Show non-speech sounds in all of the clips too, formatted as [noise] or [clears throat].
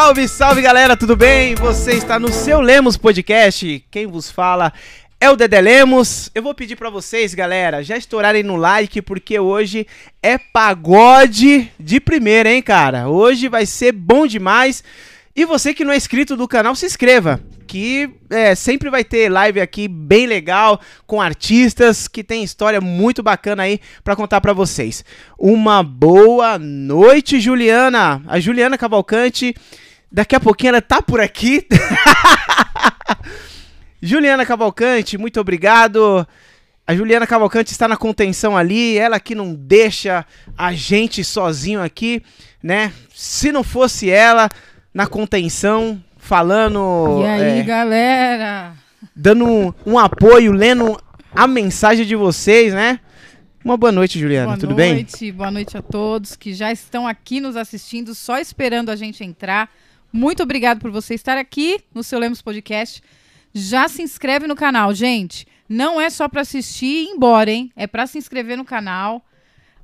Salve, salve galera, tudo bem? Você está no seu Lemos Podcast. Quem vos fala é o Dedé Lemos. Eu vou pedir para vocês, galera, já estourarem no like, porque hoje é pagode de primeira, hein, cara? Hoje vai ser bom demais. E você que não é inscrito do canal, se inscreva. Que é, sempre vai ter live aqui bem legal, com artistas que tem história muito bacana aí para contar para vocês. Uma boa noite, Juliana. A Juliana Cavalcante, daqui a pouquinho ela tá por aqui. [laughs] Juliana Cavalcante, muito obrigado. A Juliana Cavalcante está na contenção ali, ela que não deixa a gente sozinho aqui, né? Se não fosse ela na contenção, falando. E aí, é, galera? dando um, um apoio, lendo a mensagem de vocês, né? Uma boa noite, Juliana. Boa Tudo bem? noite, boa noite a todos que já estão aqui nos assistindo, só esperando a gente entrar. Muito obrigado por você estar aqui no seu Lemos Podcast. Já se inscreve no canal, gente. Não é só para assistir e ir embora, hein? É para se inscrever no canal.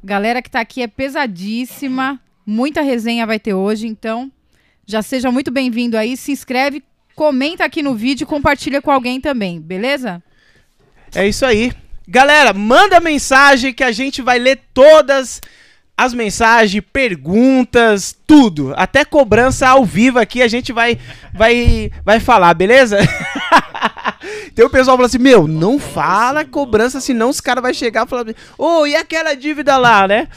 Galera que tá aqui é pesadíssima. Muita resenha vai ter hoje, então já seja muito bem-vindo aí. Se inscreve, comenta aqui no vídeo compartilha com alguém também, beleza? É isso aí. Galera, manda mensagem que a gente vai ler todas as mensagens, perguntas, tudo. Até cobrança ao vivo aqui a gente vai vai vai falar, beleza? [laughs] Tem o pessoal falando assim, meu, não fala cobrança, senão os caras vão chegar e falar, ô, oh, e aquela dívida lá, né?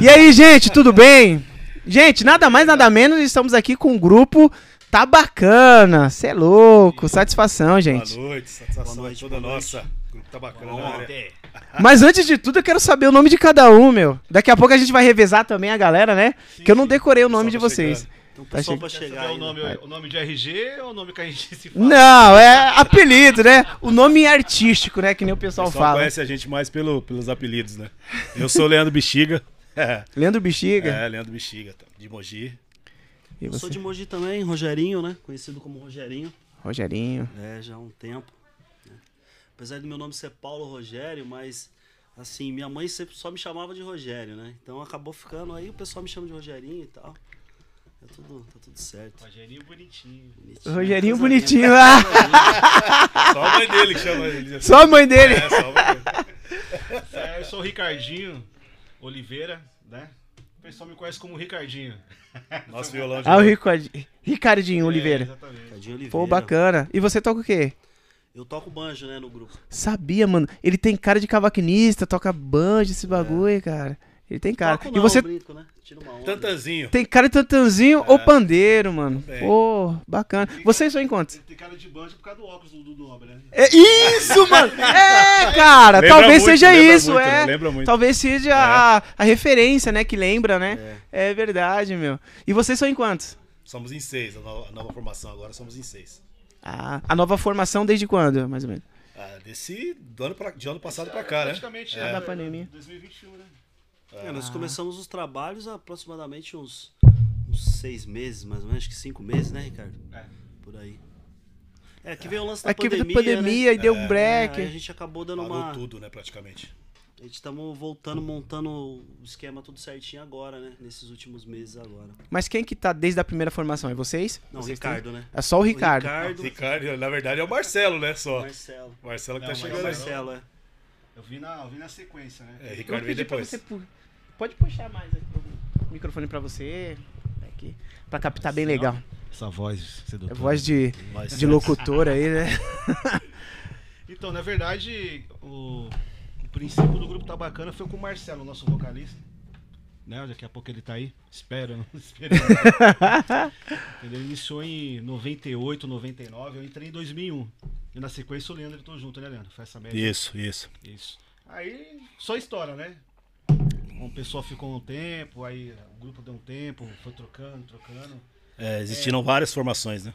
E aí, gente, tudo bem? Gente, nada mais, nada menos, estamos aqui com um grupo. Tá bacana, cê é louco, satisfação, gente. Boa noite, satisfação Boa noite, toda boa nossa. O grupo tá bacana, área. Mas antes de tudo, eu quero saber o nome de cada um, meu. Daqui a pouco a gente vai revezar também a galera, né? que eu não decorei o nome de Pessoal vocês. chegando. Um Tá pessoal che- pra chegar saber o aí. nome, né? o nome de RG ou o nome que a gente se fala? Não, é apelido, né? O nome artístico, né? Que nem o O pessoal, pessoal fala. conhece a gente mais pelo, pelos apelidos, né? Eu sou o Leandro Bexiga. [laughs] É, Leandro Bexiga. é, Leandro Bexiga, tá, de Mogi. E Eu sou de Mogi também, Rogerinho, né? Conhecido como Rogerinho. Rogerinho. É, já há um tempo. Apesar do meu nome ser Paulo Rogério, mas assim, minha mãe sempre só me chamava de Rogério, né? Então acabou ficando, aí o pessoal me chama de Rogerinho e tal. É tudo, tá tudo certo. Rogerinho bonitinho. Bonitinho. Rogerinho Coisa bonitinho. Ah, [laughs] Só a mãe dele que chama ele. assim. só a mãe dele. É, só a mãe dele. É, eu sou o Ricardinho Oliveira, né? O pessoal me conhece como Ricardinho. Nosso violão de Ah, o novo. Ricard... Ricardinho É, Oliveira. exatamente. Ricardinho Oliveira. Pô, bacana. E você toca o quê? Eu toco banjo, né, no grupo. Sabia, mano. Ele tem cara de cavaquinista, toca banjo, esse bagulho, cara. Ele tem cara. Toco e não, você brinco, né? Tira uma onda. Tantanzinho. tem cara de tantanzinho ou pandeiro, mano. Tem. Pô, bacana. Vocês são em quantos? Tem cara de banjo por causa do óculos do Dudu Nobre, né? É isso, mano! É, [laughs] cara, Lembra talvez muito, seja lembra isso, muito, é. lembra muito. Talvez seja a, a referência, né, que lembra, né? É. verdade, meu. E vocês são em quantos? Somos em seis, a nova, a nova formação agora somos em seis. Ah, a nova formação desde quando, mais ou menos? Ah, desse do ano pra, de ano passado pra cá, né? É. Praticamente, Da pandemia. 2021, né? É, nós começamos os trabalhos há aproximadamente uns, uns seis meses, mais ou menos, acho que cinco meses, né, Ricardo? É. Por aí. É que veio o lance da Aqui veio pandemia, da pandemia né? e deu É, um aí break. a gente acabou dando Parou uma... tudo, né, praticamente. A gente estamos voltando, montando o esquema tudo certinho agora, né? Nesses últimos meses agora. Mas quem que tá desde a primeira formação? É vocês? Não, Vocês Ricardo, né? têm? É só o Ricardo. Ricardo, Ricardo, na verdade, é o Marcelo, né, só. Marcelo. Marcelo que É, tá É chegando o aí. Marcelo, é. Eu vi na, eu vi na sequência, né? É, Ricardo veio depois. você Pode puxar mais aqui o microfone pra você. Aqui. Pra captar bem legal. Essa voz É sedutora. voz de, Voz de locutor aí, né? [laughs] Então, na verdade, o, o princípio do grupo Tá Bacana foi com o Marcelo, nosso vocalista. Né? Daqui a pouco ele tá aí. Espero, [laughs] espero. ele iniciou em 98, 99. Eu entrei em 2001. E na sequência o Leandro entrou junto, né, Leandro? Foi essa média. Isso, isso. Isso. Aí, só história, né? O pessoal ficou um tempo, aí o grupo deu um tempo, foi trocando, trocando. É, existiram várias formações, né?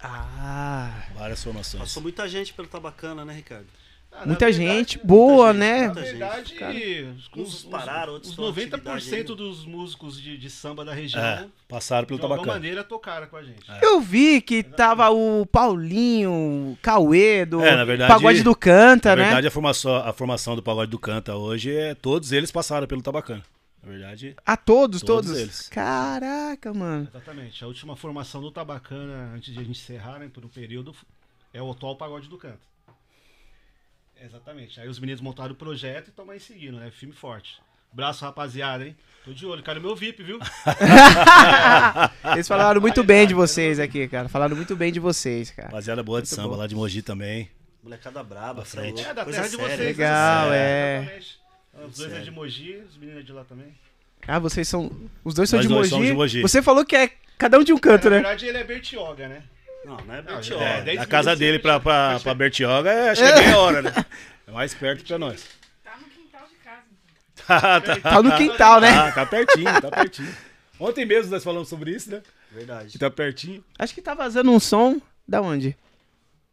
Ah, Várias formações. Passou muita gente pelo Tabacana, né, Ricardo? Ah, na muita verdade- gente boa, gente, né? Na Muita gente, verdade, cara. os, Uns os- pararam, outros os estão em atividade 90% ainda. dos músicos de, de samba da região, É, passaram pelo de alguma Tabacana. maneira, tocaram com a gente. Eu vi que tava o Paulinho, o Cauê do É, na verdade- Pagode do Canta, Na né? verdade, a formação, a formação do Pagode do Canta hoje é todos eles passaram pelo Tabacana. Na verdade, A todos, todos? Todos eles. Caraca, mano. Exatamente. A última formação do Tabacana, antes de a gente encerrar, né, por um período, é o atual Pagode do Canto. Exatamente. Aí os meninos montaram o projeto e estão aí seguindo, né? Filme forte. Braço, rapaziada, hein? Tô de olho. Cara, meu VIP, viu? [laughs] Eles falaram muito bem de vocês aqui, cara. Falaram muito bem de vocês, cara. rapaziada boa de Muito samba, bom. lá de Mogi também. Molecada braba, é frente. É, da coisa terra de vocês. Legal, é. Exatamente. Os dois é de Mogi, os meninos é de lá também. Ah, vocês são. Os dois são Nós de dois Mogi. de Mogi. Você falou que é cada um de um canto, Na né? verdade, ele é Bertioga, né? Não, não é Bertioga. é, É, da casa dele pra, pra, pra Bertioga, é, acho que é meia hora, né? [laughs] É mais perto pra nós. Tá no quintal de casa. então. Tá, tá, Tá no quintal, né? tá, tá pertinho, tá pertinho. Ontem mesmo nós falamos sobre isso, né? Verdade. Que tá pertinho. Acho que tá vazando um som. Da onde?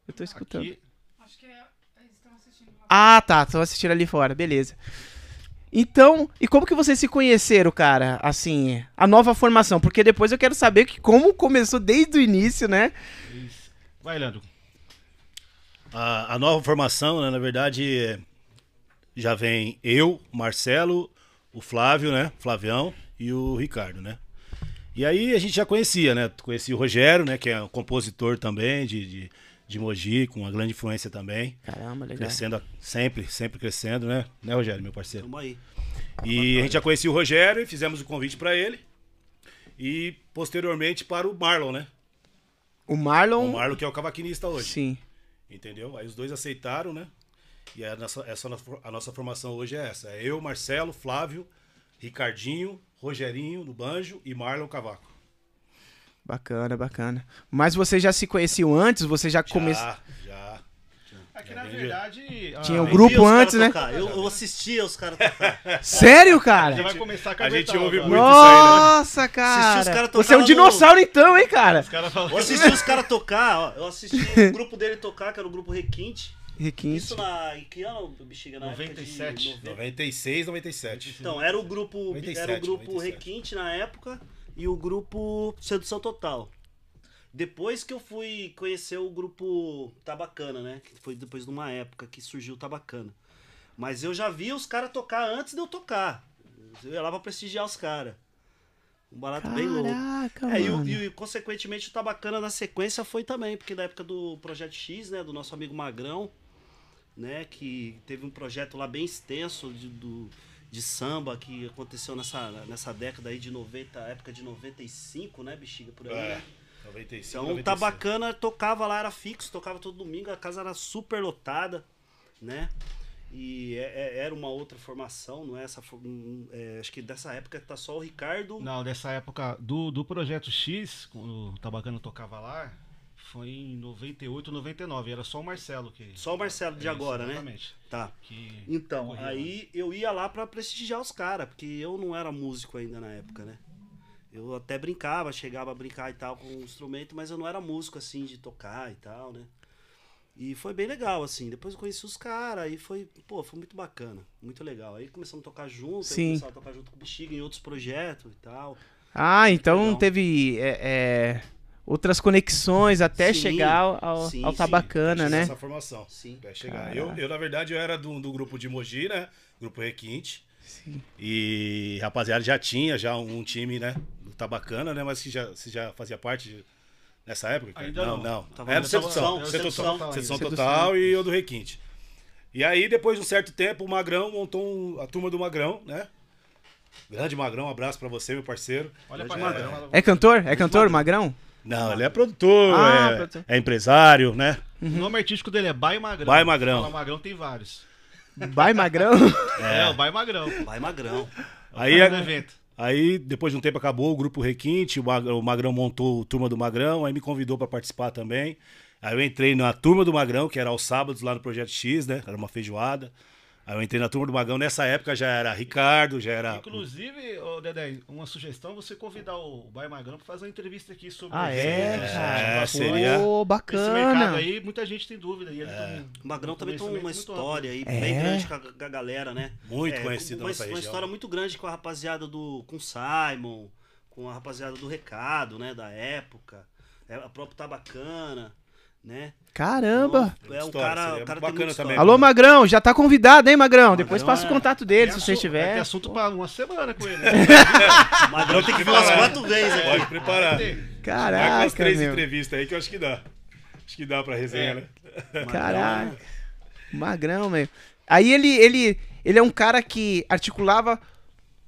Eu tô escutando. Aqui, Acho que é, eles estão assistindo uma Ah, tá. Tô assistindo ali fora. Beleza. Então, e como que vocês se conheceram, cara? Assim, a nova formação. Porque depois eu quero saber que como começou desde o início, né? Isso. Vai, Leandro. A, a nova formação, né, na verdade, já vem eu, Marcelo, o Flávio, né? Flavião e o Ricardo, né? E aí a gente já conhecia, né? Conhecia o Rogério, né? Que é um compositor também de, de, de Mogi, com uma grande influência também. Caramba, legal. Crescendo sempre, sempre crescendo, né? Né, Rogério, meu parceiro? Tamo aí. E a gente já conhecia o Rogério e fizemos o convite pra ele. E posteriormente para o Marlon, né? O Marlon. O Marlon que é o cavaquinista hoje. Sim. Entendeu? Aí os dois aceitaram, né? E a nossa, essa, a nossa formação hoje é essa. É eu, Marcelo, Flávio, Ricardinho, Rogerinho no banjo e Marlon Cavaco. Bacana, bacana. Mas vocês já se conheciam antes? Você já começou. Já, já. Aqui, É, na bem verdade... a- Tinha o Eu grupo antes, né? tocar, Eu, eu assistia os caras tocar. [laughs] Sério, Já cara? vai começar com a gente ouve agora. muito. isso aí, né? Nossa, cara. os caras Você é um tocar no- dinossauro então, hein, cara? Os caras falam... Eu assisti os caras tocar, ó, eu assisti o [laughs] grupo dele tocar, que era o grupo Requinte. Requinte. Isso na. Em que ano, Bexiga? Na época de 97. 90. 96, 97. Então, era o grupo. 97, era o grupo 97. Requinte na época e o grupo Sedução Total. Depois que eu fui conhecer o grupo Tabacana, né? Que foi depois de uma época que surgiu o Tabacana. Mas eu já vi os caras tocar antes de eu tocar. Eu ia lá pra prestigiar os caras. Um barato bem louco. Caraca, É, e, e, consequentemente o Tabacana na sequência foi também, porque na época do Projeto X, né, do nosso amigo Magrão, né, que teve um projeto lá bem extenso de, do, de samba que aconteceu nessa, nessa década aí de 90, época de 95, né, bexiga por aí. É, né? 95, Então o 96. Tabacana tocava lá, era fixo, tocava todo domingo, a casa era super lotada, né? E é- é- era uma outra formação, não é essa. é, acho que dessa época tá só o Ricardo. Não, dessa época do, do Projeto X, quando o Tabacano tocava lá, foi em 98, 99. Era só o Marcelo que... Só o Marcelo de Isso, agora, né? Exatamente. Tá. Que Então, corria aí eu ia lá pra prestigiar os caras, porque eu não era músico ainda na época, né? Eu até brincava, chegava a brincar e tal com o instrumento, mas eu não era músico assim de tocar e tal, né? E foi bem legal, assim. Depois eu conheci os caras, aí foi, pô, foi muito bacana, muito legal. Aí começamos a tocar junto, Sim. aí começamos a tocar junto com o Bexiga em outros projetos e tal. Ah, então Legal. teve é, é, outras conexões até Sim, chegar ao, sim, ao sim. Tabacana, Fiz né? Essa formação. Sim. Até chegar. Eu, eu, na verdade, eu era do, do grupo de Mogi, né? Grupo Requinte. Sim. E rapaziada já tinha já um time, né? Do Tabacana, né? Mas que já, você já fazia parte de- nessa época? cara? Ainda não, não. não. Era Sedução. Sedução, Sedução. Total e eu do Requinte. E aí, depois de um certo tempo, o Magrão montou um- a turma do Magrão, né? Grande Magrão, um abraço pra você, meu parceiro. Olha pra É. cá. É cantor? É cantor, Magrão? Não, ele é produtor, Ah, é, produtor. é empresário, né? O nome artístico dele é Bai Magrão. Bai Magrão. Fala Magrão tem vários. Vai, [laughs] Magrão? É, o Bai Magrão. Vai magrão. Aí, do evento. Aí, depois de um tempo, acabou o grupo Requinte, o Mag- o Magrão montou o Turma do Magrão, aí me convidou para participar também. Aí eu entrei na Turma do Magrão, que era aos sábados lá no Projeto X, né? Era uma feijoada. Aí eu entrei na Turma do Magrão, nessa época já era Ricardo, já era... Inclusive, ô Dedé, uma sugestão, você convidar o Bai Magrão pra fazer uma entrevista aqui sobre Ah, esse- é, cara? É, seria- Pô, Esse mercado bacana. aí, muita gente tem dúvida. E ele um- O Magrão também tem uma história aí É? bem grande com a, com a galera, né? Muito É, conhecido uma, uma história muito grande com a rapaziada do. com o Simon, com a rapaziada do Recado, né? Da época. É, a própria Tabacana. Né? Caramba! Então, é um História, cara, o cara bacana também. Alô, Magrão, já tá convidado, hein, Magrão? Magrão Depois passa o é- contato dele, se Tem você tiver. Tem assunto pra uma semana com ele. Né? O [laughs] Magrão tem que vir umas quatro vezes aqui. Pode preparar. Caraca, três meu. entrevistas aí que eu acho que dá. Acho que dá pra resenha, É. né? Magrão Caraca. Magrão, meu. Aí ele, ele, ele é um cara que articulava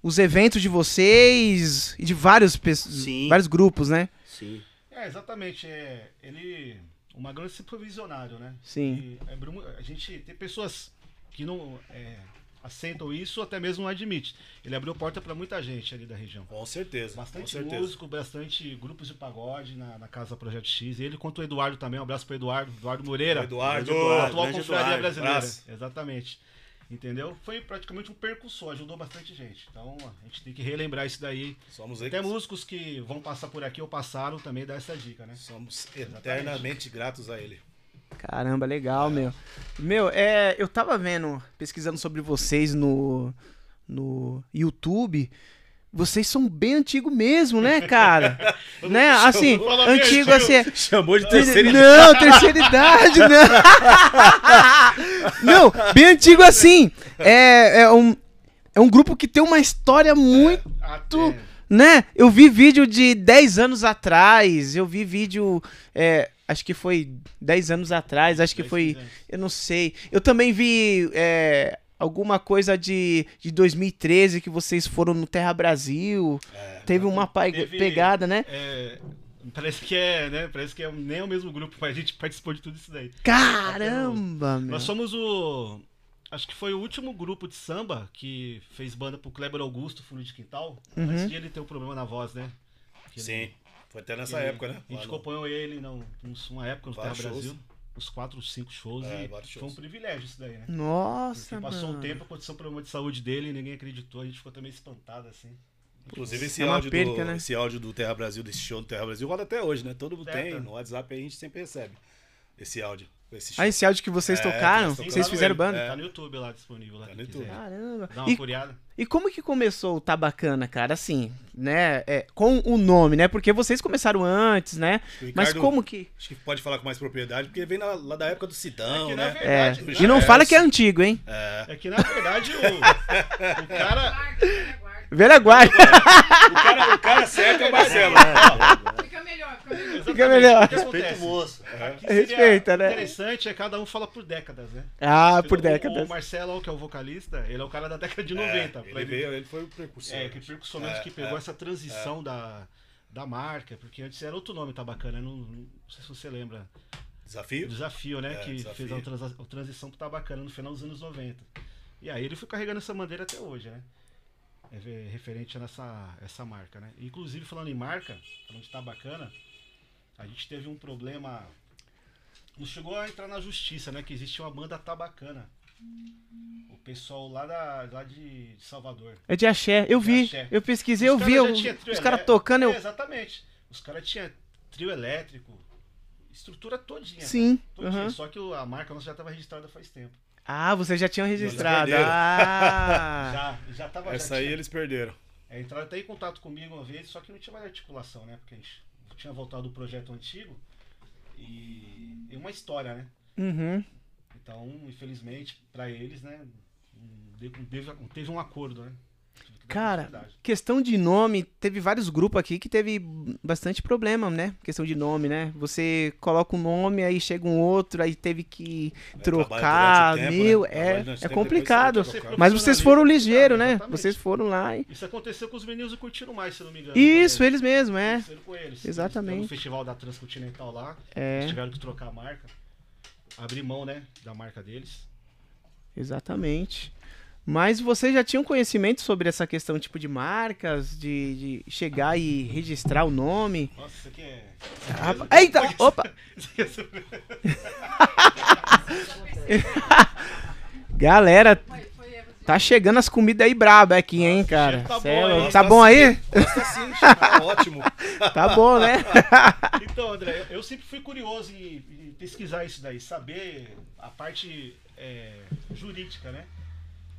os eventos de vocês e de vários, Sim. vários grupos, né? Sim. É, exatamente. É, ele. O Magrão é sempre visionário, né? Sim. E abriu mu- a gente tem pessoas que não é, aceitam isso ou até mesmo não admitem. Ele abriu porta pra muita gente ali da região. Com certeza. com Bastante certeza. músico, bastante grupos de pagode na, na casa Projeto X. Ele quanto o Eduardo também, um abraço pro Eduardo, Eduardo Moreira. Eduardo, Eduardo, atual confraria brasileira. abraço. Exatamente. Entendeu? Foi praticamente um percussor, ajudou bastante gente. Então a gente tem que relembrar isso daí. Somos, Até músicos que vão passar por aqui ou passaram também dá essa dica, né? somos eternamente gratos a ele. Caramba, legal, meu. Meu, é, eu tava vendo, pesquisando sobre vocês no, no YouTube. Vocês são bem antigo mesmo, né, cara? [laughs] né? Assim, antigo assim. Chamou de terceira idade. Não, terceira idade, não. não, bem antigo assim. É, é, um, é um grupo que tem uma história muito. Até, Né? Eu vi vídeo de 10 anos atrás. Eu vi vídeo. é, acho que foi 10 anos atrás. Acho que 10, foi. 15 anos. Eu não sei. Eu também vi. é, alguma coisa de, de 2013 que vocês foram no Terra Brasil. Teve uma pa- Teve- pegada, né? É, parece que é, né? Parece que é nem é o mesmo grupo, mas a gente participou de tudo isso daí. Caramba, meu. Nós somos o. Acho que foi o último grupo de samba que fez banda pro Kleber Augusto, Fundo de Quintal. Uhum. Antes de ele ter um problema na voz, né? Que ele- Sim. Foi até nessa ele- época, né? A gente Lá no- acompanhou ele não, uma época no Terra Brasil. Uns quatro, cinco shows. É, e foi um shows. privilégio isso daí, né? Nossa, Porque passou mano. um tempo, aconteceu um problema de saúde dele e ninguém acreditou. A gente ficou também espantado, assim. Inclusive esse É áudio, perca, do, né? esse áudio do Terra Brasil, desse show do Terra Brasil, roda até hoje, né? Todo mundo É, tem. tá. No WhatsApp a gente sempre recebe esse áudio. Ah, esse áudio que vocês É, tocaram? nós Vocês fizeram banda? É. Tá no YouTube lá disponível. Lá, Tá no YouTube. quiser. Caramba. Dá uma E, curiada. e como que começou o Tá Bacana, cara? Assim, né? é, com o nome, né? Porque vocês começaram antes, né? O Mas Ricardo- como que. Acho que pode falar com mais propriedade, porque vem lá, lá da época do Sidão, É que, na né? É. verdade, E não É, fala que é antigo, hein? É. É que na verdade o, o cara. [laughs] Velha guarda. O, cara, o cara certo é o Marcelo. Fica melhor, fica melhor. Fica melhor. Respeita o moço. Aqui seria Respeita, né? interessante é cada um fala por décadas, né? Ah, por O- décadas. O Marcelo, que é o vocalista, ele é o cara da década de 90. É, ele, veio, ele foi o precursor. É, que percussor mesmo É, que pegou é, essa transição da, da marca, porque antes era outro nome, tá bacana, não, não sei se você lembra. Desafio? desafio, né? É, que Desafio. fez a, transição pro Tá Bacana no final dos anos 90. E aí ele foi carregando essa bandeira até hoje, né? É referente a essa, essa marca, né? Inclusive, falando em marca, falando de Tá Bacana, a gente teve um problema. Não chegou a entrar na justiça, né? Que existia uma banda Tá Bacana. O pessoal lá, da, lá de Salvador. É de axé. Eu vi. axé. Eu pesquisei, eu Os vi. eu- tinha trio os caras tocando. É, Eu... exatamente. Os caras tinham trio elétrico, estrutura todinha. Sim. cara, todinha. aham. Só que a marca nossa já estava registrada faz tempo. Ah, vocês já tinham registrado. Ah. [laughs] Já, já tava. Essa já aí tinha, eles perderam. é, entraram até em contato comigo uma vez, só que não tinha mais articulação, né? Porque a gente tinha voltado do projeto antigo e, e uma história, né? Uhum. Então, infelizmente, pra eles, né? teve um acordo, né? Cara. Questão de nome, teve vários grupos aqui que teve bastante problema, né? Questão de nome, né? Você coloca um nome, aí chega um outro, aí teve que trocar. durante o tempo, né? É, durante o é tempo, complicado. você. Mas vocês foram ligeiros, né? Exatamente. Vocês foram lá e. Isso aconteceu com os meninos do Curtiram Mais, se não me engano. Isso, eles mesmo, é. Com eles. Exatamente. Eles, no festival da Transcontinental lá, É, eles tiveram que trocar a marca. Abrir mão, né, da marca deles. exatamente. Mas vocês já tinham conhecimento sobre essa questão, tipo, de marcas, de, de chegar e registrar o nome? Nossa, isso aqui é. Ah, Eita! Opa! [laughs] É Galera, é, tá chegando as comidas aí braba aqui, hein, cara? tá Cê é bom, louco. hein? Tá bom aí? Sim, tá ótimo. [laughs] Tá bom, né? [laughs] Então, André, eu, eu sempre fui curioso em, em pesquisar isso daí, saber a parte é, jurídica, né?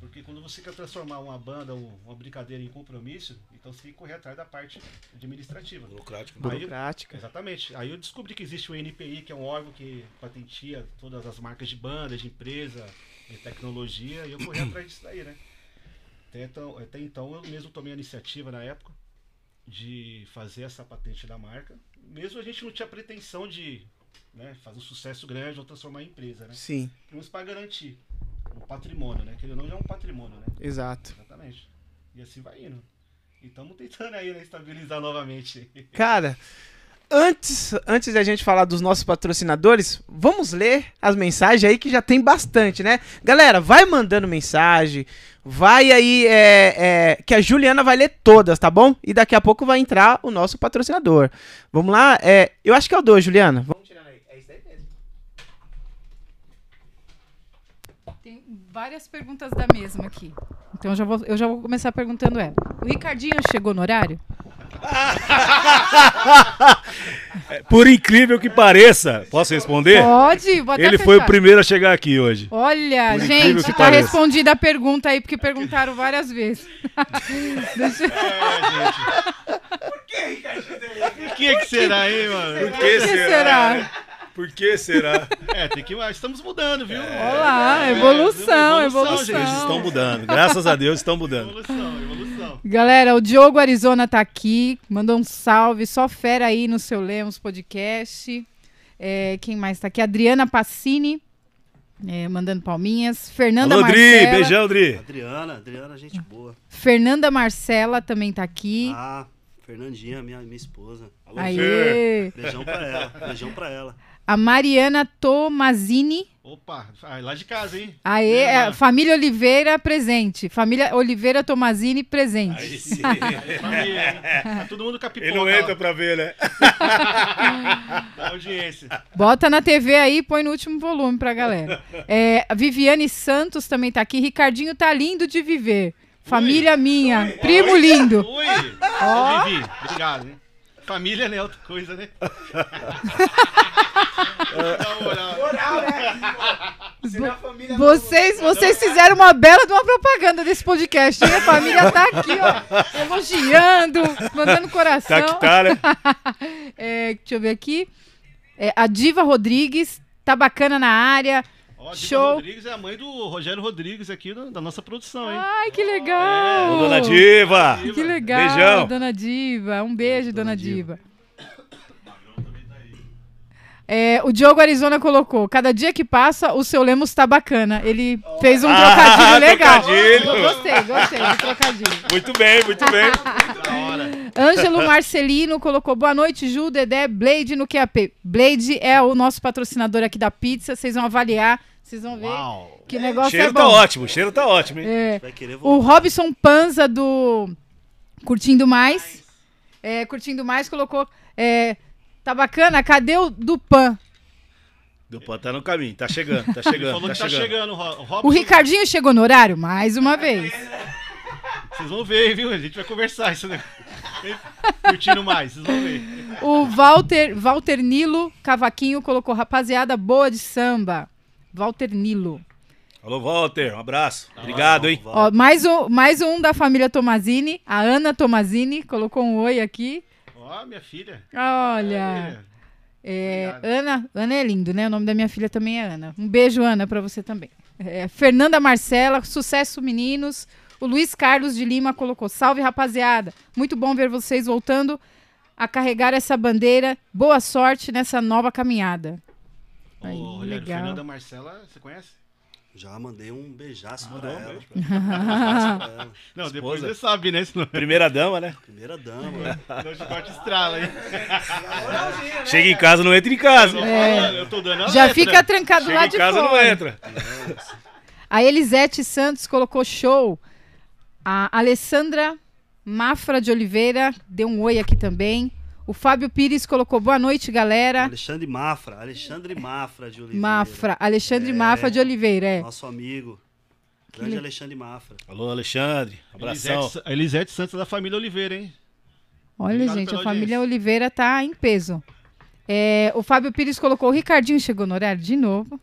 Porque quando você quer transformar uma banda ou uma brincadeira em compromisso, então você tem que correr atrás da parte administrativa. Burocrático. Aí- Burocrática. Exatamente. Aí eu descobri que existe o NPI, que é um órgão que patentia todas as marcas de banda, de empresa, de tecnologia, e eu corri [clears throat] atrás disso daí, né? Até então, até então eu mesmo tomei a iniciativa na época de fazer essa patente da marca. Mesmo a gente não tinha pretensão de né, fazer um sucesso grande ou transformar em empresa, né? Sim, Mas para garantir um patrimônio, né? Que ele não é um patrimônio, né? exato. Exatamente. E assim vai indo. E estamos tentando aí, né, estabilizar novamente. [laughs] Cara, antes, antes da gente falar dos nossos patrocinadores, vamos ler as mensagens aí que já tem bastante, né? Galera, vai mandando mensagem, vai aí, é, é, que a Juliana vai ler todas, tá bom? E daqui a pouco vai entrar o nosso patrocinador. Vamos lá, é, eu acho que é o 2, Juliana. Vamos tirando aí. É isso aí mesmo. Tem várias perguntas da mesma aqui. Então eu já vou, eu já vou começar perguntando ela. O Ricardinho chegou no horário? [laughs] Por incrível que pareça, posso responder? Pode, vou até Ele foi o fechar. primeiro a chegar aqui hoje. Olha, Por gente, que tá pareça. respondida a pergunta aí, porque perguntaram várias vezes. [laughs] Deixa- O que, que será, hein, mano? Por que será? Por que será? [laughs] É, tem que. Estamos mudando, viu? Olá, É, evolução, evolução, evolução. As coisas estão mudando. Graças a Deus estão mudando. Evolução, evolução. Galera, o Diogo Arizona tá aqui, mandou um salve, só fera aí no seu Lemos Podcast. É, quem mais tá aqui? Adriana Passini, é, mandando palminhas. Fernanda Alô, Dri, Marcela. beijão, Dri. Adriana, Adriana, gente boa. Fernanda Marcela também tá aqui. Ah, Fernandinha, minha, minha esposa. Alô, Aê. Beijão pra ela, beijão pra ela. A Mariana Tomazini. Opa, ah, lá de casa, hein? Aê, É, família Oliveira presente. Família Oliveira Tomazini presente. Aí sim. [laughs] Família, hein? Tá todo mundo pipoca. Ele não entra pra ver, né? [laughs] Da audiência. Bota na TV aí, põe no último volume pra galera. É, Viviane Santos também tá aqui. Ricardinho tá lindo de viver. Família minha. Primo lindo. Oi! Ó, Vivi, obrigado, hein? Família, né? Outra coisa, né? Moral. Vocês, vocês fizeram uma bela de uma propaganda desse podcast. hein? A família tá aqui, ó, elogiando, mandando coração. Tá que tá, né? [laughs] É, deixa eu ver aqui. É, a Diva Rodrigues, tá bacana na área. Ó, a Diva Show. Rodrigues é a mãe do Rogério Rodrigues aqui do- da nossa produção, hein? Ai, que legal! Ô, dona Diva. Que legal, Beijão. dona Diva. Um beijo, dona Diva. É, o Diogo Arizona colocou: cada dia que passa, o seu Lemos tá bacana. Ele fez um Ah, trocadilho [laughs] legal. trocadilho. Eu Gostei, gostei do trocadilho. Muito bem, muito bem. Da [laughs] hora. Ângelo Marcelino colocou: boa noite, Ju, Dedé, Blade no QAP. Blade é o nosso patrocinador aqui da pizza. Vocês vão avaliar, vocês vão ver Uau. que O negócio cheiro é tá bom. ótimo, o cheiro tá ótimo, hein? É, Vai querer o. Robson Panza do Curtindo Mais. É, Curtindo Mais colocou. é, tá bacana? Cadê o do Pan? Do pó tá no caminho, tá chegando, tá [laughs] Ele chegando, falou tá que tá chegando. Robson. O Ricardinho chegou no horário? Mais uma vez. Vocês vão ver, viu? A gente vai conversar isso. Curtindo mais, vocês vão ver. O Walter, Walter Nilo Cavaquinho colocou rapaziada boa de samba. Walter Nilo. Alô, Walter, um abraço. Obrigado, hein? Ó, mais, um, mais um da família Tomazini. A Ana Tomazini colocou um oi aqui. Ó, minha filha. Olha. É, Obrigado. Ana, Ana é lindo, né? O nome da minha filha também é Ana. Um beijo, Ana, pra você também. É, Fernanda Marcela, sucesso, meninos. O Luiz Carlos de Lima colocou: Salve, rapaziada. Muito bom ver vocês voltando a carregar essa bandeira. Boa sorte nessa nova caminhada. Aí, Ô, Rogério, legal. Fernanda Marcela, você conhece? Já mandei um beijaço pra Mandou um ela. pra ela. [laughs] Não, depois Esposa. você sabe, né? Senão, Primeira dama, né? [laughs] Primeira dama. senão a gente corta estrala, hein? Chega em casa, não entra em casa. É. Eu tô dando a Já letra. fica trancado Chega lá em de casa, não fora. entra. A Elisete Santos colocou show. A Alessandra Mafra de Oliveira deu um oi aqui também. O Fábio Pires colocou boa noite, galera. Alexandre Mafra. Alexandre Mafra de Oliveira. Mafra, Alexandre É. Mafra de Oliveira, é. Nosso amigo. Grande le- Alexandre Mafra. Alô, Alexandre. Abração. Elisete, a Elisete Santos da família Oliveira, hein? Olha, Obrigado gente, a família audiência. Oliveira tá em peso. É, o Fábio Pires colocou o Ricardinho chegou no horário de novo.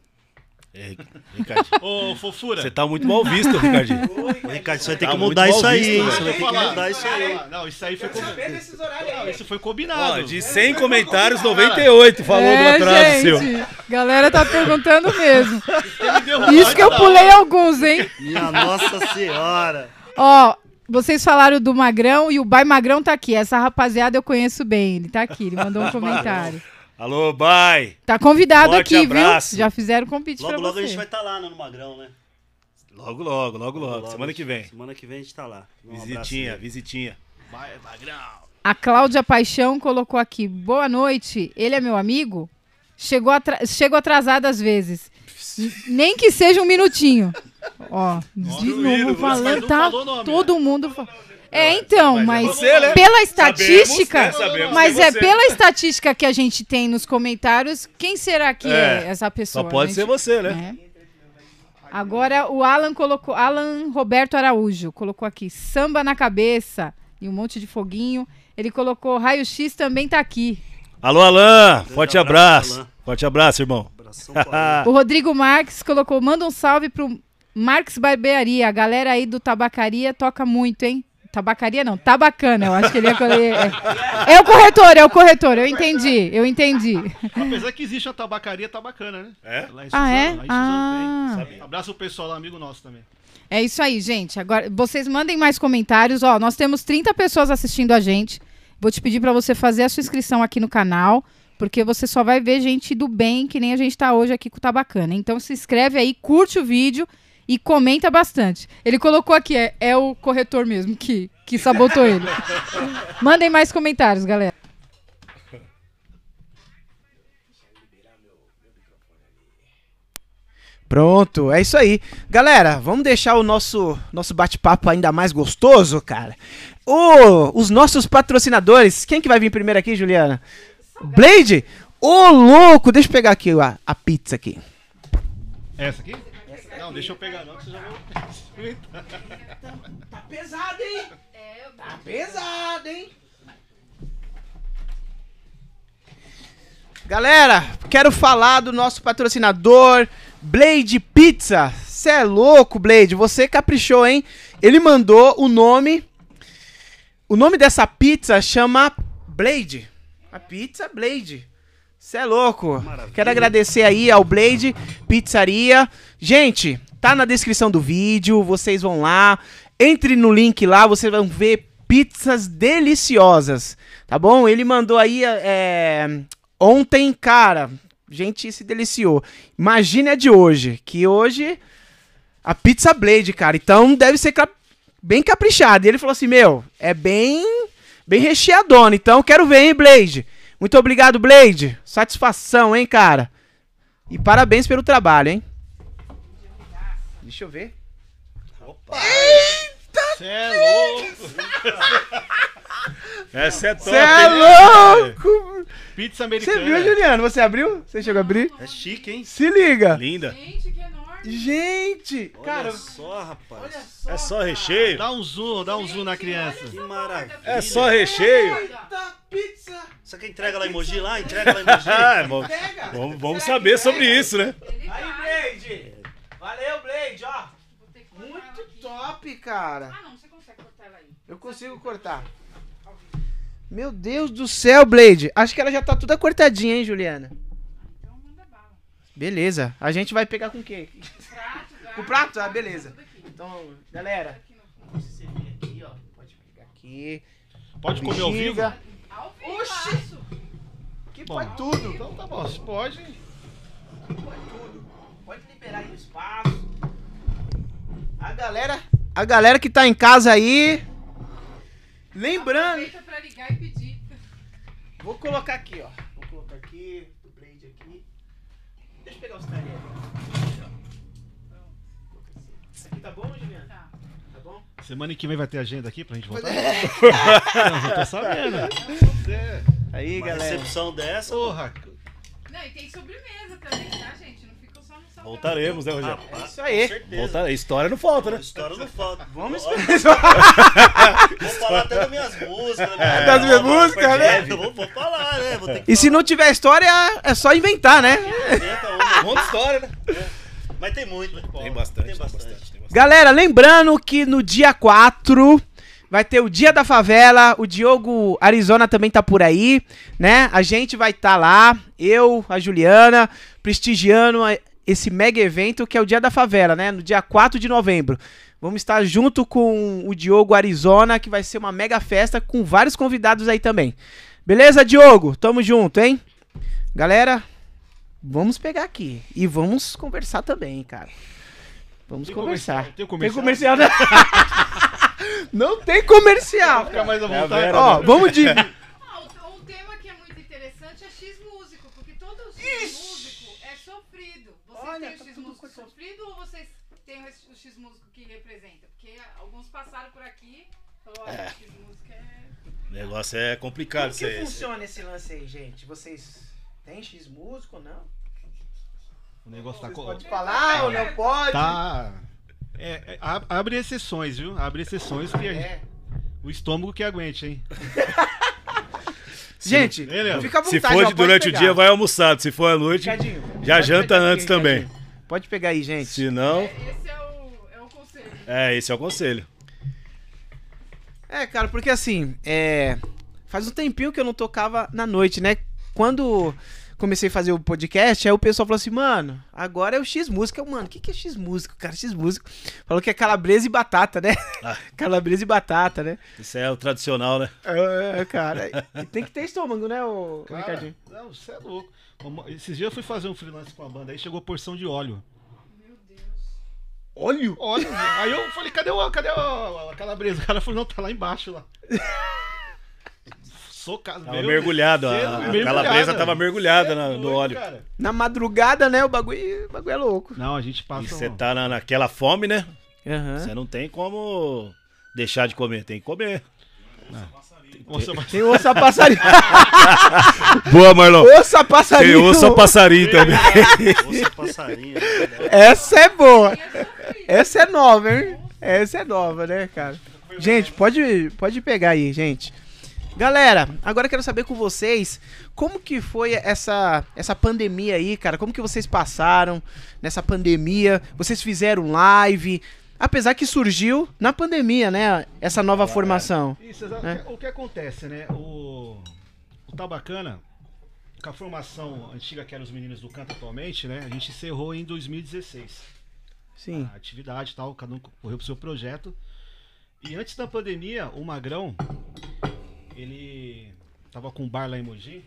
É, Ricardinho. [laughs] Ô, fofura. Você tá muito mal visto, Ricardinho. Ô, [laughs] Ricardo, você vai ter Tá que mudar isso aí, hein? Você vai ter que mudar isso aí. Não, isso aí foi combinado. horários Não, isso foi Ó, combinado. de 100 comentários, 98 falou do é, atraso seu. gente. Galera tá perguntando mesmo. [laughs] Isso que eu pulei alguns, hein? Minha Nossa Senhora. Ó, vocês falaram do Magrão e o Bai Magrão tá aqui. Essa rapaziada eu conheço bem. Ele tá aqui, ele mandou um comentário. Alô, bye. Tá convidado Forte aqui, abraço. viu? Já fizeram convite Logo, pra logo você. a gente vai estar lá né, no Magrão, né? Logo, logo, logo, logo. Logo, Semana que vem. Semana que vem a gente tá lá. Um Visitinha, visitinha. Vai, Magrão. A Cláudia Paixão colocou aqui. Boa noite, ele é meu amigo? Chegou atra... Chego atrasado às vezes. Nem que seja um minutinho. Ó, de novo falando, tá falou todo mundo... Fa... É, então, mas é mas, você, né? pela estatística, Sabemos, né? Sabemos mas que é é você. pela estatística que a gente tem nos comentários, quem será que é, É, essa pessoa? Só pode A ser você, né? é. Agora o Alan colocou, Alan Roberto Araújo colocou aqui samba na cabeça e um monte de foguinho. Ele colocou raio X também tá aqui. Alô, Alain. Forte abraço, abraço. Forte abraço, irmão. [laughs] O Rodrigo Marques colocou manda um salve pro Marques Barbearia. A galera aí do Tabacaria toca muito, hein? Tabacaria não, tá bacana. Eu acho que ele ia é, é o corretor, é o corretor. Eu entendi, eu entendi. Apesar que existe uma tabacaria, tá bacana, né? É? Lá em Ah, é? Suzano, lá em Suzano Ah. tem. Abraço o pessoal lá, amigo nosso também. É isso aí, gente. Agora, vocês mandem mais comentários. Ó, nós temos 30 pessoas assistindo a gente. Vou te pedir para você fazer a sua inscrição aqui no canal, porque você só vai ver gente do bem, que nem a gente tá hoje aqui com o Tabacana. Então se inscreve aí, curte o vídeo e comenta bastante. Ele colocou aqui, é, é o corretor mesmo que, que sabotou ele. [laughs] Mandem mais comentários, galera. Pronto, é isso aí. Galera, vamos deixar o nosso, nosso bate-papo ainda mais gostoso, cara. Ô, os nossos patrocinadores, quem que vai vir primeiro aqui, Juliana? Blade? Ô, louco, deixa eu pegar aqui a, a pizza aqui. Essa aqui? Não, deixa eu pegar não, que você já vai... Tá pesado, hein? Tá pesado, hein? Galera, quero falar do nosso patrocinador, Blade Pizza. Cê é louco, Blade, você caprichou, hein? Ele mandou o nome. O nome dessa pizza chama Blade. A pizza Blade. Cê é louco. Maravilha. Quero agradecer aí ao Blade Pizzaria. Gente, tá na descrição do vídeo, vocês vão lá, entre no link lá, vocês vão ver pizzas deliciosas, tá bom? Ele mandou aí é, ontem, cara, gente se deliciou. Imagine a de hoje, que hoje a pizza Blade, cara, então deve ser cap- bem caprichada. E ele falou assim, meu, é bem bem recheadona, então quero ver, hein, Blade? Muito obrigado, Blade. Satisfação, hein, cara? E parabéns pelo trabalho, hein? Deixa eu ver. Você é louco. [laughs] Essa é top. Você é hein? louco! Pizza Você americana. viu, Juliano? Você abriu? Você chegou a abrir? É chique, hein? Se liga! Linda. Gente, que enorme. Gente! Olha Cara, só, rapaz. É só recheio. Dá um zoom, dá um zoom na criança. Que maravilha. É só recheio. Eita pizza! Você quer entrega lá em Mogi lá? Entrega lá em Mogi. [laughs] Ah, vamos, Pega! vamos, vamos saber sobre isso, né? Aí, Blade! Valeu, Blade, ó! Muito top, cara! Ah, não, você consegue cortar ela aí. Eu consigo cortar. Meu Deus do céu, Blade! Acho que ela já tá toda cortadinha, hein, Juliana? Beleza. A gente vai pegar com o quê? Prato, Com o prato? Ah, beleza. Então, galera. Aqui, ó. Pode pegar aqui. Pode comer ao vivo? Oxi! Que Bom. pode tudo. Então tá bom, você pode. Pode tudo. Pode liberar aí o espaço. A galera, a galera que tá em casa aí, lembrando, Aproveita pra ligar e pedir. vou colocar aqui, ó. Vou colocar aqui, o blade aqui. Deixa eu pegar os talheres. Aqui tá bom, Juliana? Tá. Tá bom? Semana que vem vai ter agenda aqui pra gente voltar? Não, eu tô sabendo. Aí, Uma galera. recepção dessa. Porra. Não, e tem sobremesa também, tá, gente? Voltaremos, né, Rogério? Rapaz, Isso aí. Com certeza. Voltar... História não falta, né? História não falta. Vamos esperar. [laughs] Vou falar até das minhas músicas. né? Das minhas músicas, né? É, Vou, vou falar, né? Vou ter que E se não tiver história, é só inventar, né? inventa uma. Um monte de história, né? Mas tem muito. Tem bastante, Tem bastante. bastante. tem bastante. Galera, lembrando que no dia 4 vai ter o Dia da Favela, o Diogo Arizona também tá por aí, né? A gente vai estar lá, eu, a Juliana, prestigiando a- esse mega evento que é o Dia da Favela, né? No dia 4 de novembro. Vamos estar junto com o Diogo Arizona, que vai ser uma mega festa com vários convidados aí também. Beleza, Diogo? Tamo junto, hein? Galera, vamos pegar aqui e vamos conversar também, cara. Vamos Tem conversar. comercial? Tem Tem comercial? comercial, né? [laughs] Não tem comercial. Fica mais à É a vontade. Vera, Ó, vamos de. [laughs] Olha, têm o tá X tudo músico coisa- sofrido ou vocês têm o X- o X músico que representa? Porque alguns passaram por aqui e falaram, olha, X músico é. O negócio é complicado. Como que funciona esse lance aí, gente? Vocês têm X músico ou não? O negócio tá... Vocês co- podem falar ou não pode? Tá... É, é, ab- abre exceções, viu? Abre exceções que a- É. o estômago que aguente, hein? [laughs] Gente, fica à vontade. Se for ó, durante o pegar. dia, vai almoçado. Se for à noite, Ricardinho, já janta antes aqui, também. Ricardinho. Pode pegar aí, gente. Se não, Esse é o, é o conselho. é, esse é o conselho. É, cara, porque assim, é. Faz um tempinho que eu não tocava na noite, né? Quando comecei a fazer o podcast, aí o pessoal falou assim, mano, agora é o X música. Eu, mano, o que, que é X música? Cara, X música. Falou que é calabresa e batata, né? Ah. [laughs] calabresa e batata, né? Isso é o tradicional, né? É, cara. E [laughs] tem que ter estômago, né, o Cara, Ricardinho? não, você é louco. Esses dias eu fui fazer um freelance com a banda, aí chegou porção de óleo. Meu Deus. Óleo? Óleo. aí eu falei, cadê, o, cadê o, a calabresa? O cara falou, não, tá lá embaixo lá. [laughs] Socado. Tava meu, mergulhado. você- A, a calabresa tava mergulhada é na- no óleo. cara. Na madrugada, né? O bagulho, o bagulho é louco. Não, a gente passa. E você um- tá na, naquela fome, né? Você não tem como deixar de comer, tem que comer. Tem osso a passarinho. [laughs] Boa, Marlon. osso a Tem passarinho. osso a passarinho também. [laughs] Ouça passarinho. é. Essa é boa. Essa é nova, hein? Essa é nova, né, cara? Gente, pode, pode pegar aí, gente. Galera, agora eu quero saber com vocês como que foi essa, essa pandemia aí, cara? Como que vocês passaram nessa pandemia? Vocês fizeram live? Apesar que surgiu na pandemia, né? Essa nova formação. Isso, exato. É. O que acontece, né? O, o Tabacana, com a formação antiga que eram os meninos do canto atualmente, né? A gente encerrou em 2016. Sim. A atividade e tal, cada um correu pro seu projeto. E antes da pandemia, o Magrão, ele tava com um bar lá em Mogi.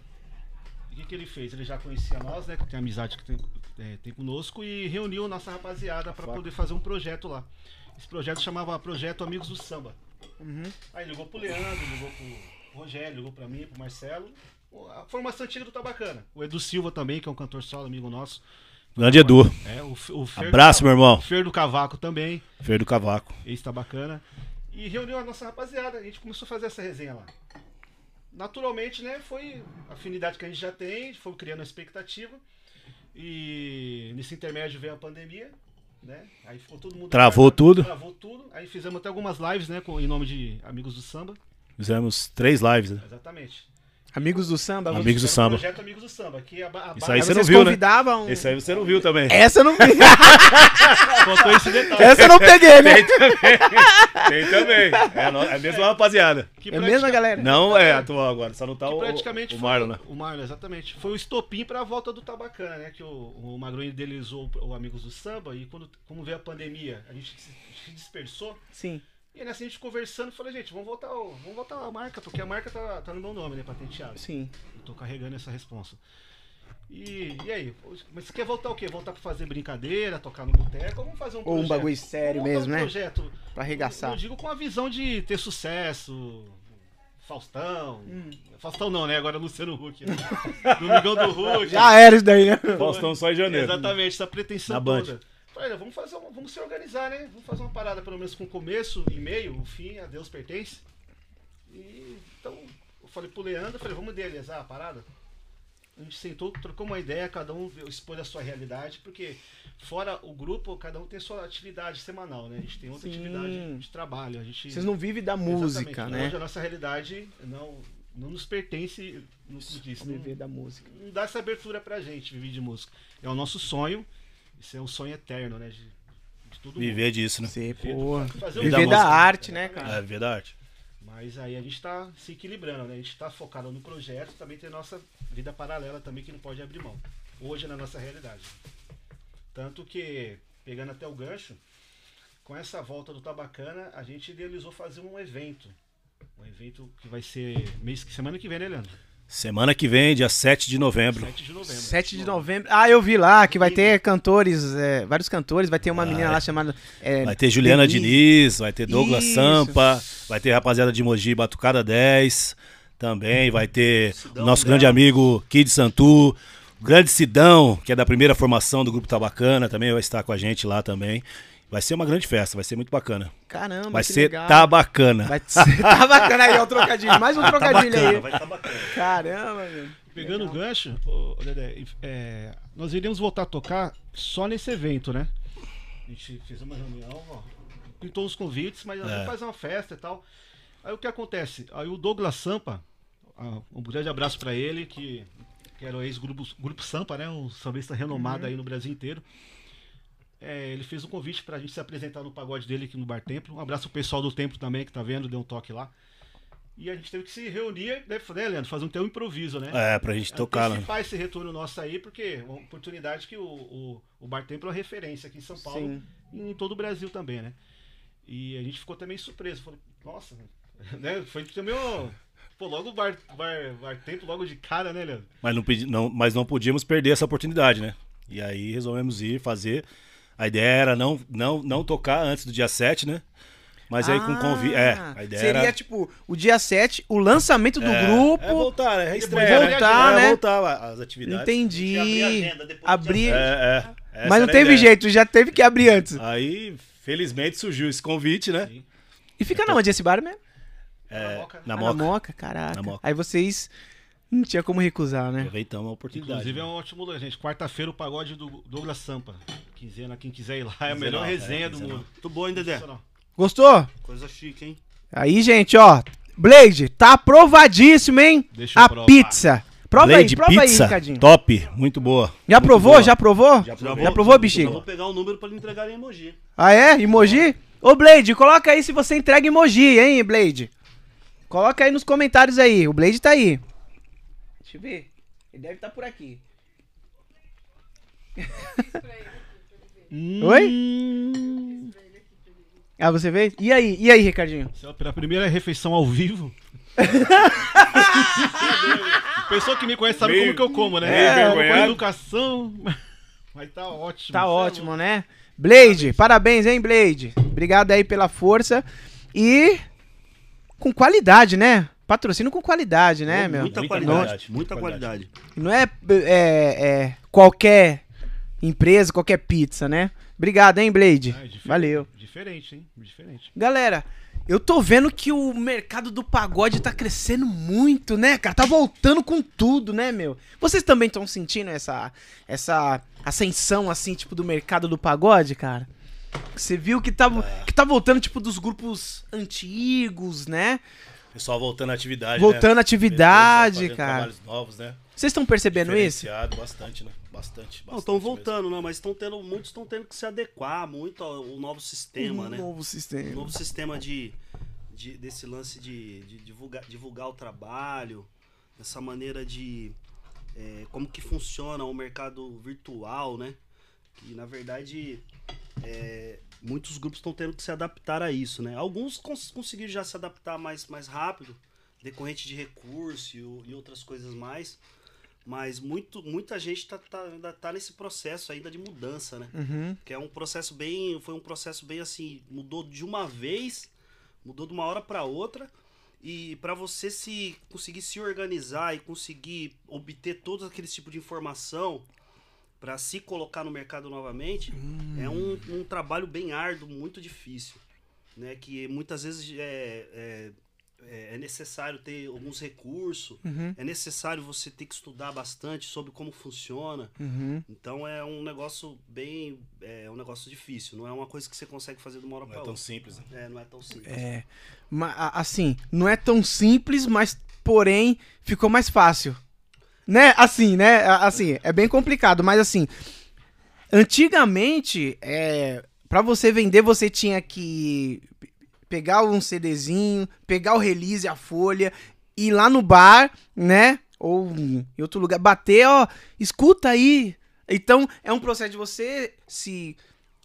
E o que, que ele fez? Ele já conhecia nós, né? Que tem amizade que tem, é, tem conosco e reuniu nossa rapaziada para poder fazer um projeto lá. Esse projeto chamava Projeto Amigos do Samba. Uhum. Aí ligou pro Leandro, ligou pro Rogério, ligou pra mim, pro Marcelo. A formação antiga do Tabacana. O Edu Silva também, que é um cantor solo, amigo nosso. Grande Edu. É, o, o Fer Abraço, do, meu irmão. O Fer do Cavaco também, Fer do Cavaco. esse Tabacana. E reuniu a nossa rapaziada. A gente começou a fazer essa resenha lá. Naturalmente, né, foi a afinidade que a gente já tem, foi criando a expectativa. E nesse intermédio veio a pandemia, né? Aí ficou todo mundo. Travou tudo. Travou tudo. Aí fizemos até algumas lives, né, com, em nome de Amigos do Samba. Fizemos três lives, né? Exatamente. Amigos do samba. Amigos do samba. Projeto Amigos do Samba. Que a, a Isso aí você não vocês viu, né? convidavam... Esse aí você não viu também. Essa eu não vi. [laughs] Faltou esse detalhe. Essa eu não peguei, né? Tem também. Tem também. É a, no- é a mesma rapaziada. Que É a pratica- mesma galera. Não é atual agora, só não tá que o, praticamente o Marlon, né? O Marlon, exatamente. Foi o estopim para a volta do Tabacana, né? Que o, o Magrão idealizou o, o Amigos do Samba e quando como veio a pandemia, a gente se, se dispersou. Sim. E nessa a gente conversando, falei, gente, vamos voltar, vamos voltar a marca, porque a marca tá, tá no meu nome, né? Patenteado. Sim. Eu tô carregando essa responsa. E, e aí? Mas você quer voltar o quê? Voltar pra fazer brincadeira, tocar no boteco? Ou vamos fazer um Ou um projeto? bagulho sério Vamos mesmo, um né? projeto Pra arregaçar. Eu digo com a visão de ter sucesso. Faustão. Hum. Faustão não, né? Agora é Luciano Huck. Né? [laughs] Domingão do Huck. Já era isso daí, né? Faustão só em janeiro. Exatamente, essa pretensão Na Band. toda. Falei, "Olha, vamos fazer, uma- vamos se organizar, né? Vamos fazer uma parada pelo menos com começo e meio, o fim, a Deus pertence. E então, eu falei pro Leandro, falei, vamos idealizar a parada? A gente sentou, trocou uma ideia, cada um expôs a sua realidade, porque fora o grupo, cada um tem sua atividade semanal, né? A gente tem outra Sim. atividade de trabalho. A gente, Vocês não vivem da música, Exatamente. né? Hoje a nossa realidade não, não nos pertence, não, disse, não, Viver da música. não dá essa abertura pra gente viver de música. É o nosso sonho Isso é um sonho eterno, né? De, de todo mundo. Viver disso, né? Você, Viver fazer da da música. arte, né, cara? É, viver da arte. Mas aí a gente tá se equilibrando, né? A gente tá focado no projeto, também tem a nossa vida paralela também que não pode abrir mão. Hoje na nossa realidade. Tanto que, pegando até o gancho, com essa volta do Tabacana, a gente idealizou fazer um evento. Um evento que vai ser mês, semana que vem, né, Leandro? Semana que vem, dia 7 de novembro. 7 de novembro. 7 de novembro. Ah, eu vi lá que vai ter cantores, é, vários cantores. Vai ter uma menina lá chamada. é, Vai ter Juliana Denise. Diniz, vai ter Douglas Isso. Sampa, vai ter rapaziada de Mogi Batucada 10 também, vai ter Sidão o nosso grande amigo Kid Santu, o grande Sidão, que é da primeira formação do Grupo Tabacana, também vai estar com a gente lá também. Vai ser uma grande festa, vai ser muito bacana. Caramba, Vai que ser legal. Tabacana. Vai ser. [laughs] Tá bacana aí, ó, o trocadilho. Mais um trocadilho Bacana, aí. vai estar bacana. Caramba, meu. Pegando o gancho, ô, ô, Dedé, é, nós iremos voltar a tocar só nesse evento, né? A gente fez uma reunião, ó, pintou os convites, mas É. fazer uma festa e tal. Aí o que acontece? Aí o Douglas Sampa, um grande abraço pra ele, que, que era o ex-grupo grupo Sampa, né? Um sambista renomado aí no Brasil inteiro. É, ele fez um convite pra gente se apresentar no pagode dele aqui no Bar Templo. Um abraço pro pessoal do Templo também, que tá vendo, deu um toque lá. E a gente teve que se reunir, né, né Leandro? Fazer um teu improviso, né? É, pra gente tocar, né? Antecipar esse retorno nosso aí, porque é uma oportunidade que o, o, o Bar Templo é referência aqui em São Paulo Sim. e em todo o Brasil também, né? E a gente ficou também surpreso. Falou, nossa, né? Foi também o. Pô, logo o Bar, bar, bar Templo, logo de cara, né, Leandro? Mas não, pedi- não- mas não podíamos perder essa oportunidade, né? E aí resolvemos ir fazer. A ideia era não, não, não tocar antes do dia 7, né? Mas aí com convite. É, Ah, a ideia Seria, era. tipo, o dia 7, o lançamento do é, grupo. É voltar, é Depois estreia, né? voltar, É, né? voltar as atividades. Entendi. abrir agenda Abrir. É, é. Mas não teve ideia. jeito, já teve que abrir antes. Aí, felizmente, surgiu esse convite, né? Sim. E fica na onde esse bar mesmo? É, Moca. na Ah, Moca. Na Moca, caraca. Na Moca. Aí vocês não tinha como recusar, né? Aproveitamos a oportunidade. Inclusive é né? um ótimo lugar, gente. Quarta-feira o pagode do Douglas Sampa. Quinzena, quem quiser ir lá, é a melhor é, resenha do quinzenal. mundo. Muito bom, hein, Dedé? Gostou? Coisa chique, hein? Aí, gente, ó. Blade, tá aprovadíssimo, hein? Deixa eu A provar. pizza. Prova Blade aí, prova aí, Pizza, Ricardinho. top, muito boa. Já Muito provou? boa. Já provou? Já Já, provou. Já bexiga? vou pegar o número pra ele entregar em emoji. Ah, é? Emoji? Ô, Blade, coloca aí se você entrega emoji, hein, Blade? Coloca aí nos comentários aí. O Blade tá aí. Deixa eu ver. Ele deve estar por aqui. [laughs] Oi? Ah, você veio? E aí? E aí, Ricardinho? Pela primeira refeição ao vivo. [laughs] Pessoa que me conhece sabe Meio- como que eu como, né? É, com educação. [laughs] Mas tá ótimo. Tá é ótimo, né? Blade, parabéns, hein, Blade? Obrigado aí pela força. E com qualidade, né? Patrocínio com qualidade, né, Pô, meu? Muita, Muita qualidade, qualidade, muita qualidade. Não é, é, é qualquer empresa, qualquer pizza, né? Obrigado, hein, Blade? É, diferente, Valeu. Diferente, hein? Diferente. Galera, eu tô vendo que o mercado do pagode tá crescendo muito, né, cara? Tá voltando com tudo, né, meu? Vocês também estão sentindo essa, essa ascensão, assim, tipo, do mercado do pagode, cara? Você viu que tá, que tá voltando, tipo, dos grupos antigos, né? Pessoal voltando à atividade. Voltando à né? atividade, Fazendo cara. Trabalhos novos, né? Vocês estão percebendo isso? Bastante, né? Bastante. Não, bastante estão mesmo. voltando, não, mas estão tendo, muitos estão tendo que se adequar muito ao, ao novo sistema, um né? novo O sistema. novo sistema de, de- desse lance de, de divulgar, divulgar o trabalho, essa maneira de é, como que funciona o mercado virtual, né? Que na verdade é, muitos grupos estão tendo que se adaptar a isso, né? Alguns cons conseguiram já se adaptar mais, mais rápido, decorrente de recurso e, e outras coisas mais. Mas muito, muita gente tá, tá- ainda tá nesse processo ainda de mudança, né? Uhum. Que é um processo bem. Foi um processo bem assim. Mudou de uma vez, mudou de uma hora para outra. E para você se conseguir se organizar e conseguir obter todos aqueles tipos de informação para se colocar no mercado novamente, é um, um trabalho bem árduo, muito difícil. Né? Que muitas vezes é, é, é necessário ter alguns recursos, Uhum. é necessário você ter que estudar bastante sobre como funciona. Uhum. Então é um negócio bem. É um negócio difícil. Não é uma coisa que você consegue fazer de uma hora Não para é tão outra. simples, né? É, não é tão simples. É. ma- a- assim, não é tão simples, mas porém ficou mais fácil. Né? Assim, né? Assim, é bem complicado, mas assim. Antigamente, é, para você vender, você tinha que pegar um CDzinho, pegar o release, a folha, ir lá no bar, né? Ou em outro lugar, bater, ó, escuta aí. Então, é um processo de você se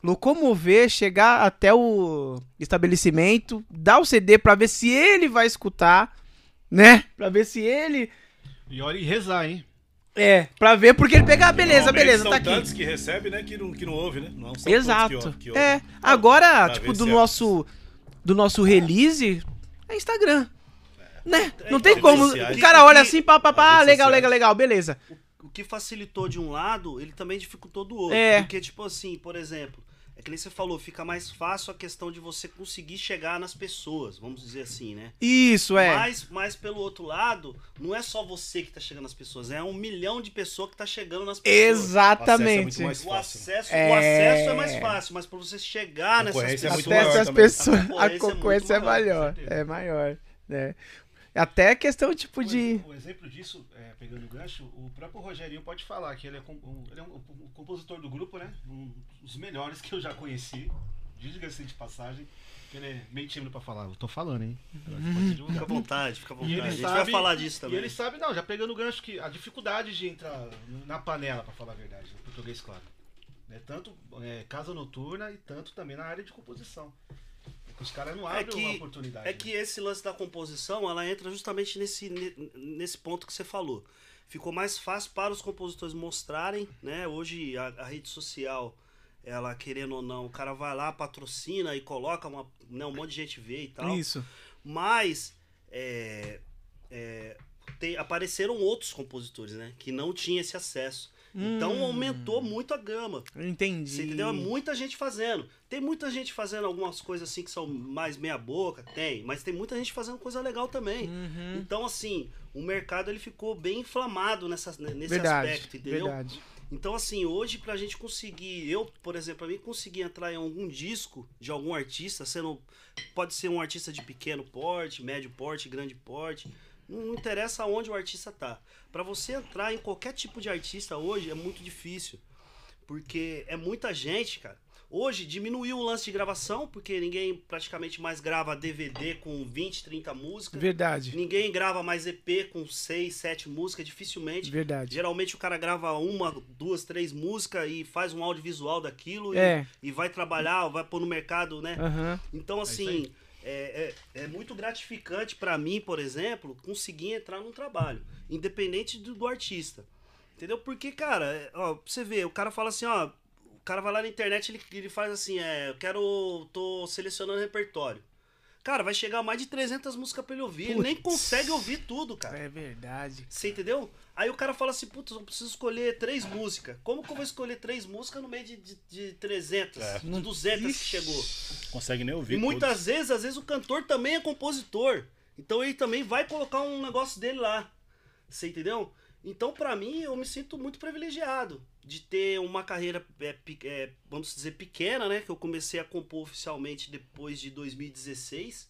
locomover, chegar até o estabelecimento, dar o CD pra ver se ele vai escutar, né? Pra ver se ele E olha e rezar, hein? é, pra ver porque ele pega, ah, beleza, beleza, são tá aqui. tantos que recebe, né, que não, que não ouve, né? Não são Exato. que que ouvem. É, agora, Pra tipo, do é- nosso do nosso release é Instagram. Né? É, Não tem então, como. O cara olha assim, pá, pá, pá, redes legal, legal, legal, beleza. O que facilitou de um lado, ele também dificultou do outro. É. Porque, tipo assim, por exemplo, é que nem você falou, fica mais fácil a questão de você conseguir chegar nas pessoas, vamos dizer assim, né? Isso, é. Mas, mas pelo outro lado, não é só você que tá chegando nas pessoas, é um milhão de pessoas que tá chegando nas pessoas. Exatamente. O acesso é muito mais O fácil. acesso, É. o acesso é mais fácil, mas pra você chegar nessas é pessoas. muito Até maior essas também. pessoas, A a concorrência é concorrência é muito maior, maior. É maior. né? Até questão, tipo, O de. O exemplo disso, é, pegando o gancho, o próprio Rogerinho pode falar que ele é, com- um, ele é um, um compositor do grupo, né? Um dos melhores que eu já conheci. Diga-se de passagem, que ele é meio tímido pra falar. Eu tô falando, hein? Fica à vontade, fica à E vontade. ele A gente sabe- vai falar disso E também. ele sabe, não, já pegando o gancho, que a dificuldade de entrar na panela, pra falar a verdade, no português claro. Né? Tanto é, casa noturna e tanto também na área de composição. Os caras não É abrem que- uma oportunidade. É que esse lance da composição, ela entra justamente nesse, ne- nesse ponto que você falou. Ficou mais fácil para os compositores mostrarem, né? Hoje a, a rede social, ela querendo ou não, o cara vai lá, patrocina e coloca uma, né, um monte de gente vê e tal. Isso. Mas é, é, tem- apareceram outros compositores, né? Que não tinham esse acesso. Então Hum. aumentou muito a gama. Entendi. Você entendeu? É muita gente fazendo. Tem muita gente fazendo algumas coisas assim que são mais meia boca, tem, mas tem muita gente fazendo coisa legal também. Uhum. Então assim, o mercado ele ficou bem inflamado nessa, nesse Verdade. aspecto, entendeu? Verdade. Então assim, hoje pra gente conseguir, eu, por exemplo, pra mim conseguir entrar em algum disco de algum artista, sendo pode ser um artista de pequeno porte, médio porte, grande porte, não, não interessa onde o artista tá. Pra você entrar em qualquer tipo de artista hoje é muito difícil. Porque é muita gente, cara. Hoje diminuiu o lance de gravação, porque ninguém praticamente mais grava DVD com 20, 30 músicas. Verdade. Ninguém grava mais EP com 6, 7 músicas, dificilmente. Verdade. Geralmente o cara grava uma, duas, três músicas e faz um audiovisual daquilo e- É. e, vai trabalhar, vai pôr no mercado, né? Aham. Então, isso assim, é, é, é muito gratificante pra mim, por exemplo, conseguir entrar num trabalho, independente do, do artista. Entendeu? Porque, cara, é, ó, pra você ver, o cara fala assim, ó, o cara vai lá na internet, ele, ele faz assim, é, eu quero, tô selecionando repertório. Cara, vai chegar mais de 300 músicas pra ele ouvir, ele nem consegue ouvir tudo, cara. É verdade. Você entendeu? Aí o cara fala assim, putz, eu preciso escolher três músicas. Como que eu vou escolher três músicas no meio de, de, de 300, É. de 200 que Ixi. chegou? Consegue nem ouvir. E muitas vezes, às vezes o cantor também é compositor. Então ele também vai colocar um negócio dele lá. Você entendeu? Então, pra mim, eu me sinto muito privilegiado de ter uma carreira, é, é, vamos dizer, pequena, né? Que eu comecei a compor oficialmente depois de 2016.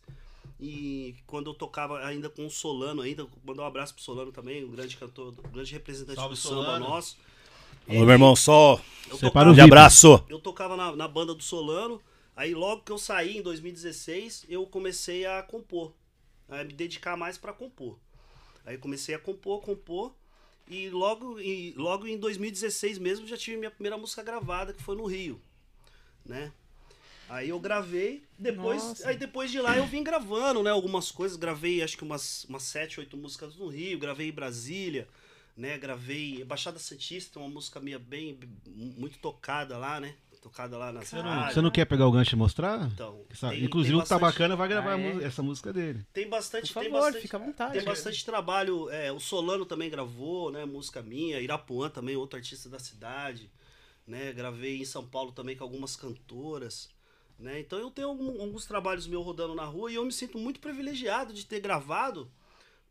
E quando eu tocava ainda com o Solano, ainda, mandar um abraço pro Solano também, um grande cantor, um grande representante Salve, do samba Solano. nosso. Alô, meu irmão, só Eu Separa de abraço. eu tocava na, na banda do Solano, aí logo que eu saí em 2016, eu comecei a compor, a me dedicar mais pra compor. Aí comecei a compor, compor, e logo, e logo em 2016 mesmo já tive minha primeira música gravada, que foi no Rio, né? Aí eu gravei, depois, Nossa. aí depois de lá eu vim gravando, né, algumas coisas, gravei acho que umas, umas 7, 8 músicas no Rio, gravei em Brasília, né, gravei Baixada Santista, uma música minha bem, muito tocada lá, né, tocada lá na Você não, você não quer pegar o gancho e mostrar? Então, Essa- tem- Inclusive tem o Tá bastante- Bacana vai gravar Ah, é? essa música dele. Tem bastante, Por tem favor, bastante, fica à vontade. tem bastante trabalho. é, o Solano também gravou, né? Música minha. Irapuã também, outro artista da cidade. Né? Gravei em São Paulo também com algumas cantoras. Né? Então eu tenho algum- alguns trabalhos meus rodando na rua e eu me sinto muito privilegiado de ter gravado.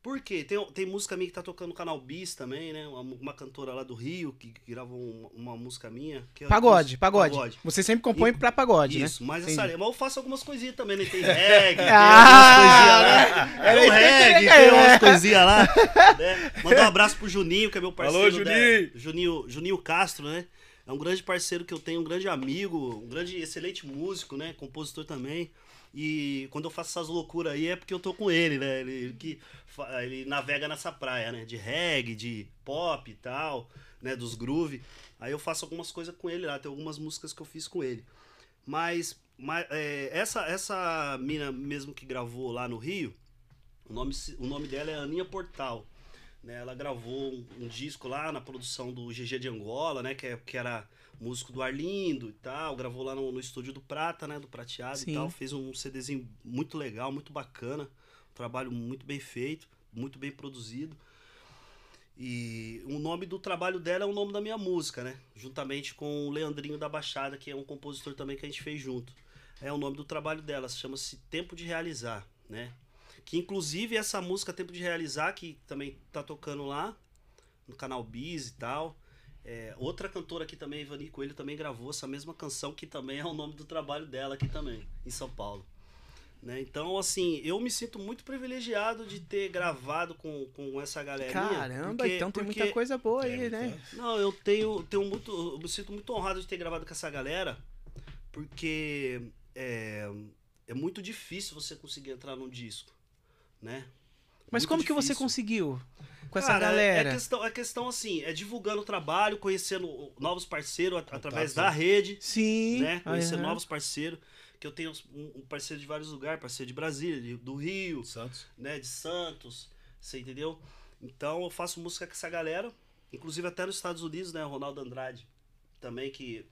Por quê? Tem, tem música minha que tá tocando no canal Bis também, né? Uma, uma cantora lá do Rio que, que gravou uma, uma música minha. que é- Pagode, pagode, Você sempre compõe pra pagode, Isso, né? mas, Entendi. essa, mas eu faço algumas coisinhas também, né? Tem [laughs] reggae, tem Ah, algumas coisinhas lá. Tem um reggae, tem né? umas coisinhas lá. Né? Mandar um abraço pro Juninho, que é meu parceiro. Alô, Juninho. né? Juninho, Juninho Castro, né? É um grande parceiro que eu tenho, um grande amigo, um grande, excelente músico, né? Compositor também. E quando eu faço essas loucuras aí é porque eu tô com ele, né? Ele, ele que ele navega nessa praia, né? De reggae, de pop e tal, né? Dos groove. Aí eu faço algumas coisas com ele lá, tem algumas músicas que eu fiz com ele. Mas, mas é, essa, essa mina mesmo que gravou lá no Rio, o nome, o nome dela é Aninha Portal. Né? Ela gravou um, um disco lá na produção do GG de Angola, né? Que, é, que era músico do Arlindo e tal. Gravou lá no, no estúdio do Prata, né? Do Prateado Sim. e tal. Fez um CDzinho muito legal, muito bacana. Um trabalho muito bem feito, muito bem produzido. E o nome do trabalho dela é o nome da minha música, né? Juntamente com o Leandrinho da Baixada, que é um compositor também que a gente fez junto. É o nome do trabalho dela, chama-se Tempo de Realizar, né? Que inclusive essa música Tempo de Realizar, que também tá tocando lá, no canal Biz e tal. É, outra cantora aqui também, Ivani Coelho, também gravou essa mesma canção, que também é o nome do trabalho dela aqui também, em São Paulo. Né? Então, assim, eu me sinto muito privilegiado de ter gravado com, com essa galerinha. Caramba, porque- então tem porque- muita coisa boa É, aí, né? não, eu tenho, tenho muito. Eu me sinto muito honrado de ter gravado com essa galera, porque é, é muito difícil você conseguir entrar num disco, né? Mas Muito como que você difícil. conseguiu com essa Cara, é- galera? É questão, é questão assim, é divulgando o trabalho, conhecendo novos parceiros at- através da rede, Sim. né? Conhecendo novos parceiros. Que eu tenho um, um parceiro de vários lugares, parceiro de Brasília, de- do Rio, Santos. né, de Santos, você entendeu? Então eu faço música com essa galera, inclusive até nos Estados Unidos, né, o Ronaldo Andrade, também que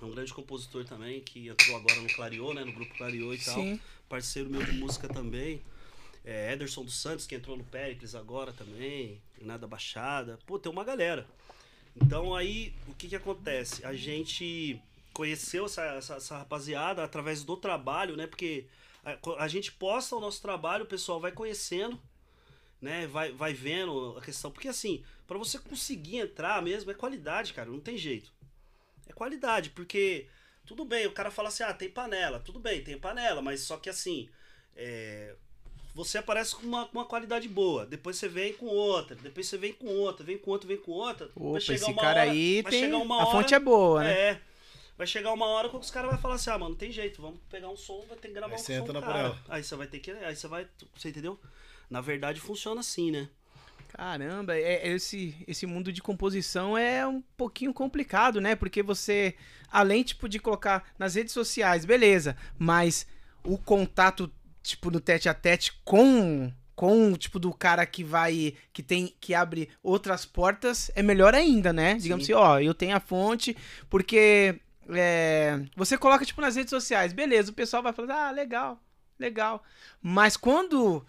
é um grande compositor também, que entrou agora no Clariô, né, no grupo Clariô e tal, Sim. parceiro meu de música também, é, Ederson dos Santos, que entrou no Pericles agora também, né, da Baixada, pô, tem uma galera. Então aí, o que que acontece? A gente conheceu essa, essa, essa rapaziada através do trabalho, né? Porque a, a gente posta o nosso trabalho, o pessoal vai conhecendo, né? Vai, vai vendo a questão. Porque assim, para você conseguir entrar mesmo, é qualidade, cara, não tem jeito. É qualidade, porque tudo bem, o cara fala assim, ah, tem panela. Tudo bem, tem panela, mas só que assim, é, você aparece com uma, com uma qualidade boa, depois você vem com outra, depois você vem com outra, vem com outra, vem com outra. Opa, esse uma cara hora- aí vai tem. chegar uma A hora- fonte é boa, né? é. Vai chegar uma hora que os caras vão falar assim, ah, mano, não tem jeito, vamos pegar um som, vai ter que gravar Aí um você som entra cara. Aí você vai ter que. Aí você vai. Você entendeu? Na verdade funciona assim, né? Caramba, é, esse, esse mundo de composição é um pouquinho complicado, né? Porque você, além, tipo, de colocar nas redes sociais, beleza, mas o contato, tipo, no tete a tete com, com, tipo, do cara que vai, que tem, que abre outras portas, é melhor ainda, né? Digamos Sim. assim, ó, eu tenho a fonte, porque é, você coloca, tipo, nas redes sociais, beleza, o pessoal vai falar, ah, legal, legal. Mas quando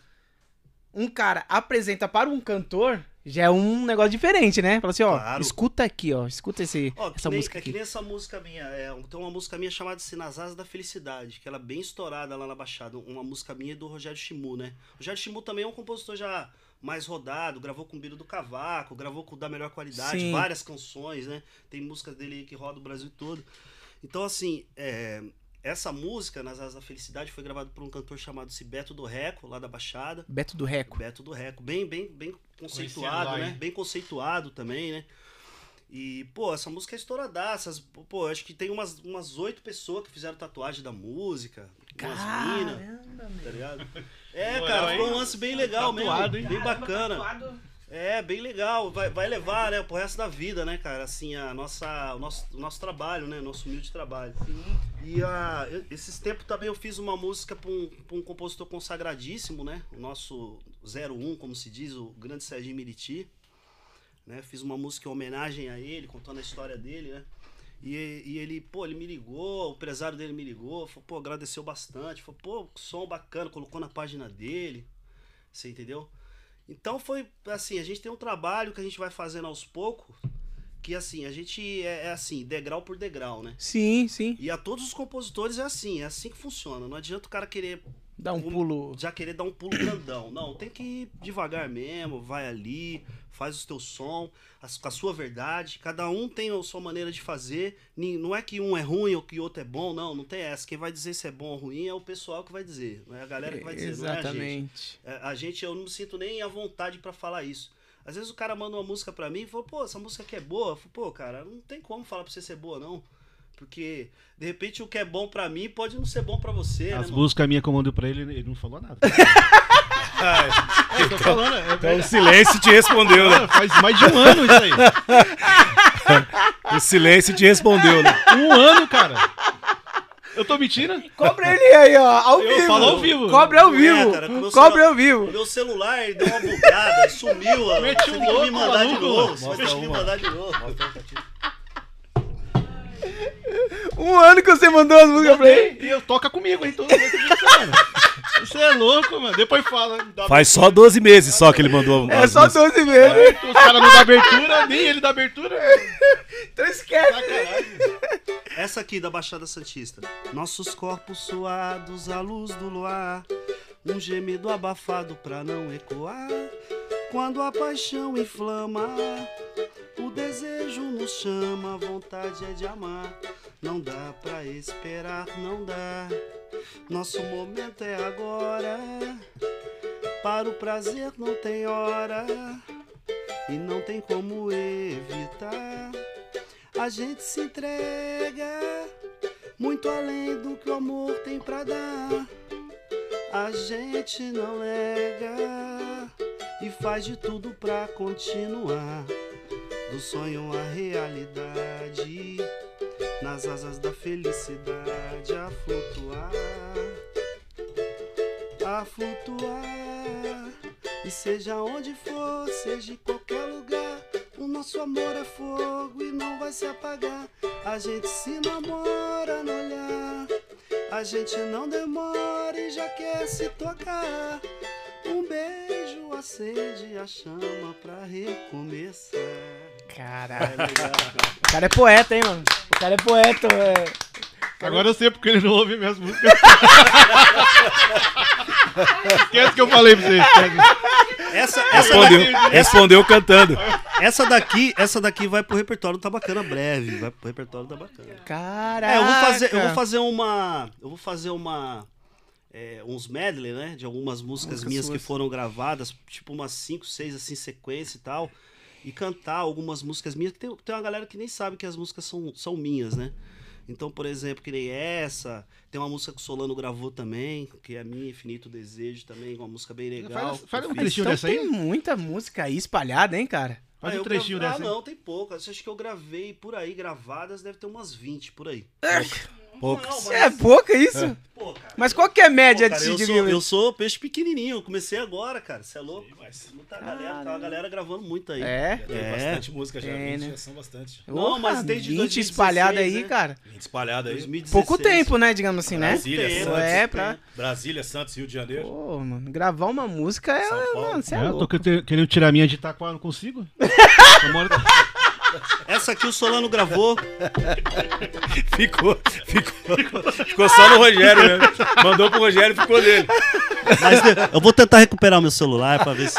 um cara apresenta para um cantor, já é um negócio diferente, né? Fala assim, ó, Claro. escuta aqui, ó, escuta esse, Ó, essa nem, música é que aqui. nem essa música minha. É, tem uma música minha chamada Sinazás da Felicidade, que ela é bem estourada lá na Baixada. Uma música minha do Rogério Chimu, né? O Rogério Chimu também é um compositor já mais rodado, gravou com o Biro do Cavaco, gravou com o da melhor qualidade, Sim. várias canções, né? Tem músicas dele aí que roda o Brasil todo. Então, assim, é, essa música, Nas Asas da Felicidade, foi gravada por um cantor chamado Cibeto do Reco, lá da Baixada. Beto do Reco. Beto do Reco, bem, bem, bem conceituado, lá, né? hein? Bem conceituado também, né? E, pô, essa música é estouradaça. Pô, acho que tem umas umas oito pessoas que fizeram tatuagem da música. Umas minas, Caramba, tá ligado? [laughs] É, Moral, cara, hein? um lance bem legal Tatuado, mesmo. hein? Bem bacana. É, bem legal. Vai, vai levar, né, pro resto da vida, né, cara? Assim, a nossa, o, nosso, o nosso trabalho, né? Nosso humilde trabalho. E a, eu- esses tempos também eu fiz uma música pra um, pra um compositor consagradíssimo, né? O nosso 01, como se diz, o grande Serginho Miriti. Né? Fiz uma música em homenagem a ele, contando a história dele, né? E, e ele, pô, ele me ligou, o empresário dele me ligou, falou, pô, agradeceu bastante, falou, pô, som bacana, colocou na página dele, você entendeu? Então foi assim, a gente tem um trabalho que a gente vai fazendo aos poucos, que assim, a gente é, é assim, degrau por degrau, né? Sim, sim. E a todos os compositores é assim, é assim que funciona. Não adianta o cara querer um Um- pulo. já querer dar um pulo grandão. Não, tem que ir devagar mesmo, vai ali, faz o teu som, com a sua verdade. Cada um tem a sua maneira de fazer. Não é que um é ruim ou que o outro é bom, não, não tem essa. Quem vai dizer se é bom ou ruim é o pessoal que vai dizer, não é a galera que vai dizer, não é a gente. Exatamente. É, A gente, eu não me sinto nem à vontade pra falar isso. Às vezes o cara manda uma música pra mim e fala, pô, essa música aqui é boa. Eu falo, pô, cara, não tem como falar pra você ser boa, não. Porque, de repente, o que é bom pra mim pode não ser bom pra você, né, As mano? músicas minhas que eu mando pra ele, ele não falou nada. [laughs] eu tô falando, é Então o silêncio te respondeu, né? Faz mais de um ano isso aí. O silêncio te respondeu, né? Um ano, cara. Eu tô mentindo? Cobra ele aí, ó, ao Eu vivo. falo ao vivo. Cobra ao Não é, vivo. cara, Cobra ao vivo. Meu celular deu uma bugada, [laughs] sumiu. ó. Mete Você o tem que me louco, mandar de novo. Você vai ter que me mandar de novo. Um ano que você mandou as músicas pra ele. E eu toca comigo, hein? Todo mundo que Você é louco, mano. Depois fala. Faz só 12 meses só que ele mandou. É só músicas. 12 meses. Os caras não dão abertura, nem ele dá abertura. [laughs] Então esquece. Sacanagem. Essa aqui da Baixada Santista. Nossos corpos suados à luz do luar. Um gemido abafado pra não ecoar. Quando a paixão inflama, o desejo nos chama, a vontade é de amar. Não dá pra esperar, não dá. Nosso momento é agora. Para o prazer não tem hora. E não tem como evitar. A gente se entrega muito além do que o amor tem pra dar. A gente não nega e faz de tudo pra continuar. Do sonho à realidade, nas asas da felicidade a flutuar, a flutuar. E seja onde for, seja em qualquer lugar, o nosso amor é fogo e não vai se apagar. A gente se namora no olhar, a gente não demora e já quer se tocar. Um beijo acende a chama pra recomeçar. Caralho. É. O cara é poeta, hein, mano? O cara é poeta, velho. Agora eu sei porque ele não ouve minhas músicas. [laughs] Esquece que eu falei pra você. Essa, essa, Respondeu, daqui, respondeu cantando. essa daqui, essa daqui vai pro repertório da bacana breve, vai pro repertório da bacana. Caraca. É, eu vou fazer, eu vou fazer uma, eu vou fazer uma é, uns medley, né, de algumas músicas Músicas minhas suas. que foram gravadas, tipo umas 5, 6 assim sequência e tal, e cantar algumas músicas minhas que tem, tem uma galera que nem sabe que as músicas são, são minhas, né? Então, por exemplo, que nem essa, tem uma música que o Solano gravou também, que é minha Infinito Desejo também, uma música bem legal. Faz- eu um trechinho Então dessa aí? tem muita música aí espalhada, hein, cara? Faz Ah, um trechinho grave- dessa. Ah, não, tem poucas. Acho que eu gravei por aí, gravadas, deve ter umas 20 por aí. Poucas. Não, É pouca isso? Pô, cara. Mas qual que é a média Pô, cara, de eu, sou, eu sou peixe pequenininho, eu comecei agora, cara. Você é louco? Muita galera, tá uma galera gravando muito aí. É? Tem É. bastante música já, 20 né? já são bastante. Não, mas Porra, tem de 20 2016, espalhada aí, né? cara. 20 espalhado aí. 2016. Pouco tempo, né, digamos assim, né? Brasília, Tempo, Santos. É, pra... Brasília, Santos, Rio de Janeiro. Pô, mano, gravar uma música é... São Paulo. Mano, você é, É, eu louco. tô que- querendo tirar a minha de Itaquá, não consigo. [laughs] Eu moro- Essa aqui o Solano gravou. Ficou, ficou, ficou só no Rogério, né? Mandou pro Rogério e ficou dele. Mas eu vou tentar recuperar meu celular pra ver se.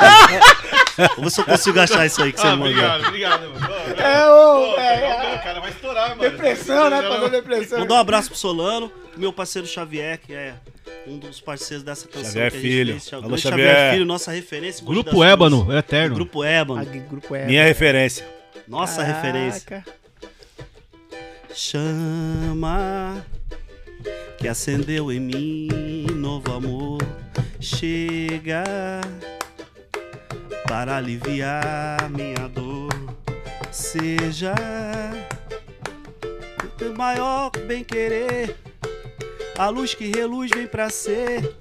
Vou ver se eu consigo achar isso aí que você Ah, me mandou. obrigado, obrigado, mano. É, ô, é, o cara vai estourar, mano. Depressão, né? Passou depressão. Mandar um abraço pro Solano, meu parceiro Xavier, que é um dos parceiros dessa canção Xavier que a gente Filho. fez. Xavier, Alô, Xavier. Xavier. Filho, nossa referência. Grupo Ébano, Cruzes. eterno. Grupo Ébano, Ah, grupo é... Minha referência. Nossa Caraca. referência. Chama que acendeu em mim novo amor. Chega para aliviar minha dor. Seja o teu maior bem querer. A luz que reluz vem pra ser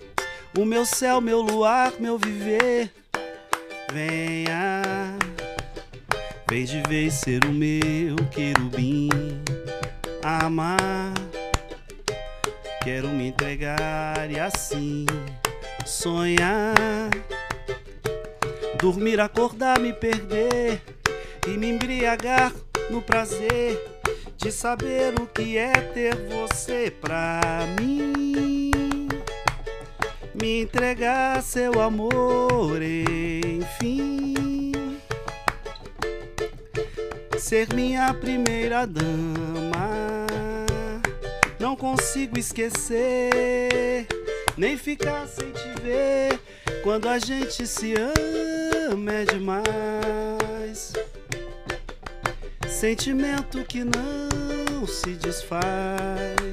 o meu céu, meu luar, meu viver. Venha, vem de vez ser o meu querubim. Amar, quero me entregar e assim sonhar. Dormir, acordar, me perder e me embriagar no prazer de saber o que é ter você pra mim. Me entregar seu amor, enfim. Ser minha primeira dama. Não consigo esquecer, nem ficar sem te ver quando a gente se ama é demais. Sentimento que não se desfaz.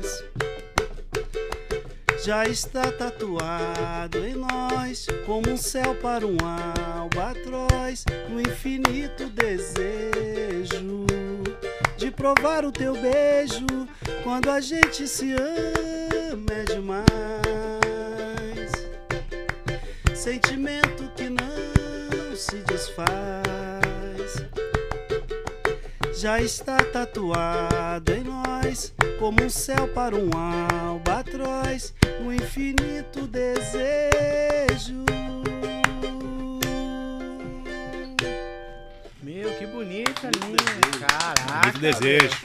Já está tatuado em nós, como um céu para um albatroz, no infinito desejo de provar o teu beijo. Quando a gente se ama é demais. Sentimento que não se desfaz já está tatuado em nós, como um céu para um albatroz, um infinito desejo. Meu, que bonita linha. desejo. Caraca. Muito desejo.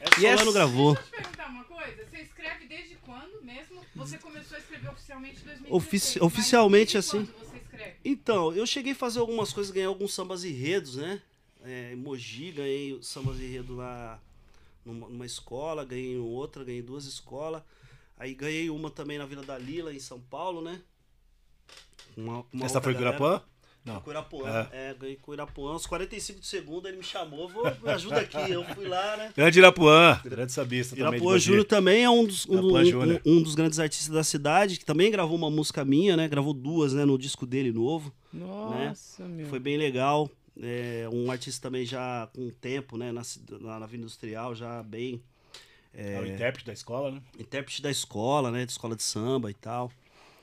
É E Solano essa- gravou. Deixa eu te perguntar uma coisa. Você escreve desde quando mesmo? Você começou a escrever oficialmente em 2016. Ofici- oficialmente, desde assim. quando você escreve? Então, eu cheguei a fazer algumas coisas, ganhei alguns sambas enredos, né? É, Mogi, ganhei o sambas enredo lá numa, numa escola, ganhei outra, ganhei duas escolas. Aí ganhei uma também na Vila da Lila, em São Paulo, né? Uma- uma Essa foi galera. Guirapuã? Não. Com Irapuã. É. ganhei com Irapuã. Uns 45 de segundo, ele me chamou, vou, me ajuda aqui. Eu fui lá, né? Grande Irapuã. Grande sabista também. de Irapuã. Júnior também é um dos, um, Irapuã um- um- dos grandes artistas da cidade, que também gravou uma música minha, né? Gravou duas, né? No disco dele novo. Nossa, meu. Foi bem legal. É, um artista também já com tempo, né? Na, na, na Vila Industrial, já bem É o intérprete da escola, né? intérprete da escola, né? De escola de samba e tal.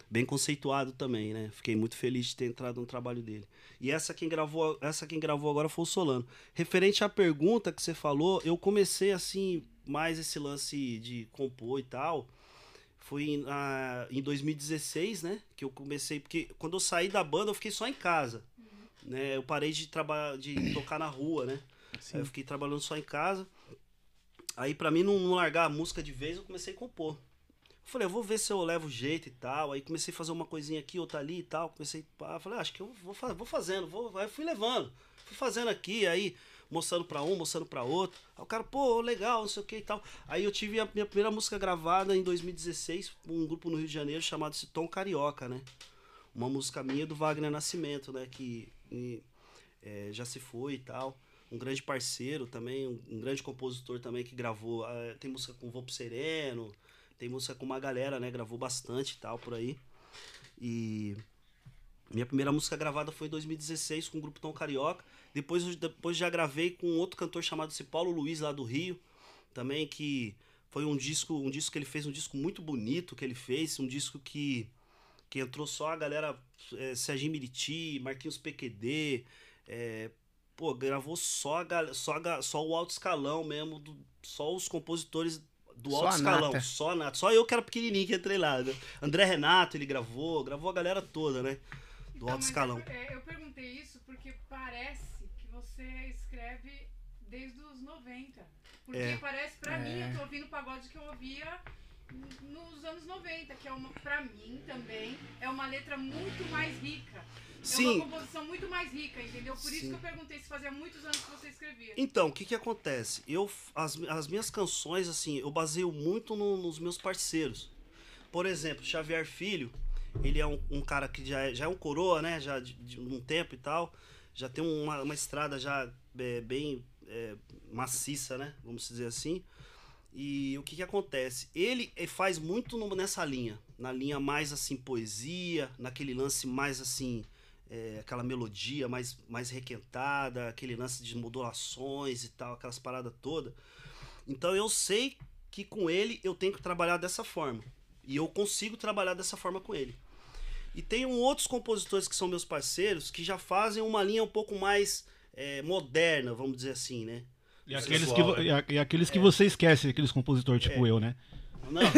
Bem conceituado também, né? Fiquei muito feliz de ter entrado no trabalho dele. E essa quem gravou, essa quem gravou agora foi o Solano. Referente à pergunta que você falou, eu comecei assim mais esse lance de compor e tal. Foi em, ah, em 2016, né? Que eu comecei porque quando eu saí da banda eu fiquei só em casa, né? Eu parei de trabalhar, de tocar na rua, né? Aí eu fiquei trabalhando só em casa. Aí pra mim não, não largar a música de vez, eu comecei a compor. Eu falei, eu vou ver se eu levo jeito e tal. Aí comecei a fazer uma coisinha aqui, outra ali e tal. Comecei, pá, falei, ah, acho que eu vou, vou fazendo, vou, aí fui levando. Fui fazendo aqui, aí mostrando pra um, mostrando pra outro. Aí o cara, pô, legal, não sei o que e tal. Aí eu tive a minha primeira música gravada em 2016 com um grupo no Rio de Janeiro chamado Se Tom Carioca, né? Uma música minha do Wagner Nascimento, né? Que e, é, já se foi e tal. Um grande parceiro também, um, um grande compositor também que gravou. ah, tem música com Pro Sereno, tem música com uma galera, né? Gravou bastante e tal por aí. E minha primeira música gravada foi em 2016 com o grupo Tom Carioca. Depois, depois já gravei com outro cantor chamado -se Paulo Luiz, lá do Rio. Também que foi um disco, um disco que ele fez, um disco muito bonito que ele fez, um disco que, que entrou só a galera é, Serginho Miriti, Marquinhos PQD, é, pô, gravou só, a, gal- só, a só o alto escalão mesmo, do- só os compositores do Só alto a escalão, nata. só a nata. Só eu que era pequenininho que entrei lá. né? André Renato ele gravou, gravou a galera toda, né? Do Então, alto escalão. é- é, eu perguntei isso porque parece que você escreve desde os 90. Porque É. parece, pra É. mim, eu tô ouvindo o pagode que eu ouvia nos anos 90, que é uma, pra mim também, é uma letra muito mais rica. É Sim. uma composição muito mais rica, entendeu? Por isso Sim. que eu perguntei se fazia muitos anos que você escrevia. Então, o que que acontece? Eu, as, as minhas canções, assim, eu baseio muito no- nos meus parceiros. Por exemplo, Xavier Filho, ele é um, um cara que já é, já é um coroa, né? Já de, de um tempo e tal. Já tem uma, uma estrada já é, bem é, maciça, né? Vamos dizer assim. E o que que acontece? Ele eh, faz muito nessa linha. Na linha mais, assim, poesia. Naquele lance mais, assim... é, aquela melodia mais, mais requentada, aquele lance de modulações e tal, aquelas paradas todas. Então eu sei que com ele eu tenho que trabalhar dessa forma. E eu consigo trabalhar dessa forma com ele. E tem outros compositores que são meus parceiros que já fazem uma linha um pouco mais é, moderna, vamos dizer assim, né? E aqueles, Sensual, que, né? e a- e aqueles que você esquece, aqueles compositores tipo eu, né? Não. [laughs]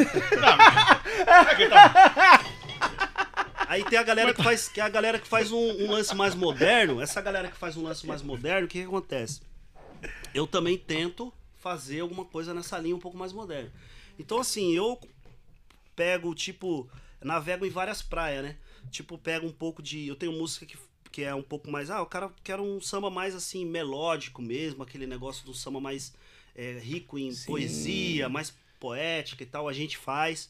Aí tem a galera que faz, que é a galera que faz um, um lance mais moderno. Essa galera que faz um lance mais moderno, o que, que acontece? Eu também tento fazer alguma coisa nessa linha um pouco mais moderna. Então assim, eu pego tipo, navego em várias praias, né? Tipo, pego um pouco de, eu tenho música que que é um pouco mais, ah, o cara quer um samba mais assim melódico mesmo, aquele negócio do samba mais é, rico em Sim. poesia, mais poética e tal, a gente faz.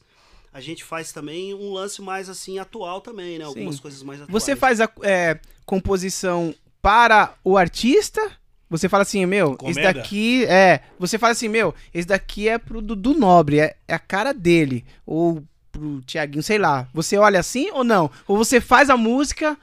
a gente faz também um lance mais assim atual também, né? Algumas Sim. coisas mais atuais. Você faz a é, composição para o artista? Você fala assim, meu, esse daqui é. Você fala assim, meu, esse daqui é pro Dudu Nobre, é, é a cara dele. Ou pro Tiaguinho, sei lá. Você olha assim ou não? Ou você faz a música.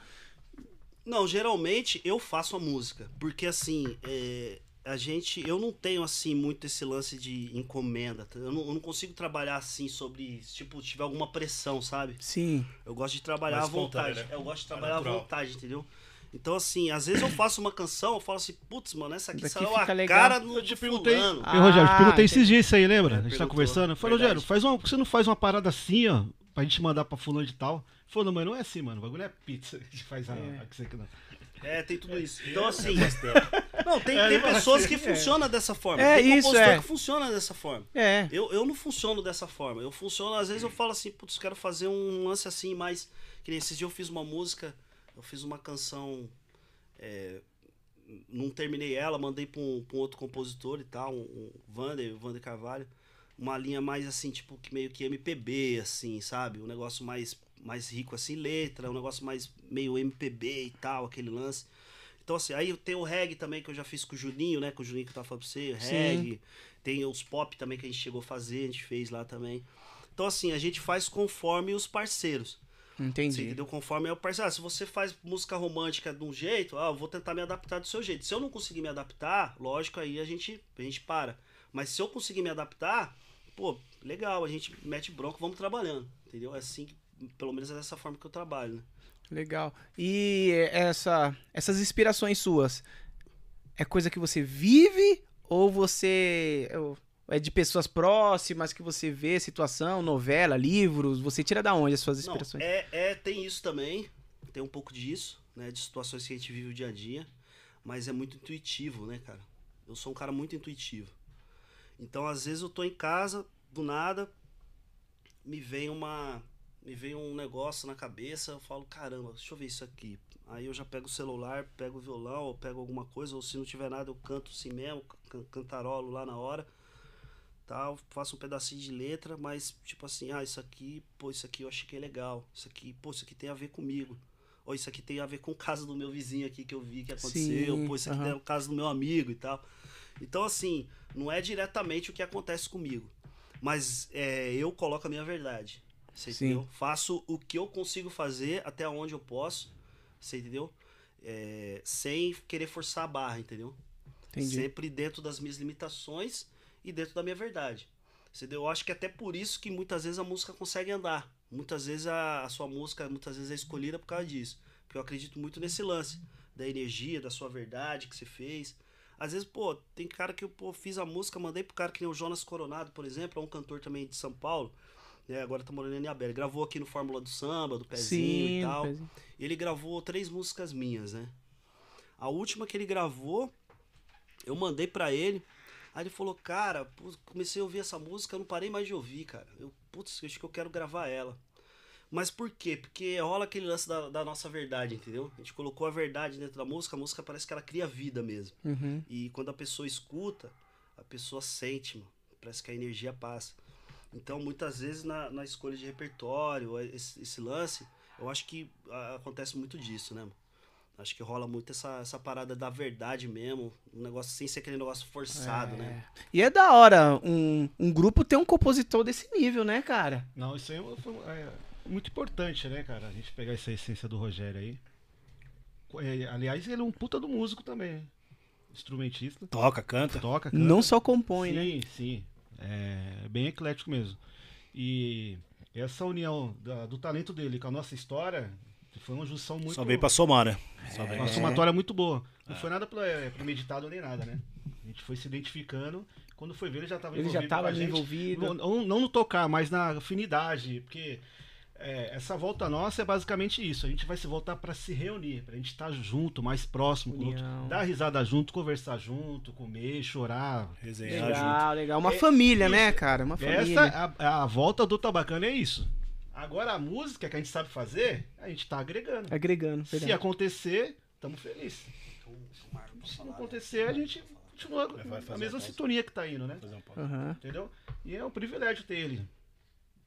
Não, geralmente eu faço a música. Porque assim, é, a gente. Eu não tenho assim muito esse lance de encomenda. tá? Eu não, eu não consigo trabalhar assim sobre. Tipo, se tiver alguma pressão, sabe? Sim. Eu gosto de trabalhar Mais à vontade. né? Eu gosto de Mais trabalhar à natural. vontade, entendeu? Então, assim, às vezes eu faço uma canção, eu falo assim, putz, mano, essa aqui Daqui saiu a legal. cara do, Eu te perguntei. fulano. Ah, E, Rogério, eu te perguntei entendi. esses dias isso aí, lembra? É, a gente tá conversando. Eu falei. Rogério, faz uma, você não faz uma parada assim, ó, pra gente mandar pra fulano de tal? Ele Falou, não, mas não é assim, mano. O bagulho é pizza. [laughs] A gente faz a, É. a que você que não. É, tem tudo isso. Então, assim. Não, tem, É, tem mas pessoas que é. funcionam dessa forma. É, tem isso, compositor é. que funciona dessa forma. É. Eu, eu não funciono dessa forma. Eu funciono, às vezes eu falo assim, putz, quero fazer um lance assim, mais. Que nem esses dias eu fiz uma música, eu fiz uma canção. é, não terminei ela, mandei pra um, pra um outro compositor e tal, um, um Vander, o Vander Carvalho. Uma linha mais assim, tipo, que meio que MPB, assim, sabe? Um negócio mais, mais rico assim, letra, um negócio mais meio MPB e tal, aquele lance. Então, assim, aí tem o reggae também que eu já fiz com o Juninho, né? Com o Juninho que eu tava falando pra você, Sim. reggae. Tem os pop também que a gente chegou a fazer, a gente fez lá também. Então, assim, a gente faz conforme os parceiros. Você Entendi. entendeu? Conforme é o parceiro. Ah, se você faz música romântica de um jeito, ah, eu vou tentar me adaptar do seu jeito. Se eu não conseguir me adaptar, lógico, aí a gente, a gente para. Mas se eu conseguir me adaptar, pô, legal, a gente mete bronca, vamos trabalhando. Entendeu? É assim, pelo menos é dessa forma que eu trabalho, né? Legal. E essa, essas inspirações suas, é coisa que você vive ou você é de pessoas próximas que você vê situação, novela, livros? Você tira da onde as suas Não, inspirações? é, é, tem isso também, tem um pouco disso, né? De situações que a gente vive o dia a dia, mas é muito intuitivo, né, cara? Eu sou um cara muito intuitivo. Então, às vezes eu tô em casa, do nada, me vem uma. Me vem um negócio na cabeça, eu falo, caramba, deixa eu ver isso aqui. Aí eu já pego o celular, pego o violão, ou pego alguma coisa, ou se não tiver nada, eu canto assim mesmo, can- cantarolo lá na hora tal, faço um pedacinho de letra, mas tipo assim, ah, isso aqui, pô, isso aqui eu achei que é legal. Isso aqui, pô, isso aqui tem a ver comigo. Ou isso aqui tem a ver com o caso do meu vizinho aqui que eu vi que aconteceu, Sim, pô, isso aqui aham. é o caso do meu amigo e tal. Então, assim, não é diretamente o que acontece comigo. Mas é, eu coloco a minha verdade. Você Sim. entendeu? Faço o que eu consigo fazer até onde eu posso. Você entendeu? É, sem querer forçar a barra, entendeu? Entendi. Sempre dentro das minhas limitações e dentro da minha verdade. Entendeu? Eu acho que até por isso que muitas vezes a música consegue andar. Muitas vezes a, a sua música muitas vezes é escolhida por causa disso. Porque eu acredito muito nesse lance da energia, da sua verdade que você fez. Às vezes, pô, tem cara que eu pô, fiz a música, mandei pro cara que nem o Jonas Coronado, por exemplo, é um cantor também de São Paulo. Né, agora tá morando em Abel. Gravou aqui no Fórmula do Samba, do Pezinho Sim, e tal. pezinho. Ele gravou três músicas minhas, né? A última que ele gravou, eu mandei pra ele. Aí ele falou, cara, comecei a ouvir essa música, eu não parei mais de ouvir, cara. Eu, putz, acho que eu quero gravar ela. Mas por quê? Porque rola aquele lance da, da nossa verdade, entendeu? A gente colocou a verdade dentro da música, a música parece que ela cria vida mesmo. Uhum. E quando a pessoa escuta, a pessoa sente, mano. Parece que a energia passa. Então, muitas vezes na, na escolha de repertório, esse, esse lance, eu acho que ah, acontece muito disso, né, mano? Acho que rola muito essa, essa parada da verdade mesmo, um negócio sem ser aquele negócio forçado, né? E é da hora um, um grupo ter um compositor desse nível, né, cara? Não, isso aí foi é, muito importante, né, cara? A gente pegar essa essência do Rogério aí. É, aliás, ele é um puta do músico também. Instrumentista. Toca, canta. Toca, canta. Não só compõe, sim, né? sim. É bem eclético mesmo. E essa união da- do talento dele com a nossa história foi uma junção muito. Só veio pra somar, né? Só veio Uma somatória muito boa. Não foi nada pra- é, premeditado nem nada, né? A gente foi se identificando. Quando foi ver, ele já estava Ele já envolvido. tava com a gente. envolvido. Não, não- não no tocar, mas na afinidade. Porque é, essa volta nossa é basicamente isso. A gente vai se voltar para se reunir, pra gente estar junto, mais próximo, outro, dar risada junto, conversar junto, comer, chorar. resenhar junto. Legal, legal. Uma É, família, isso. né, cara? Uma família. Essa, a, a volta do Tabacana é isso. Agora a música que a gente sabe fazer, a gente tá agregando. Agregando, Se verdade. acontecer, estamos felizes. Se não acontecer, a gente continua na a mesma sintonia que tá indo, né? Um. Aham. Entendeu? E é um privilégio ter ele.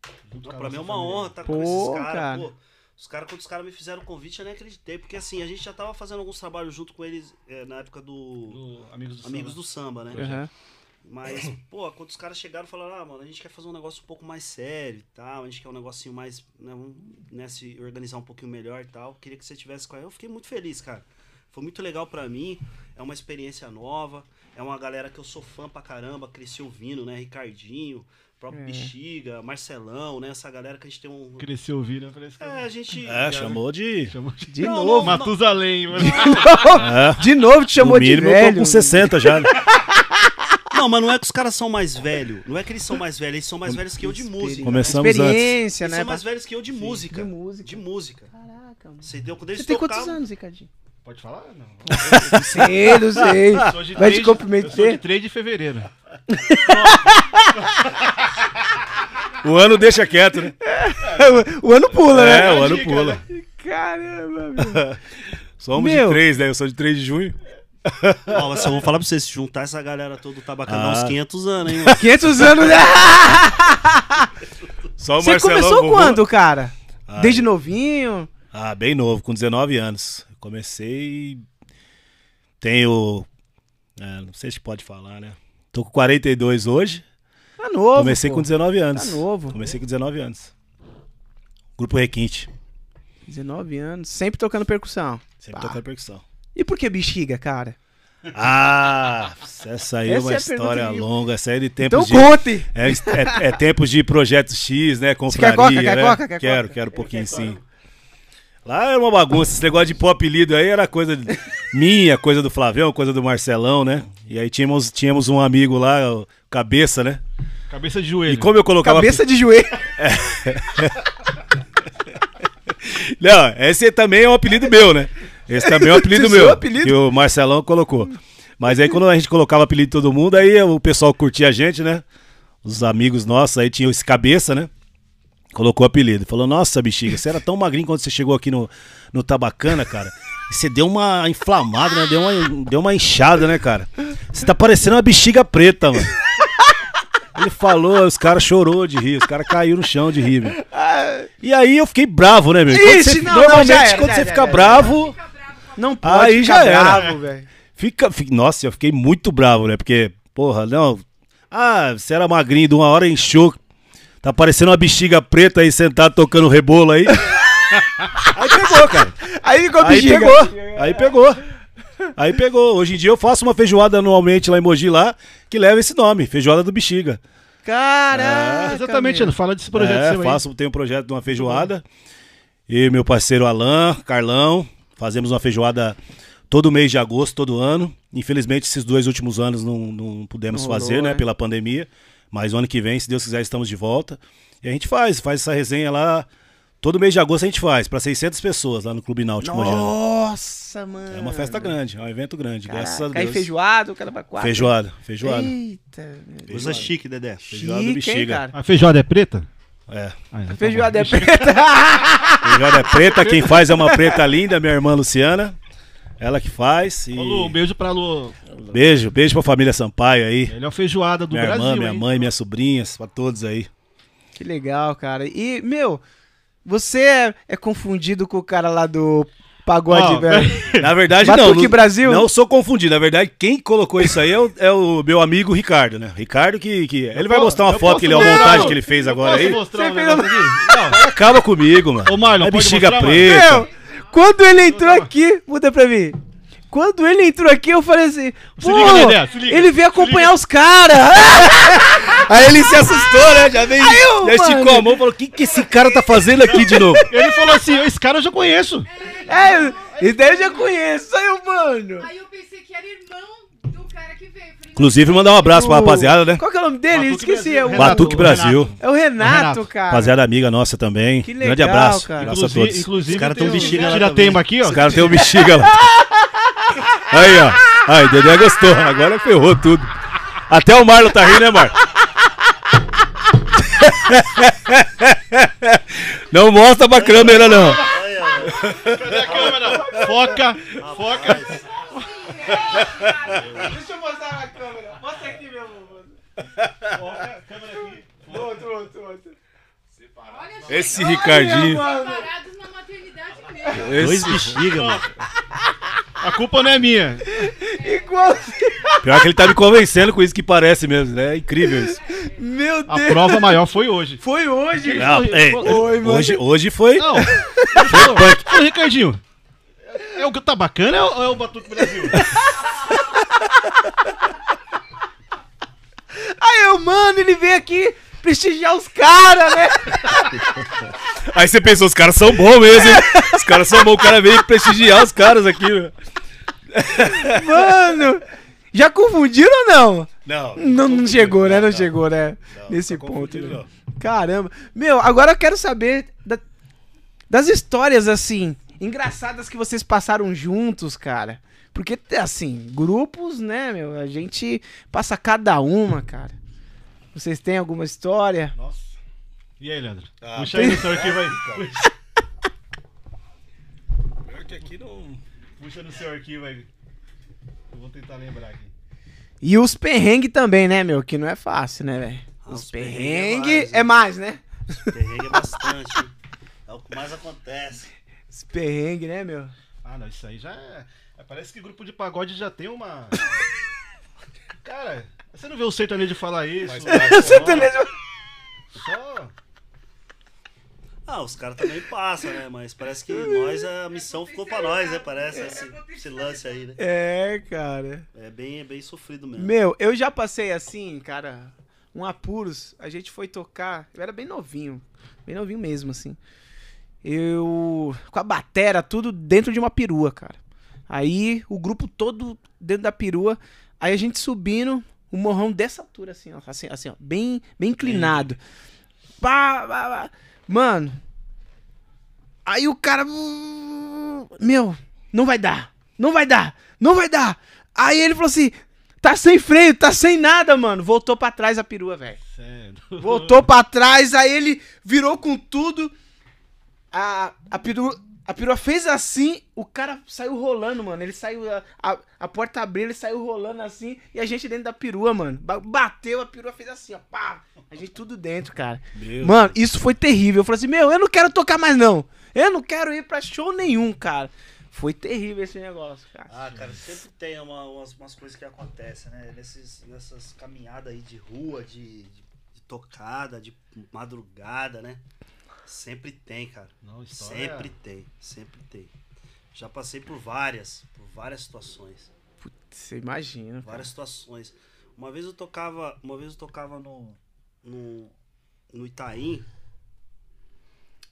A Pra mim é uma família. honra estar Pô, com esses caras. cara. Pô, os caras, quando os caras me fizeram o convite, eu nem acreditei. Porque assim, a gente já tava fazendo alguns trabalhos junto com eles é, na época do Do Amigos do Amigos Samba. do Samba, né? Aham. Mas, pô, quando os caras chegaram e falaram, ah, mano, a gente quer fazer um negócio um pouco mais sério e tal, a gente quer um negocinho mais, né, vamos né, se organizar um pouquinho melhor e tal. Queria que você tivesse com ela. Eu fiquei muito feliz, cara. Foi muito legal pra mim, é uma experiência nova, é uma galera que eu sou fã pra caramba, cresci ouvindo, né, Ricardinho, próprio É. Bexiga, Marcelão, né, essa galera que a gente tem um... Cresceu ouvindo, eu falei assim. É, a gente... É, chamou de. Chamou de De Não, novo. não, Matusalém, mano. É, [laughs] De novo te chamou no de mínimo eu velho. tô com 60 já. né? Não, mas não é que os caras são mais velhos, não é que eles são mais velhos, eles são mais velhos que eu de música. Começamos antes. Experiência, Eles né? são mais velhos que eu de música. de música. De música. Caraca, mano. Você deu quando Você eles tem quantos anos, Ricardinho? Pode falar? Não. Sei, não sei. Eu de Vai te 3 Eu comprometer? sou de 3 de fevereiro. [laughs] O ano deixa quieto, né? [laughs] o ano pula, né? É, o ano pula. Caramba, meu. [laughs] Somos Meu. de 3, né? Eu sou de 3 de junho. Ó, mas eu vou falar pra vocês, se juntar essa galera toda do Tabacana, Ah. uns 500 anos, hein, [laughs] mano. 500 anos. né? Só o Você Marcelão. começou vovô. quando, cara? Ah, Desde novinho? Ah, bem novo, com 19 anos. Comecei. Tenho. é, não sei se pode falar, né? Tô com 42 hoje. Tá novo. Comecei pô. com 19 anos. Tá novo. Comecei com 19 anos. Grupo Requinte. 19 anos. Sempre tocando percussão. Sempre Pá. tocando percussão. E por que bexiga, cara? Ah, essa aí é Essa uma é a pergunta história longa. Essa aí é de Então tempos de. conte. É, é, é tempos de projeto X, né? quer Confraria, coca? Quer né? coca? Quer quero, coca? quero um pouquinho sim. Lá era uma bagunça, esse negócio de pôr apelido aí era coisa [laughs] minha, coisa do Flavião, coisa do Marcelão, né? E aí tínhamos, tínhamos um amigo lá, o Cabeça, né? Cabeça de joelho. E como eu colocava. Cabeça de joelho. [laughs] Não, esse também é um apelido meu, né? Esse também é um apelido Seu meu. apelido? Que o Marcelão colocou. Mas aí quando a gente colocava apelido de todo mundo, aí o pessoal curtia a gente, né? Os amigos nossos aí tinham esse cabeça, né? Colocou o apelido. Falou, nossa, bexiga, você era tão magrinho quando você chegou aqui no, no Tabacana, cara. Você deu uma inflamada, né? Deu uma, deu uma inchada, né, cara? Você tá parecendo uma bexiga preta, mano. Ele falou, os caras chorou de rir, os caras caíram no chão de rir, meu. E aí eu fiquei bravo, né, meu? Quando você- não, não, normalmente, já era, quando já você fica já bravo, Não pode Aí ficar já era. bravo, velho. fica, fi- Nossa, eu fiquei muito bravo, né? Porque, porra, não. Ah, você era magrinho, de uma hora inchou. Tá parecendo uma bexiga preta aí sentado tocando rebolo aí. [laughs] aí pegou, cara. Aí ficou Aí bexiga. pegou. Aí pegou. Aí pegou. Hoje em dia eu faço uma feijoada anualmente lá em Mogi lá, que leva esse nome, feijoada do bexiga. Caraca. Exatamente, meu. Ana. Fala desse projeto é, seu aí. faço, tenho um projeto de uma feijoada. E meu parceiro Alan, Carlão, fazemos uma feijoada todo mês de agosto, todo ano. Infelizmente, esses dois últimos anos não, não pudemos Não fazer, né, né? pela pandemia. Mas o ano que vem, se Deus quiser, estamos de volta. E a gente faz, faz essa resenha lá. Todo mês de agosto a gente faz, para 600 pessoas lá no Clube Náutico Mogiano. Nossa, mano. É uma festa grande, é um evento grande, graças a Caraca, Aí Deus. feijoado, cara pra quatro. Feijoada, feijoada. Eita, meu. Coisa chique, Dedé. Feijoada Chique, hein, bexiga. cara? A feijoada é preta? É. Ah, então tá Feijoada é bom. preta. Feijoada é preta, quem faz é uma preta linda, minha irmã Luciana. Ela que faz. E... Ô, Lu, um beijo pra Lu. Beijo, beijo pra família Sampaio aí. Melhor feijoada do minha Brasil, irmã, minha hein? mãe, minhas sobrinhas, pra todos aí. que legal, cara. E, meu, você é, é confundido com o cara lá do pagode, Ó, velho. [laughs] Na verdade, Batuque não. Brasil? Não sou confundido. Na verdade, quem colocou isso aí é o, é o meu amigo Ricardo, né? Ricardo que. que ele vai mostrar uma foto que ele, a mostrar, montagem não? que ele fez agora aí. um Você fez? Não. Acaba comigo, mano. Ô, Marlon, é pode bexiga mostrar, preta. Meu, quando ele entrou aqui, muda pra mim. Quando ele entrou aqui, eu falei assim, Se pô, liga, Dedé, se liga, ele veio se acompanhar os caras. [laughs] Aí ele se assustou, né? Já veio. eu, já esticou mano. a mão e falou: o que, que esse cara tá fazendo aqui de novo? Ele falou assim, esse cara eu já conheço. é, isso daí eu já conheço. Aí eu, mano. Aí eu pensei que era irmão do cara que veio. Falei, Inclusive, mandar um abraço pra rapaziada, né? Qual que é o nome dele? Batuque Esqueci. Brasil. É o, Renato. Batuque Brasil. Renato. é o Renato, Renato. cara. Rapaziada amiga nossa também. Que Grande legal, abraço. cara. Abraço a Inclusive, todos. inclusive Os caras tem tão um bexiga lá Tira-temba aqui, ó. Os caras têm um bexiga lá. [laughs] Aí, ó. Aí, Dedé gostou. Agora ferrou tudo. Até o Marlon tá rindo, né, Marlon? [laughs] Não mostra pra câmera, não. Cadê a câmera? Foca, foca. Deixa eu mostrar na aqui, câmera. Outro, outro, outro. Esse Ricardinho. Parados na maternidade mesmo. Dois bexiga, mano. A culpa não é minha. Igual. Pior que ele tá me convencendo com isso que parece mesmo, né? É incrível isso. Meu A Deus. prova maior foi hoje. Foi hoje. Não, é, Oi, mano. hoje, hoje foi. Não. Ô, Ricardinho. É o que tá bacana ou é o Batuque Brasil? [laughs] Aí eu, mano, ele veio aqui prestigiar os caras, né? [laughs] Aí você pensou, os caras são bons mesmo, hein? Os caras são bons, o cara veio prestigiar os caras aqui, meu. [laughs] Mano. Já confundiram ou não? Não, Não, não chegou, né? Não, Não, chegou, né? não, Nesse tá ponto. confundido, né? Caramba. Meu, agora eu quero saber da- das histórias, assim, engraçadas que vocês passaram juntos, cara. Porque, assim, grupos, né, meu? A gente passa cada uma, cara. Vocês têm alguma história? Nossa. E aí, Leandro? Ah, Puxa aí no seu arquivo aí. [laughs] Pior que aqui não. Puxa no seu arquivo aí. Eu vou tentar lembrar aqui. E os perrengues também, né, meu? Que não é fácil, né, velho? Ah, Os os perrengue é é mais, mais, né? Perrengue é bastante? É o que mais [laughs] acontece. Os perrengues, né, meu? Ah, não, isso aí já é. É, Parece que grupo de pagode já tem uma. [laughs] Cara, você não vê o sertanejo falar isso? Mas- [laughs] Só- Sertanejo. Só. Ah, os caras também passam, né? Mas parece que nós, a missão ficou pra nós, né? Parece esse, esse lance aí, né? É, cara. É bem, é bem sofrido mesmo. Meu, eu já passei assim, cara, um apuros. A gente foi tocar, eu era bem novinho, bem novinho mesmo, assim. Eu, com a batera, tudo dentro de uma perua, cara. Aí, o grupo todo dentro da perua. Aí a gente subindo, um morrão dessa altura, assim, ó. Assim, assim ó, bem, bem inclinado. Pá, pá, pá. Mano. Aí o cara. Meu, não vai dar. Não vai dar. Não vai dar. Aí ele falou assim: tá sem freio, tá sem nada, mano. Voltou pra trás a perua, velho. Sério. Voltou pra trás, aí ele virou com tudo. A, a, perua, a perua fez assim, o cara saiu rolando, mano. Ele saiu, a, a, a porta abriu, ele saiu rolando assim, e a gente dentro da perua, mano. Ba- Bateu, a perua fez assim, ó, pá. A gente tudo dentro, cara. Meu. Mano, isso foi terrível. Eu falei assim, meu, eu não quero tocar mais, não. Eu não quero ir pra show nenhum, cara. Foi terrível esse negócio, cara. Ah, cara, sempre tem uma- umas, umas coisas que acontecem, né? Nesses, nessas caminhadas aí de rua, de, de- de tocada, de madrugada, né? Sempre tem, cara. Não, história- Sempre tem, sempre tem. Já passei por várias, por várias situações. Você imagina. cara. Várias situações. Uma vez eu tocava, uma vez eu tocava no no, no Itaim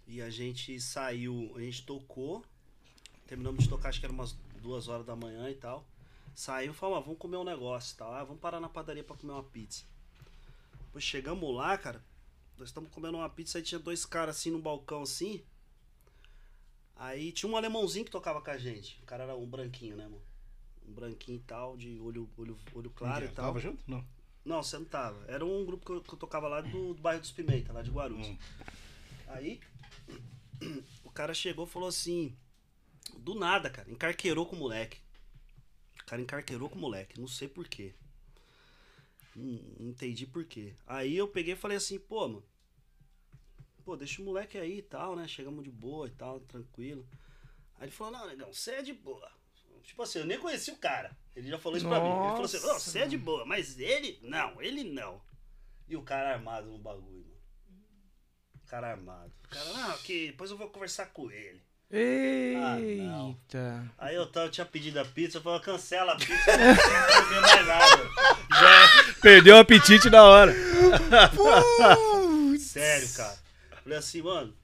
e a gente saiu, a gente tocou, terminamos de tocar, acho que era umas duas horas da manhã e tal. Saiu, falou, ah, vamos comer um negócio e tal. Ah, vamos parar na padaria pra comer uma pizza. Depois chegamos lá, cara, nós estamos comendo uma pizza e tinha dois caras assim no balcão assim. Aí tinha um alemãozinho que tocava com a gente. O cara era um branquinho, né, mano? Um branquinho e tal, de olho, olho, olho claro e tal. Tava junto? Não. Não, você não tava. Era um grupo que eu, que eu tocava lá do, do bairro dos Pimenta, lá de Guarulhos. Hum. Aí, [clears throat] o cara chegou e falou assim: do nada, cara, encarqueirou com o moleque. O cara encarqueirou com o moleque, não sei porquê. Não, não entendi porquê. Aí eu peguei e falei assim: pô, mano, pô, deixa o moleque aí e tal, né? Chegamos de boa e tal, tranquilo. Aí ele falou: não, negão, você é de boa. Tipo assim, eu nem conheci o cara. Ele já falou isso pra mim. Ele falou assim: Nossa, "Ó, você é de boa, mas ele, não, ele não. E o cara armado no bagulho, mano. O cara armado. O cara, não, que depois eu vou conversar com ele. não. Eita. Aí eu, tava- eu tinha pedido a pizza, eu falei, cancela a pizza, [laughs] não consigo comer mais nada. Já, Perdeu o apetite na hora. [laughs] sério, cara. Falei assim, mano,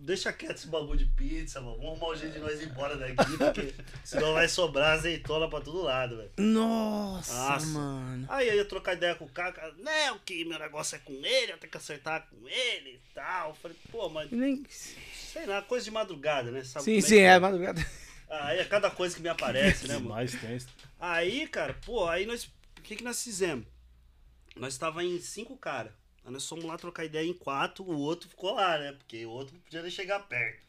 deixa quieto esse bagulho de pizza, mano. Vamos arrumar um jeito de nós ir embora daqui, porque senão vai sobrar azeitona pra todo lado, velho. Nossa, Nossa. mano. Aí eu ia trocar ideia com o cara, cara, não, que meu negócio é com ele, eu tenho que acertar com ele e tal. Eu falei, pô, mas Nem... sei lá, coisa de madrugada, né? Sabe Sim, como sim, que é, madrugada. Aí é cada coisa que me aparece, né, [laughs] mano? Mais tenso. Aí, cara, pô, aí nós. O que que nós fizemos? Nós tava em cinco caras. Aí nós fomos lá trocar ideia em quatro, o outro ficou lá, né? Porque o outro não podia nem chegar perto.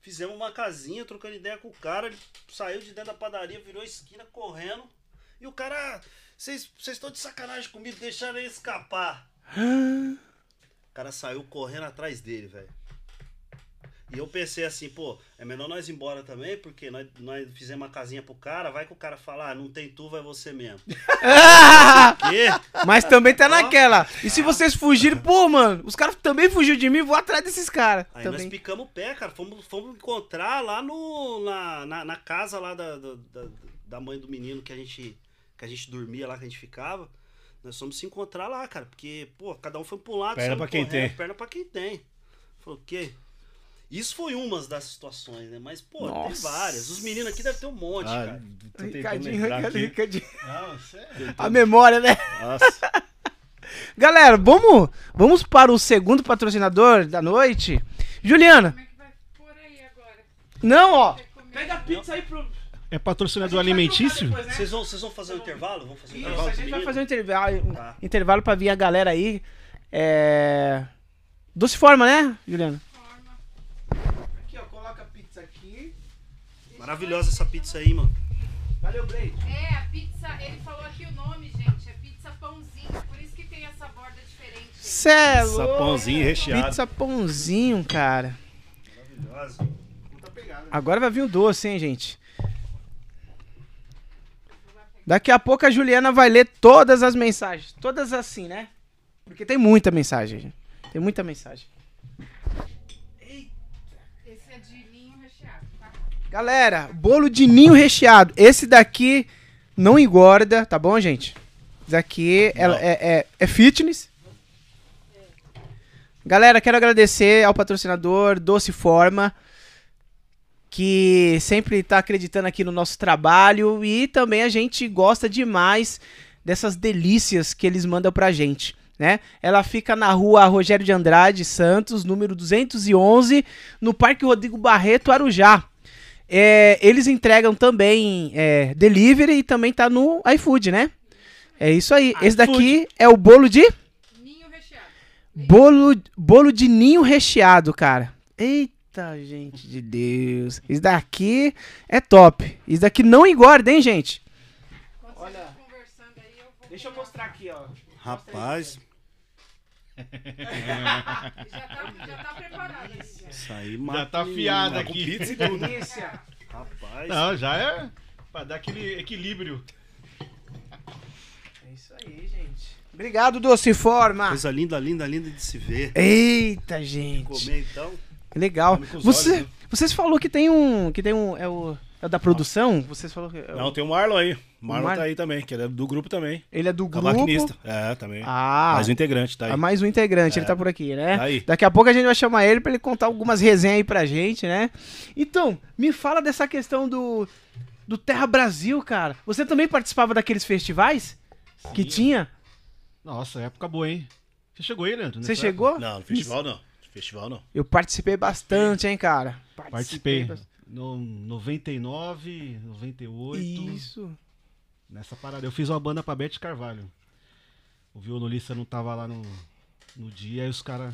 Fizemos uma casinha, trocando ideia com o cara, ele saiu de dentro da padaria, virou esquina correndo. E o cara, vocês estão de sacanagem comigo, deixaram ele escapar. O cara saiu correndo atrás dele, velho. E eu pensei assim, pô, é melhor nós ir embora também, porque nós, nós fizemos uma casinha pro cara, vai que o cara fala, ah, não tem tu, vai você mesmo. [laughs] Mas também tá naquela. E se vocês fugirem, pô, mano, os caras também fugiram de mim, vou atrás desses caras. Aí nós Também. picamos o pé, cara. Fomos, fomos encontrar lá no, na, na, na casa lá da, da, da, mãe do menino que a gente que a gente dormia lá, que a gente ficava. Nós fomos se encontrar lá, cara. Porque, pô, cada um foi pro lado. Perna saiu pra quem tem. Perna pra quem tem. Falou, o quê? Isso foi uma das situações, né? Mas, pô, tem Nossa. várias. Os meninos aqui devem ter um monte, Ah, cara. tô tentando Ricardinho. Não, sério. A memória, né? Nossa. [laughs] Galera, vamos, vamos para o segundo patrocinador da noite. Juliana. Como é que vai por aí agora? Não, ó. Pega a pizza aí pro. É patrocinador alimentício? Vocês vão, vocês vão fazer um intervalo? Vamos fazer um Isso, intervalo a gente vai fazer um intervalo, Tá. intervalo pra vir a galera aí. É. Doce forma, né, Juliana? Aqui, ó, coloca a pizza aqui. Maravilhosa essa pizza aí, mano. Valeu, Blade. É, a pizza, ele falou aqui o nome, gente. É pizza pãozinho. Por isso que tem essa borda diferente. Cê é Pizza pãozinho recheado. Pizza pãozinho, cara. Maravilhosa. Agora vai vir o doce, hein, gente? Daqui a pouco a Juliana vai ler todas as mensagens. Todas assim, né? Porque tem muita mensagem. gente. Tem muita mensagem. Galera, bolo de ninho recheado. Esse daqui não engorda, tá bom, gente? Esse daqui é, é, é- é fitness. Galera, quero agradecer ao patrocinador Doce Forma, que sempre tá acreditando aqui no nosso trabalho e também a gente gosta demais dessas delícias que eles mandam pra gente. Né? Ela fica na rua Rogério de Andrade Santos, número 211, no Parque Rodrigo Barreto, Arujá. É, eles entregam também é, delivery e também tá no iFood, né? É isso aí. Esse daqui é o bolo de Ninho recheado. bolo, bolo de ninho recheado, cara. Eita, gente de Deus. Isso daqui é top. Isso daqui não engorda, hein, gente? Quando Olha. você conversando aí, eu vou. Deixa eu mostrar aqui, ó. Rapaz, [laughs] Já tá, já tá preparado aí. já. isso aí Já tá mano. aqui. Pizza e tudo. Rapaz. Não, já é pra dar aquele equilíbrio. É isso aí, gente. Obrigado, Doce Forma. Coisa linda, linda, linda de se ver. Eita, gente. Comer então. Legal. Você, olhos, né? vocês falou que tem um, que tem um, é o, é da produção? Vocês falou que é o- Não, tem o Marlon aí. O Marlon tá aí também, que ele é do grupo também. ele é do grupo. Cavaquinista. É, também. Ah, Mais um integrante, tá aí. Ah, mais um integrante, ele É. tá por aqui, né? Tá aí. Daqui a pouco a gente vai chamar ele pra ele contar algumas resenhas aí pra gente, né? Então, me fala dessa questão do, do Terra Brasil, cara. Você também participava daqueles festivais que Sim. tinha? Nossa, época boa, hein? Você chegou aí, Leandro? Você nessa chegou? Não, no festival não. No festival não. Eu participei bastante, hein, cara. Participei. bastante. No 99, 98. Isso. Nessa parada. Eu fiz uma banda pra Beth Carvalho. O violonista não tava lá no, no dia, aí os caras.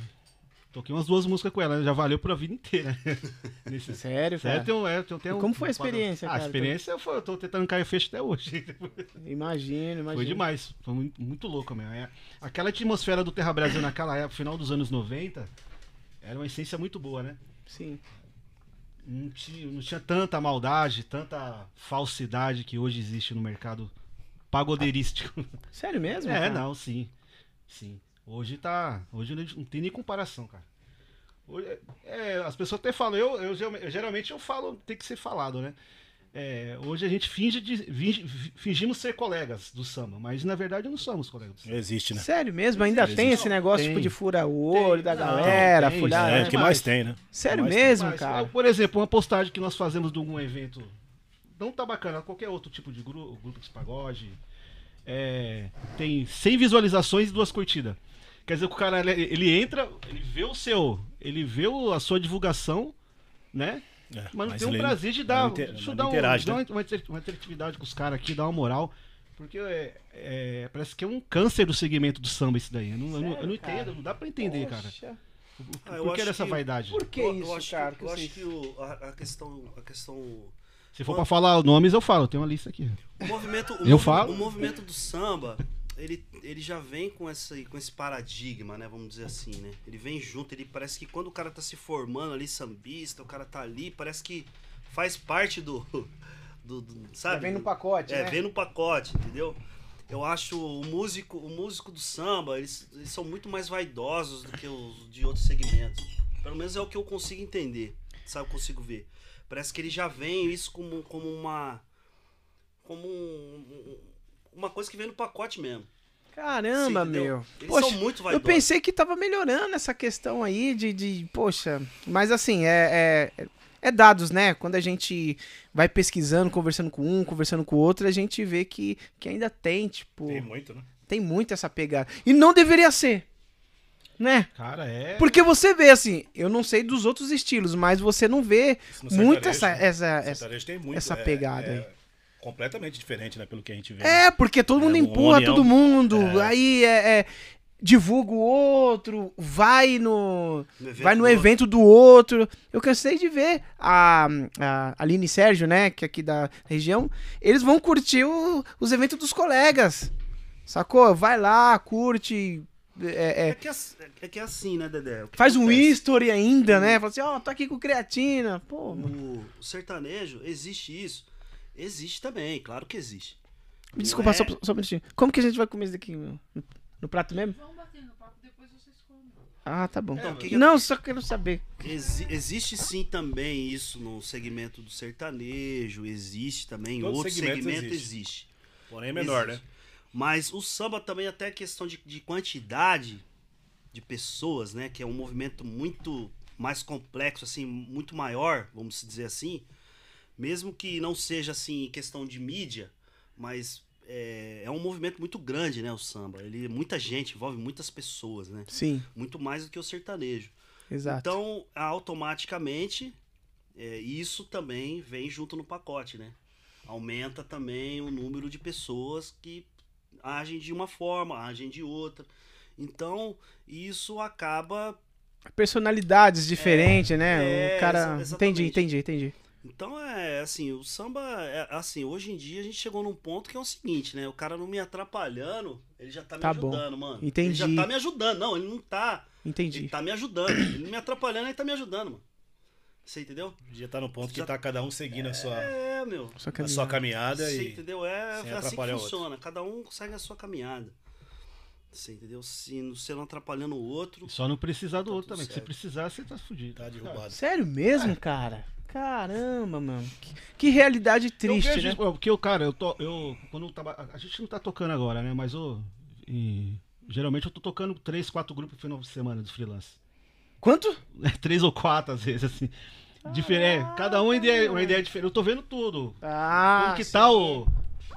Toquei umas duas músicas com ela, já valeu pra vida inteira. [laughs] Nesse, Sério, cara? Sério, tem um, é, tem, tem um- Como foi a um experiência, Ah, cara? A experiência foi, eu tô tentando cair fecho até hoje. Imagino, [laughs] imagino. Foi demais. Foi muito, muito louco mesmo. É, aquela atmosfera do Terra Brasil naquela época, final dos anos 90, era uma essência muito boa, né? Sim. Não tinha, não tinha tanta maldade, tanta falsidade que hoje existe no mercado pagodeirístico. [laughs] Sério mesmo? É, cara? não, sim. Sim. Hoje tá. Hoje não tem nem comparação, cara. Hoje, é, é, as pessoas até falam, eu, eu, eu geralmente eu falo, tem que ser falado, né? É, hoje a gente finge de, finge- fingimos ser colegas do samba, mas na verdade não somos colegas do samba. Existe, né? Sério mesmo? Ainda Existe. tem esse negócio Tem. tipo de fura o olho da Não, galera, tem, fulhar, É, né? o que mais tem, né? Sério mais mesmo, Mas, cara? Por exemplo, uma postagem que nós fazemos de algum evento, não tá bacana, qualquer outro tipo de grupo, grupo de pagode, é, tem 100 visualizações e duas curtidas. Quer dizer que o cara, ele, entra, ele vê o seu, ele vê a sua divulgação, né? É, Mas não tem um prazer de mas dar, inter- deixa eu mas dar não um- interage, dar né? uma, inter- uma interatividade com os caras aqui, dar uma moral. Porque é, é, parece que é um câncer do segmento do samba isso daí. Eu não, eu não- eu não Sério, cara? entendo, não dá pra entender, cara. Poxa. Por, Ah, por que acho dessa que- vaidade? Por que eu, isso, eu acho cara? que, eu acho que o- a, a questão. A questão. Se for pra falar nomes, eu falo, tem uma lista aqui. O movimento, o Eu movi- falo. O movimento do samba, ele, ele já vem com, essa, com esse paradigma, né? Vamos dizer assim, né? Ele vem junto, ele parece que quando o cara tá se formando ali, sambista, o cara tá ali, parece que faz parte do. [laughs] do, do sabe? vem no pacote, É, né? vem no pacote, entendeu? Eu acho o músico, o músico do samba, eles, eles são muito mais vaidosos do que os de outros segmentos. Pelo menos é o que eu consigo entender, sabe? Eu consigo ver. Parece que ele já vem isso como, como uma. como um- um- uma coisa que vem no pacote mesmo. Caramba, Sim, meu. Eles Poxa, são muito eu vaidosos. pensei que tava melhorando essa questão aí de, de poxa, mas assim, é, é, é dados, né? Quando a gente vai pesquisando, conversando com um, conversando com o outro, a gente vê que, que ainda tem, tipo, Tem tem, muito, né? muito essa pegada. E não deveria ser, né? Cara, é. Porque você vê, assim, eu não sei dos outros estilos, mas você não vê muito essa, né? essa, essa... tem muito, essa é- pegada é aí. Completamente diferente, né? Pelo que a gente vê. né? É, porque todo É, mundo uma empurra união. todo mundo, É. aí é, é, divulga o outro, vai no, No evento vai no do outro. evento do outro. Eu cansei de ver a, a Aline e Sérgio, né, que é aqui da região, eles vão curtir o- os eventos dos colegas, sacou? Vai lá, curte, é, É é, que, é, é que é assim, né, Dedé? O que faz um acontece? history ainda, né? Fala assim, ó, tô aqui com creatina, pô, mano. O sertanejo, existe isso. Existe também, claro que existe. Me desculpa, é- só, só um minutinho. Como que a gente vai comer isso daqui? meu? No, no prato mesmo? Vamos bater no papo, depois vocês comem. Ah, tá bom. Então, que que Não, só quero saber. Exi- existe sim também isso no segmento do sertanejo, existe também em Todo outro segmento segmento, existe. existe. Porém é menor, Existe. né? Mas o samba também até a questão de, de quantidade de pessoas, né? Que é um movimento muito mais complexo, assim, muito maior, vamos dizer assim. Mesmo que não seja assim questão de mídia, mas é, é um movimento muito grande, né? O samba. Ele muita gente envolve muitas pessoas, né? Sim, Muito mais do que o sertanejo. exato. Então, automaticamente, é, isso também vem junto no pacote, né? Aumenta também o número de pessoas que agem de uma forma, agem de outra. Então, isso acaba. Personalidades diferentes, né? é, o cara. exa- Entendi, entendi, entendi. Então, é assim, o samba, é, assim, hoje em dia a gente chegou num ponto que é o seguinte, né? O cara não me atrapalhando, ele já tá me Tá bom. ajudando, mano. Entendi. Ele já tá me ajudando. Não, ele não tá. Ele Entendi. tá me ajudando. Ele me atrapalhando, ele tá me ajudando, mano. Você entendeu? Já tá no ponto que Já- tá cada um seguindo a sua, É, meu. Só a sua caminhada Você e. entendeu? É, é assim que o outro. funciona. Cada um segue a sua caminhada. Você entendeu? Se você não atrapalhando o outro. Só não precisar do Tá outro também. que Se certo. precisar, você tá fudido. Tá derrubado. Sério mesmo, cara? Caramba, mano. Que, que realidade triste, eu vejo, né? Porque, o cara, eu tô. Eu, quando eu tava, a gente não tá tocando agora, né? Mas eu. e, geralmente eu tô tocando três, quatro grupos no final de semana de freelance. Quanto? [laughs] três ou quatro, às vezes, assim. Diferente. Cada um uma ideia, uma ideia diferente. Eu tô vendo tudo. Ah, Como que sim. tá o,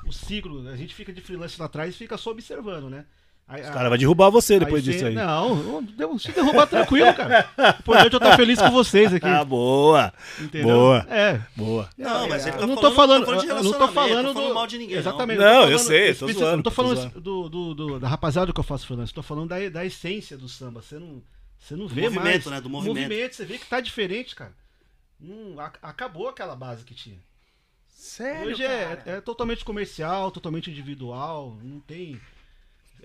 o ciclo? A gente fica de freelance lá atrás e fica só observando, né? Aí, Os a- caras vão derrubar você depois disso aí. Não, não, se derrubar tranquilo, cara. O importante é eu estar feliz com vocês aqui. Ah, boa. entendeu? boa. É. Boa. Não, mas ele tá Eu não falando, tô falando, tá falando de eu não tô falando tá falando do mal de ninguém. Exatamente. Não, tô eu falando- sei, tô especi- zoando, Não tô tô falando zoando. do, do, do- da rapaziada que eu faço freelance, tô falando da, da essência do samba. Você não, você não vê movimento, mais. né? Do O movimento. você vê que tá diferente, cara. Hum, ac- acabou aquela base que tinha. Sério, Hoje cara? é, é totalmente comercial, totalmente individual, não tem.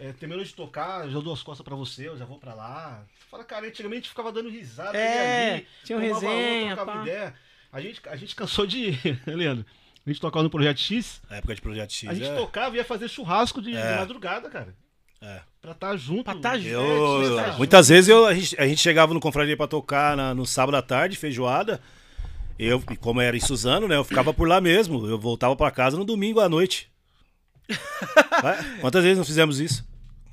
É, terminou de tocar, eu já dou as costas pra você, eu já vou pra lá. Fala, cara, antigamente ficava dando risada É, ali, tinha um resenha, pá. ideia. A gente, a gente cansou de. [laughs] Leandro, a gente tocava no Projeto X, A época de Projeto X. a gente é. tocava e ia fazer churrasco de, de É. madrugada, cara. É. Pra estar junto. Pra tá junto. Eu, É, muitas vezes eu, a, gente, a gente chegava no confraria pra tocar na- no sábado à tarde, feijoada. Eu, como era em Suzano, né? Eu ficava por lá mesmo. Eu voltava pra casa no domingo à noite. [laughs] Quantas vezes não fizemos isso?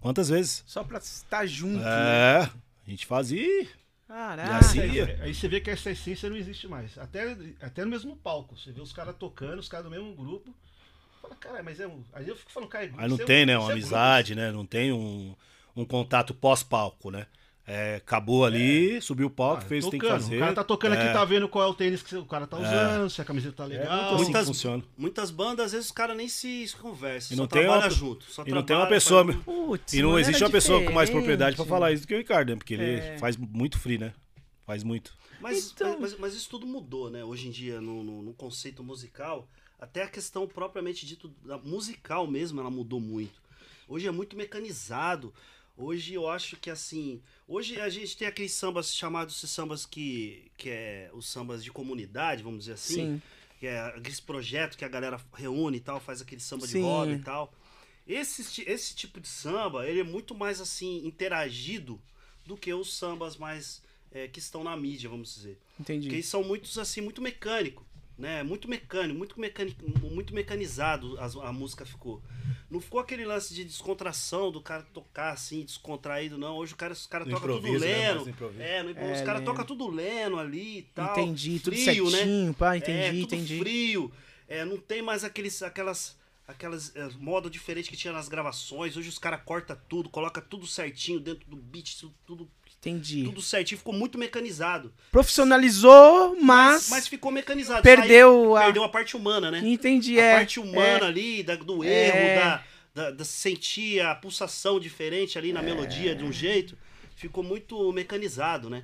Quantas vezes? Só pra estar junto. né? É, a gente fazia. Caraca. Já se- Aí, aí você vê que essa essência não existe mais. Até, até no mesmo palco. Você vê os caras tocando, os caras do mesmo grupo. Fala, cara, mas é um. Aí eu fico falando, cara, é grupo, Aí não é- tem, né? isso Uma é amizade, né? Não tem um, um contato pós-palco, né? É, acabou ali, subiu o palco, Ah, fez o que tem que fazer. O cara tá tocando É. aqui, tá vendo qual é o tênis que o cara tá usando, se a camiseta tá É legal. assim Muitas-. Muitas bandas, às vezes, os caras nem se conversam, só não tem trabalham uma- junto. Só e não tem uma pessoa- faz- Putz, E não existe era uma pessoa com mais propriedade pra diferente. falar isso do que o Ricardo, né? Porque ele É. faz muito free, né? Faz muito. Mas, Então- mas, mas isso tudo mudou, né? Hoje em dia, no, no, no conceito musical, até a questão propriamente dito musical mesmo, ela mudou muito. Hoje é muito mecanizado. Hoje eu acho que assim. Hoje a gente tem aqueles sambas chamados de sambas que, que é os sambas de comunidade, vamos dizer assim. Sim. Que é aqueles projetos que a galera reúne e tal, faz aquele samba Sim. de roda e tal. Esse, esse tipo de samba, ele é muito mais assim, interagido do que os sambas mais é, que estão na mídia, vamos dizer. Porque Entendi. eles são muitos assim, muito mecânico, né? Muito mecânico, muito, mecânico, muito mecanizado as- a, música ficou. Não ficou aquele lance de descontração do cara tocar assim, descontraído, não. Hoje o cara, os caras tocam tudo né? lendo. Mais no improviso. É, no. É, os caras lendo. tocam tudo lendo ali e tal. Entendi, tudo Frio, né? certinho, pá, é, entendi, tudo entendi. frio. É, não tem mais aqueles, aquelas, aquelas é, modo diferente que tinha nas gravações. Hoje os caras cortam tudo, coloca tudo certinho dentro do beat, tudo, tudo, Entendi. tudo certinho. Ficou muito mecanizado. Profissionalizou, mas, Mas ficou mecanizado. perdeu Saiu- a... perdeu a parte humana, né? Entendi, a é. parte humana é. ali, da- do É. erro, da, da, da sentir a pulsação diferente ali na É. melodia de um jeito. Ficou muito mecanizado, né?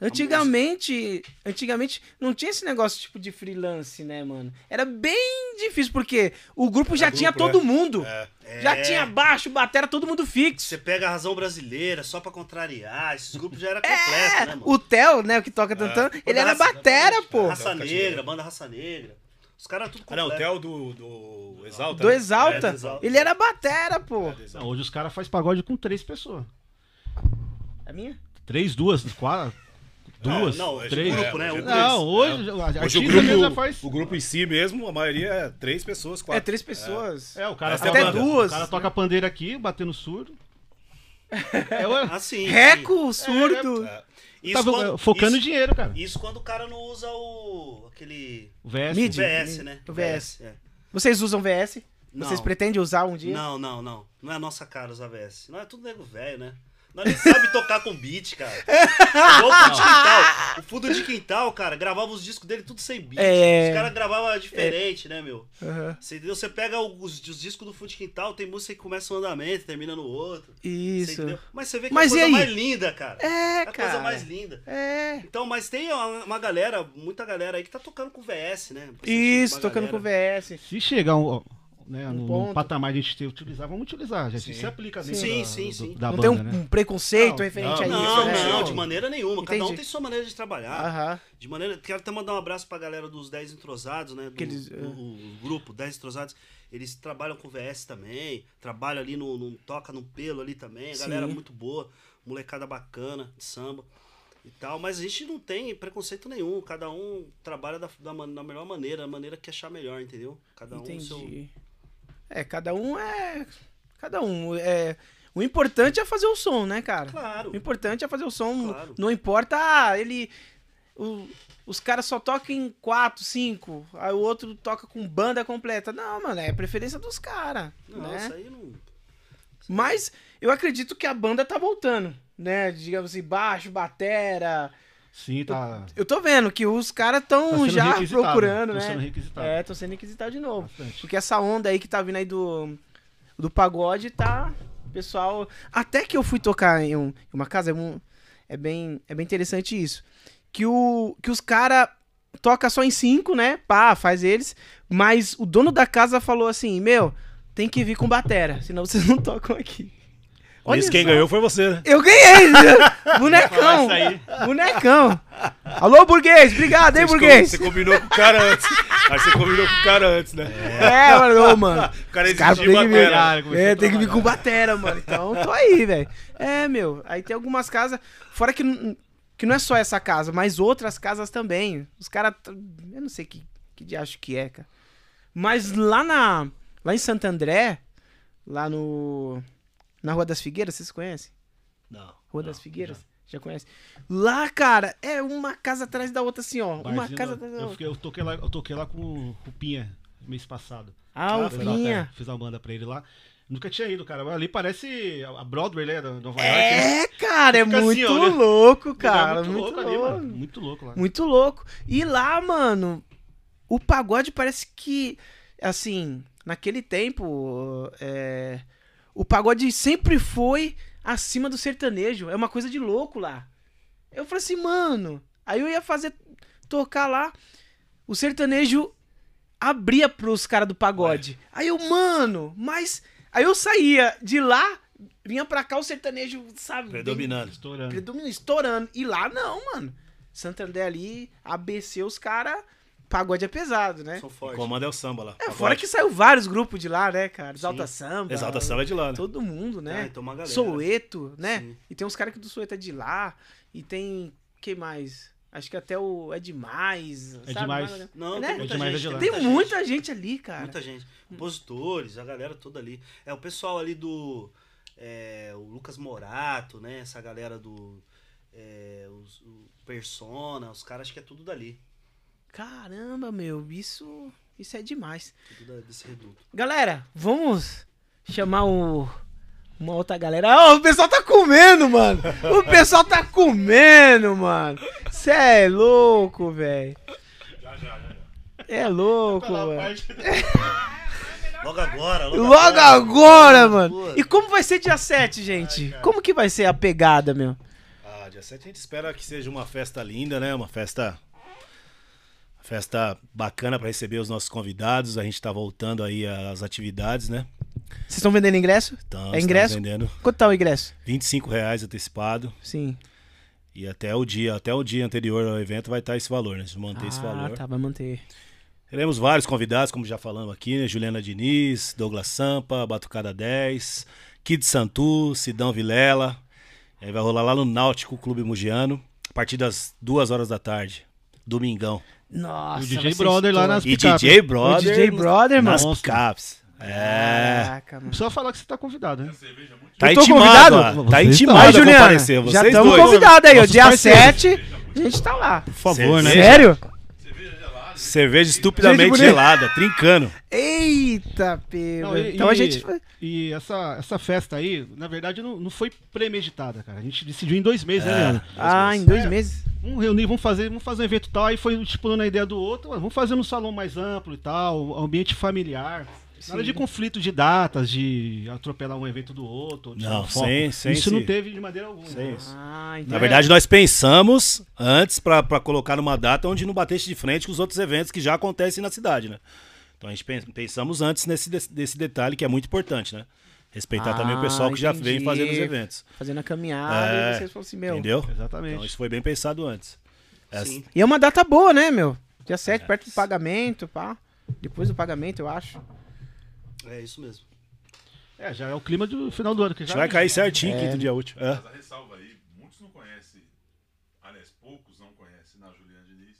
Antigamente, antigamente não tinha esse negócio tipo de freelance, né, mano? Era bem difícil porque o grupo já grupo, tinha é. todo mundo. É. Já É. tinha baixo, batera, todo mundo fixo. Você pega a razão brasileira só pra contrariar. Esses grupos já era completo, né, mano? O Theo, né, o que toca tantando, ele era Raça- batera, pô. Raça Negra, banda Raça Negra. Os caras tudo Ah, não, o completo. Theo do, do Exalta. Do né? Exalta, É, do Exalta. ele era batera, pô. É. Não, hoje os caras fazem pagode com três pessoas. É minha? Três, duas, quatro. Duas, não, hoje três. o grupo, né? O hoje- grupo. Não, hoje, a Hoje o grupo, faz. o grupo em si mesmo, a maioria é três pessoas, quatro. É três pessoas. É, o cara Até toca, duas. O cara toca pandeiro aqui, batendo surdo. [laughs] É, Assim. Reco, surdo. É. Isso tá quando- focando isso, dinheiro, cara. Isso quando o cara não usa o. aquele. O VS. Mid. VS, né? O VS. é. Vocês usam VS? Não. Vocês pretendem usar um dia? Não, não, não. Não é a nossa cara usar VS. Não é tudo nego velho, né? Nós nem sabe tocar com beat, cara. Igual o fundo de quintal. O fundo de quintal, cara, gravava os discos dele tudo sem beat. É. Os caras gravavam diferente, né, meu? Aham. Você, entendeu? Você pega os, os discos do fundo de quintal, tem música que começa um andamento, termina no outro. Você Isso. entendeu? Mas você vê que Mas é a coisa mais linda, cara. É, a coisa cara. mais linda. É. Então, mas tem uma, uma galera, muita galera aí que tá tocando com VS, né? Isso, tocando galera. com VS. Se chegar um, né, Um no, ponto. patamar de a gente ter, utilizar, vamos utilizar. Já Sim. se aplica Sim, dentro sim, da, sim, sim. da não banda, tem um, né? um preconceito Não, referente não, a Não, isso, né? não, de maneira nenhuma. Cada um Entendi. tem sua maneira de trabalhar. Aham. De maneira. Quero até mandar um abraço pra galera dos 10 entrosados, né? Do, Que eles- do- do grupo 10 entrosados. Eles trabalham com VS também. Trabalham ali no, no- Toca no pelo ali também. A galera Sim. muito boa. Molecada bacana de samba e tal. Mas a gente não tem preconceito nenhum. Cada um trabalha da, da, da melhor maneira, da maneira que achar melhor, entendeu? Cada um o seu. É, cada um é. Cada um. É... O importante é fazer o som, né, cara? Claro. O importante é fazer o som. Claro. Não importa, ah, ele. o- os caras só tocam em quatro, cinco. Aí o outro toca com banda completa. Não, mano, é preferência dos caras. Não, né? isso aí não. Mas eu acredito que a banda tá voltando, né? Digamos assim, baixo, batera. Sim, tá. Eu tô vendo que os caras tá estão sendo já procurando, tá né? sendo requisitado. É, tô sendo requisitado de novo. Bastante. Porque essa onda aí que tá vindo aí do, do pagode tá. Pessoal. Até que eu fui tocar em, um- em uma casa, é, um- é bem, é bem interessante isso. Que, o, que os caras toca só em cinco, né? Pá, faz eles. Mas o dono da casa falou assim: Meu, tem que vir com batera, senão vocês não tocam aqui. Por isso quem só. ganhou foi você, né? Eu ganhei! né? [laughs] bonecão! Bonecão! Alô, burguês! Obrigado, hein, burguês! Você combinou com o cara antes. Aí você combinou com o cara antes, né? É, mano, ô, mano. [laughs] O cara exigiu tem que vir, batera. Começou é, tem que vir com batera, mano. Então, tô aí, velho. É, meu. Aí tem algumas casas. Fora que, que não é só essa casa, mas outras casas também. Os caras. Eu não sei que, que de acho que é, cara. Mas lá na. Lá em Santo André, lá no. Na Rua das Figueiras, vocês conhecem? Não. Rua das Figueiras? Já. conhece? Lá, cara, é uma casa atrás da outra, assim, ó. Uma Barzinho casa da- atrás da eu, outra. fiquei- eu toquei lá, eu toquei lá com o Pinha mês passado. Ah, o uma- é, Fiz uma banda pra ele lá. Nunca tinha ido, cara. Ali parece a Broadway, né? Da Nova York. É, cara, é assim, muito olha. louco, Lugar cara. muito, louco ali, mano. Muito louco lá. Muito louco. E lá, mano, o pagode parece que, assim, naquele tempo, é, o pagode sempre foi acima do sertanejo. É uma coisa de louco lá. Eu falei assim, mano. Aí eu ia fazer, tocar lá, o sertanejo abria pros caras do pagode. Aí eu, mano, mas Aí eu saía de lá, vinha pra cá o sertanejo, sabe? bem- Predominando. Estourando. Predomina, estourando. E lá não, mano. Santander ali, ABC, os caras. Pagode é pesado, né? São O fortes. comando é o samba lá. É, Pagode. fora que saiu vários grupos de lá, né, cara? Exalta Sim. Samba. Exalta samba é de lá, né? Todo mundo, É, né? então uma galera. Soueto, né? Sim. E tem uns caras que do Soueto é de lá. E tem. Quem mais? Acho que até o É Demais. É sabe? Demais. Não, Né? tem muita É demais, gente. é de lá. Tem muita gente ali, cara. Muita gente. Compositores, a galera toda ali. É, o pessoal ali do. é, o Lucas Morato, né? Essa galera do. é, os- o Persona, os caras acho que é tudo dali. Caramba, meu, isso. Isso é demais. Tudo da- desse reduto. Galera, vamos chamar o. Uma outra galera. Ah, o pessoal tá comendo, mano. O pessoal tá comendo, mano. Cê é louco, velho. É louco, mano. [laughs] Logo agora, logo, Logo agora, mano. Pô. E como vai ser dia 7, gente? Como que vai ser a pegada, meu? Ah, dia 7 a gente espera que seja uma festa linda, né? Uma festa. Festa bacana pra receber os nossos convidados. A gente tá voltando aí às atividades, né? Vocês estão vendendo ingresso? Então, É ingresso? estamos vendendo Quanto tá o ingresso? 25 reais antecipado. Sim. E até o dia, até o dia anterior ao evento vai estar esse valor, né? Manter esse ah, valor. tá, vai manter. Teremos vários convidados, como já falamos aqui, né? Juliana Diniz, Douglas Sampa, Batucada 10, Kid Santu, Sidão Vilela. E aí vai rolar lá no Náutico Clube Mugiano, a partir das duas horas da tarde. Domingão. Nossa, O DJ Brother lá nas E picape. DJ Brother. DJ Brother, nas mano. picapes. É. Caraca, mano. Não precisa falar que você tá convidado, né? Tá Eu tô intimado, convidado? Tá intimado Aí, Juliana, comparecer. já estamos convidados aí, ó. Dia parceiros. 7, a gente tá lá. Por favor, né? Cerveja. Sério? Cerveja estupidamente gelada, trincando. Eita, pega. Não, e- Então a gente. E essa, essa festa aí, na verdade, não, não foi premeditada, cara. A gente decidiu em dois meses, É. né, Leandro? Ah, em dois É. meses. Vamos reunir, vamos fazer, vamos fazer um evento tal, aí foi estipulando a ideia do outro, "Ué, vamos fazer num salão mais amplo e tal, ambiente familiar. Nada Sim. de conflito de datas, de atropelar um evento do outro. de Não, sem- sem Isso não esse- teve de maneira alguma. Sem isso. Ah, então. Na verdade, nós pensamos antes pra pra colocar numa data onde não batesse de frente com os outros eventos que já acontecem na cidade, né? Então a gente pen- pensamos antes nesse desse, detalhe que é muito importante, né? Respeitar também o Ah, pessoal que já vem entendi. fazendo os eventos. Fazendo a caminhada É, e vocês falaram assim, meu. Entendeu? Exatamente. Então isso foi bem pensado antes. Essa- Sim. E é uma data boa, né, meu? Dia 7, perto do pagamento, pá. Depois do pagamento, eu acho. É isso mesmo. É, já é o clima do final do ano. Que já vai cair certinho, É. quinto dia útil. É. Mas a ressalva aí, muitos não conhecem, aliás, poucos não conhecem na Juliana Diniz.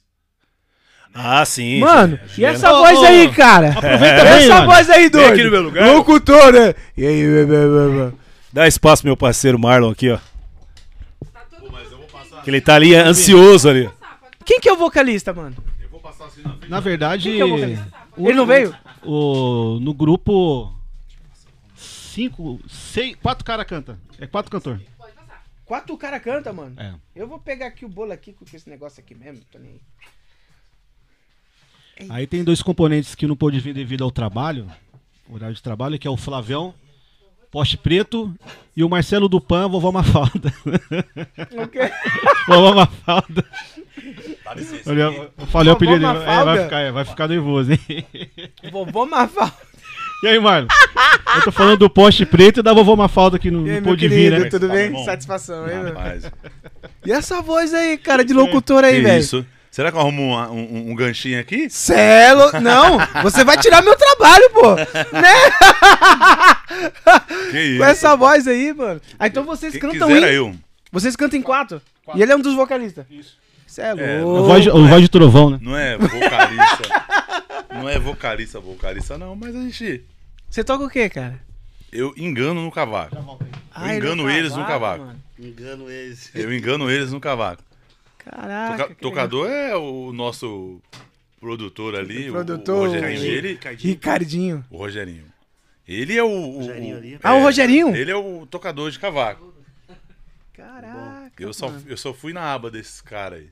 Ah, sim. Mano, e essa Ô, voz aí, cara? [laughs] Aproveita E bem, essa mano. voz aí, doido? aqui no meu lugar. Locutor, né? E aí, bê, bê, bê, bê. Dá espaço pro meu parceiro Marlon aqui, ó. Pô, mas eu vou passar, Que ele tá ali ansioso ali. Quem que é o vocalista, mano? eu vou passar assim na frente. Na verdade, Quem que é o vocalista? O- Ele não veio? o, no grupo, cinco, seis, quatro caras cantam. É quatro cantor. Quatro cara canta, mano. É. Eu vou pegar aqui o bolo aqui com esse negócio aqui mesmo, tô nem aí. Aí tem dois componentes que não pôde vir devido ao trabalho, horário de trabalho, que é o Flavião, Poste Preto, e o Marcelo Dupan, Vovó Mafalda. Ok. [laughs] Vovó Mafalda. [laughs] Dá licença. Olha, eu falei o apelido dele. É, vai, ficar, é, vai ficar nervoso, hein? [laughs] Vovô Mafalda. E aí, Marlon? Eu tô falando do Poste Preto e da Vovó Mafalda que não, pôde vir, né? tudo Tá bem? bom. Satisfação, hein? Rapaz, [laughs] E essa voz aí, cara, de locutor aí, velho? isso? Será que eu arrumo um, um, um ganchinho aqui? Celo... Não, você vai tirar meu trabalho, pô. Né? Que isso? Com essa voz aí, mano. Ah, então vocês Quem cantam em... eu. Vocês cantam em quatro. E ele é um dos vocalistas. Isso. Cê é É, louco. O voz, de- o voz de trovão, né? Não é vocalista. [laughs] não é vocalista, vocalista não, mas a gente... Você toca o quê, cara? Eu engano no cavaco. Ah, ele engano é eles no cavaco. mano. Engano eles. Eu engano eles no cavaco. Caraca. Toca- tocador é o nosso produtor ali, o- Produtor, o Rogerinho. o- Ele, Ricardinho. o Rogerinho. Ele é o. o- Rogerinho ali. Ah, o Rogerinho? Ele é o tocador de cavaco. Caraca. Eu só, mano. eu só fui na aba desses caras aí.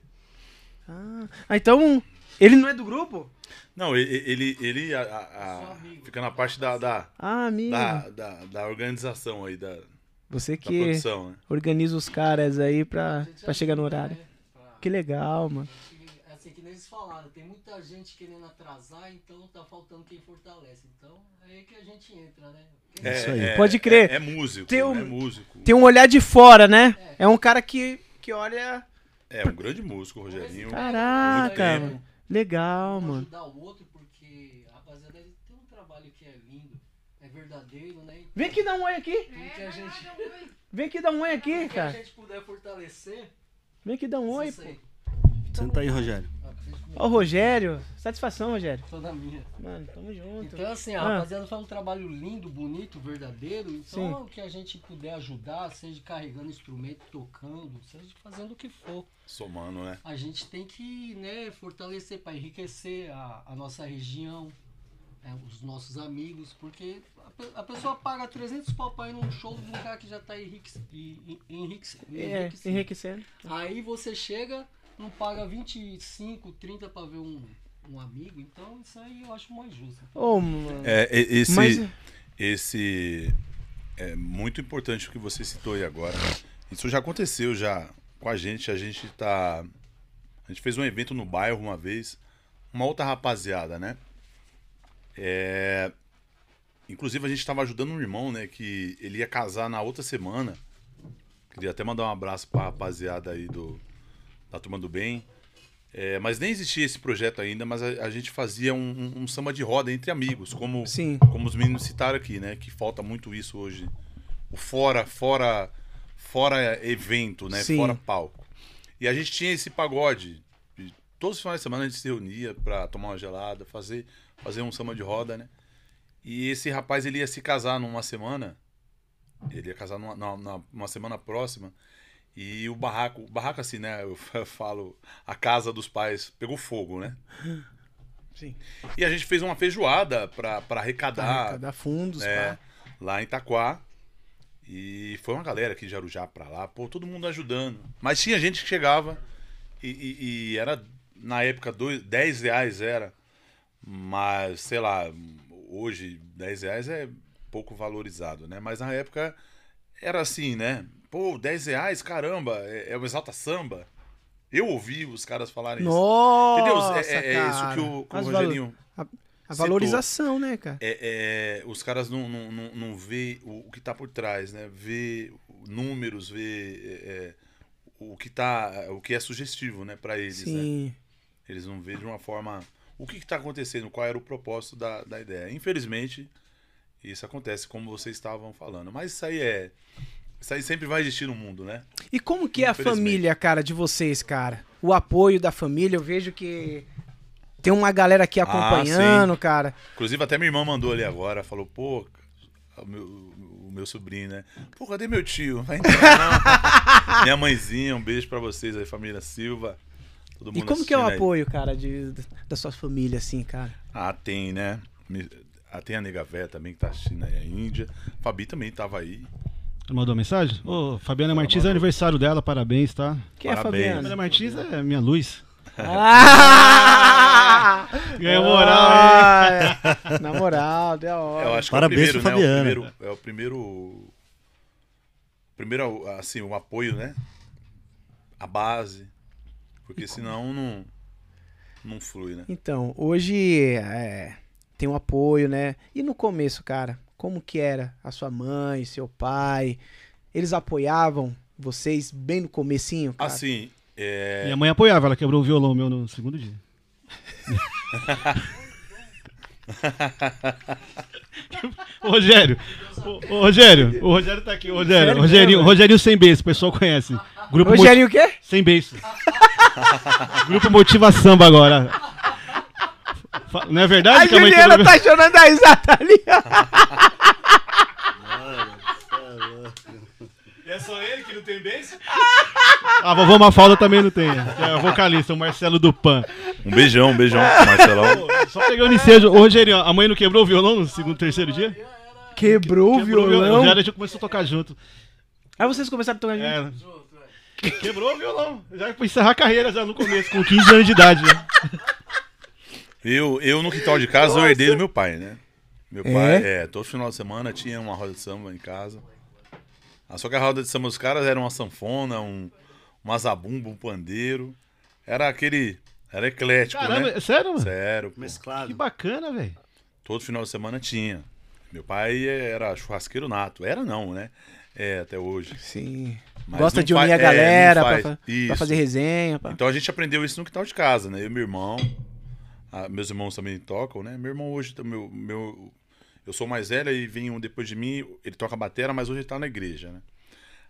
Ah, Ah, então ele não é do grupo? Não, ele, ele, ele a- a- a- fica na parte da, da, Ah, amigo. da, da, da organização aí, da, da Você que produção, né? organiza os caras aí pra, pra chegar no horário. Que legal, mano. assim que nem eles falaram, tem muita gente querendo atrasar, então tá faltando quem fortalece. Então é aí que a gente entra, né? Porque É, Isso aí. é- Pode crer. É, é músico, Tem um- é músico. Tem um olhar de fora, né? É um cara que, que olha. É um grande músico, Rogerinho. Caraca, Muito mano. Legal, um mano. ajudar o outro, porque, rapaziada, ele tem um trabalho que é lindo, é verdadeiro, né? Então, Vem aqui dar um oi aqui. tudo que a gente, Vem aqui dar um oi aqui, que a cara. gente puder fortalecer, Vem aqui dar um oi, isso pô. aí. Senta aí, Rogério. Ó, o Rogério. Satisfação, Rogério. Toda minha. Mano, tamo junto. Então, assim, a Ah. rapaziada faz um trabalho lindo, bonito, verdadeiro. Então, Sim. o que a gente puder ajudar, seja carregando instrumento, tocando, seja fazendo o que for. Somando, né? A gente tem que né, fortalecer para enriquecer a, a nossa região, é, os nossos amigos, porque a, a pessoa paga 300 pau pra ir num show de um cara que já tá enriquecido. É, enriquecendo. Aí você chega, não paga 25, 30 pra ver um, um amigo, então isso aí eu acho mais justo. Mano. É, esse, Mas- esse é muito importante o que você citou aí agora. Isso já aconteceu já com a gente. A gente tá. A gente fez um evento no bairro uma vez. Uma outra rapaziada, né? É, Inclusive a gente estava ajudando um irmão, né? Que ele ia casar na outra semana. Queria até mandar um abraço pra rapaziada aí do, da Turma do Bem. É, mas nem existia esse projeto ainda, mas a, a gente fazia um, um- um samba de roda entre amigos, como, Sim. como os meninos citaram aqui, né? Que falta muito isso hoje. O fora, fora, fora evento, né? Sim. Fora palco. E a gente tinha esse pagode. E todos os finais de semana a gente se reunia pra tomar uma gelada, fazer, fazer um samba de roda, né? E esse rapaz ele ia se casar numa semana. Ele ia casar numa, na- numa semana próxima. E o barraco, o barraco assim, né? Eu falo, a casa dos pais pegou fogo, né? Sim. E a gente fez uma feijoada pra, pra arrecadar Arrecadar fundos, é, pá. lá em Itaquá. E foi uma galera aqui de Arujá pra lá, pô, todo mundo ajudando. Mas tinha gente que chegava e, e- e era, na época, dois, 10 reais era. Mas, sei lá, hoje 10 reais é pouco valorizado, né? Mas na época era assim, né? Pô, 10 reais, caramba, é, é o Exalta Samba. Eu ouvi os caras falarem isso. Nossa, Entendeu? É, é- é isso que o, que o Rogerinho A valorização, né, cara? é, é, os caras não, não, não, não vê o, o que tá por trás, né? Vê números, vê é, é, o que tá, o que é sugestivo, né, para eles, né? Sim. Eles não veem de uma forma o que, que tá acontecendo, qual era o propósito da, da ideia. Infelizmente, isso acontece como vocês estavam falando, mas isso aí é isso aí sempre vai existir no mundo, né? E como que é a família, cara, de vocês, cara? O apoio da família, eu vejo que tem uma galera aqui Ah, acompanhando, cara. Inclusive até minha irmã mandou ali agora, falou, pô, o meu, o meu sobrinho, né? Pô, cadê meu tio? Vai entrar. [laughs] Minha mãezinha, um beijo pra vocês aí, família Silva. Todo E mundo como que é o aí. apoio, cara, de, da sua família, assim, cara? Ah, tem, né? Ah, tem a Nega Vé também que tá assistindo aí, a Índia. Fabi também tava aí. Mandou mensagem? Ô, Fabiana Martins é aniversário dela, parabéns, tá? Quem é a Parabéns. Fabiana? Fabiana Martins é minha luz. Ah! [laughs] Ganhou moral? Ah, Na moral, deu hora. Eu acho que Parabéns é o primeiro, né? O Fabiana. primeiro, é o primeiro. Primeiro, assim, o apoio, né? A base. Porque senão não. Não flui, né? Então, hoje é, tem um apoio, né? E no começo, cara, como que era a sua mãe, seu pai? Eles apoiavam vocês bem no comecinho, cara? Assim, é. Minha mãe apoiava, ela quebrou o violão meu no segundo dia. [laughs] Ô, Rogério, ô, ô, Rogério, o Rogério tá aqui, ô, Rogério, Rogerinho, mesmo? Rogerinho sem beijo, o pessoal conhece. Grupo Rogerinho o quê? Sem beijo. Grupo Motiva Samba agora. Não é verdade A que a mãe Juliana quebrou- tá chorando a risada ali, ó. É só ele que não tem beijo? A vovó Mafalda também não tem. É o vocalista, o Marcelo Dupan. Um beijão, um beijão, [laughs] Marcelão. Só pegando ensejo. Ô, Rogerinho, a mãe não quebrou o violão no segundo, terceiro dia? Quebrou o violão. Já a gente começou a tocar junto. Aí vocês começaram a tocar junto. É. Quebrou o violão. Já encerrar a carreira já no começo, com 15 anos de idade. né? [laughs] Eu, eu no quintal de casa, eu herdei do meu pai, né? Meu É? pai, é, todo final de semana tinha uma roda de samba em casa. Ah, só que a roda de samba dos caras era uma sanfona, um, uma zabumba, um pandeiro. Era aquele, Era eclético, Caramba, né? é sério, mano? Sério. pô. Mesclado. Que bacana, velho. Todo final de semana tinha. Meu pai era churrasqueiro nato. Era não, né? É, até hoje. Sim. Mas Gosta de unir faz- a é, galera pra, fa- pra Isso. fazer resenha. Pra... Então a gente aprendeu isso no quintal de casa, né? Eu e meu irmão. Ah, meus irmãos também tocam, né? Meu irmão hoje, meu, meu, eu sou mais velho e vem um depois de mim, ele toca batera, mas hoje ele tá na igreja, né?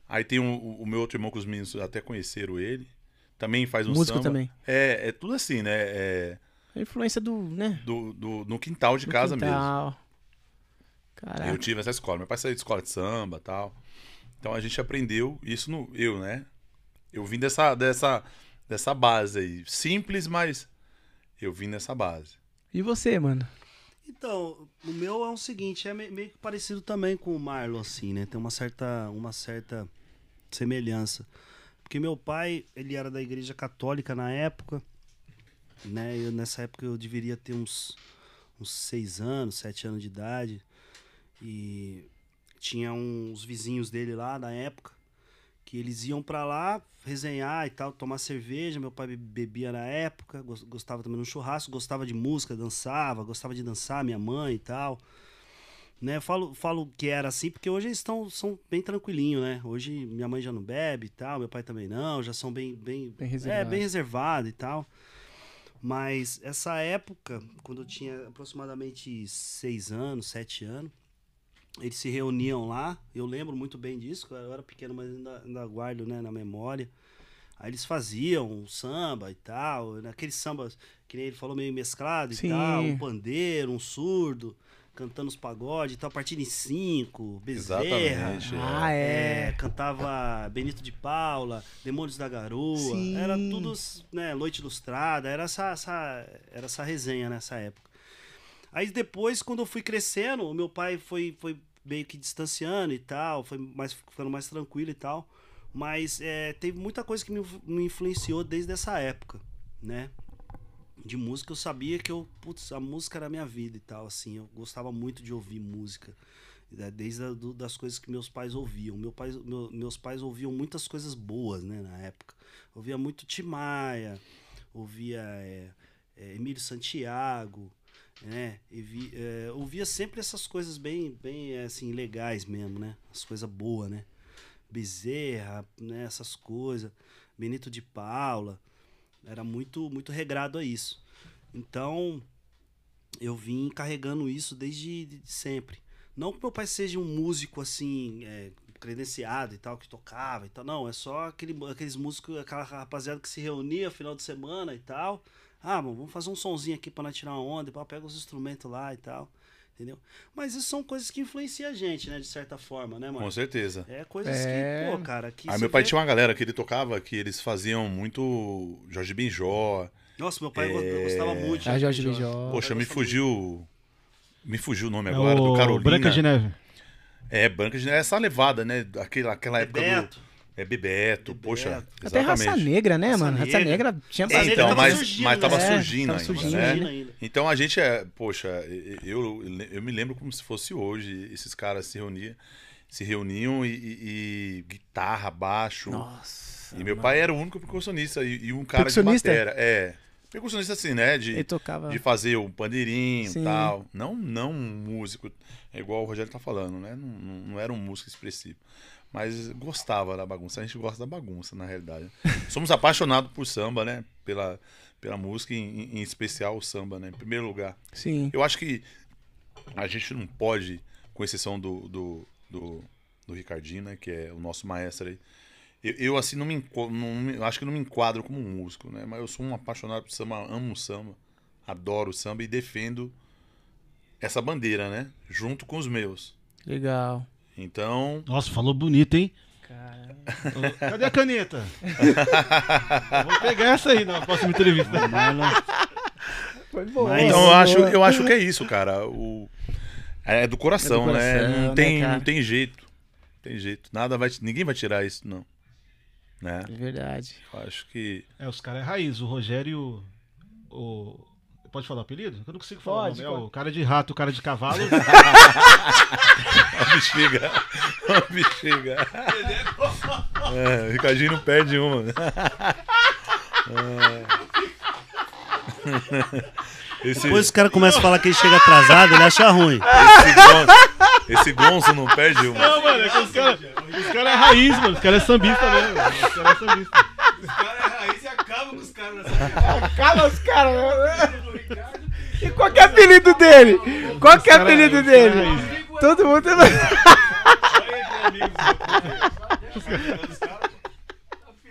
Aí tem um- o, meu outro irmão que os meninos até conheceram ele. Também faz um Músico samba. também. É, é tudo assim, né? É A influência do, né? do, do- no quintal de do casa mesmo. quintal. Caraca. Eu tive essa escola. Meu pai saiu de escola de samba e tal. Então a gente aprendeu isso no eu, né? Eu vim dessa dessa dessa base aí, simples, mas eu vim nessa base. E você, mano? Então, o meu é o seguinte, é me- meio que parecido também com o Marlon, assim, né? Tem uma certa, uma certa semelhança. Porque meu pai, ele era da igreja católica na época, né? Eu, nessa época eu deveria ter uns, uns seis anos, sete anos de idade. E tinha uns vizinhos dele lá na época, que eles iam pra lá resenhar e tal, tomar cerveja. Meu pai be- bebia na época, gos- gostava também no churrasco, gostava de música, dançava, gostava de dançar, minha mãe e tal. Né, eu falo, falo que era assim porque hoje eles estão são bem tranquilinho, né? Hoje minha mãe já não bebe e tal, meu pai também não, já são bem bem, Bem é, reservado. bem reservado e tal. Mas essa época, quando eu tinha aproximadamente seis anos, sete anos, eles se reuniam lá. Eu lembro muito bem disso, eu era pequeno, mas ainda, ainda guardo né, na memória. Aí eles faziam um samba e tal, naqueles sambas que nem ele falou, meio mesclado Sim. e tal, um pandeiro, um surdo, cantando os pagodes e tal, partindo em cinco, bezerra. Exatamente. Ah, É, é. cantava Benito de Paula, Demônios da Garoa, Sim. era tudo, né, Noite Ilustrada, era essa, essa, era essa resenha nessa época. Aí depois, quando eu fui crescendo, o meu pai foi, foi meio que distanciando e tal, foi mais, ficando mais tranquilo e tal, mas é, teve muita coisa que me, me influenciou desde essa época, né? De música eu sabia que eu, putz, a música era a minha vida e tal, assim, eu gostava muito de ouvir música né, desde a, do- das coisas que meus pais ouviam. Meu pai, meu- meus pais ouviam muitas coisas boas, né, na época. Ouvia muito Timaya, ouvia é, é, Emílio Santiago, né, e vi- é, ouvia sempre essas coisas bem, bem assim, legais mesmo, né, as coisas boas, né. Bezerra, né, essas coisas, Benito de Paula, era muito, muito regrado a isso. Então, eu vim carregando isso desde de sempre. Não que meu pai seja um músico assim, é, credenciado e tal, que tocava e tal. Não, é só aquele, aqueles músicos, aquela rapaziada que se reunia final de semana e tal. Ah, mano, vamos fazer um sonzinho aqui pra nós tirar uma onda, e pá, pega os instrumentos lá e tal. Entendeu? Mas isso são coisas que influenciam a gente, né? De certa forma, né, Com mano? certeza. É coisas É. que, pô, cara, que. Aí meu pai vê- tinha uma galera que ele tocava que eles faziam muito Jorge Benjó. Nossa, meu pai É. gostava muito. de Ah, Jorge Benjó. Poxa, me fugiu. Me fugiu o nome É agora, do o Carolina. Branca de Neve. É, Branca de Neve. Essa levada, né? Aquela, aquela época Bebeto. do. É Bebeto, Bebeto. poxa. Até Raça. Negra, né, Raça mano? Raça Negra. Negra tinha Raça É, Negra então, tava mas, surgindo, mas tava surgindo Tava ainda, surgindo né? Ainda. Então a gente é, poxa, eu, eu me lembro como se fosse hoje, esses caras se reuniam, se reuniam e, e- e guitarra, baixo. Nossa. e meu mano. pai era o único percussionista e, e um cara Percussionista? de bateria. É. Percussionista assim, né? De, Ele tocava. de fazer o pandeirinho Sim. e tal. Não, não um músico, é igual o Rogério tá falando, né? Não, não, não era um músico expressivo. Mas gostava da bagunça. A gente gosta da bagunça, na realidade. Somos apaixonados por samba, né? Pela, pela música, em, em especial o samba, né? Em primeiro lugar. Sim. Eu acho que a gente não pode, com exceção do, do, do, do Ricardinho, né? Que é o nosso maestro aí. Eu, eu, assim, não me, não acho que não me enquadro como um músico, né? Mas eu sou um apaixonado por samba, amo o samba, adoro o samba e defendo essa bandeira, né? Junto com os meus. Legal. Então, Nossa, falou bonito, hein? Cara. Cadê a caneta? Vou pegar essa aí na próxima entrevista. Foi bom. Mas- então eu acho, eu acho que é isso, cara. O, é do coração, É do né? coração, Não né, tem, cara? não tem jeito. Não tem jeito. Nada vai, ninguém vai tirar isso, não. Né? É verdade. Eu acho que É, os caras é raiz. O Rogério. O... Pode falar o apelido? Eu não consigo falar Pode, o nome. É o cara de rato, o cara de cavalo. [laughs] A bexiga. A bexiga. É, o Ricardinho não perde uma. É. Esse, Depois os caras começam a falar que ele chega atrasado, ele acha ruim. esse, Gonzo, esse Gonzo não perde uma. Não, mano, é que os caras os cara é raiz, mano. Os caras é sambista mesmo. mano. Os caras é sambista. [laughs] Cala os caras, meu. E qual que é o apelido dele? Qual que é o cara- apelido cara dele? Todo mundo.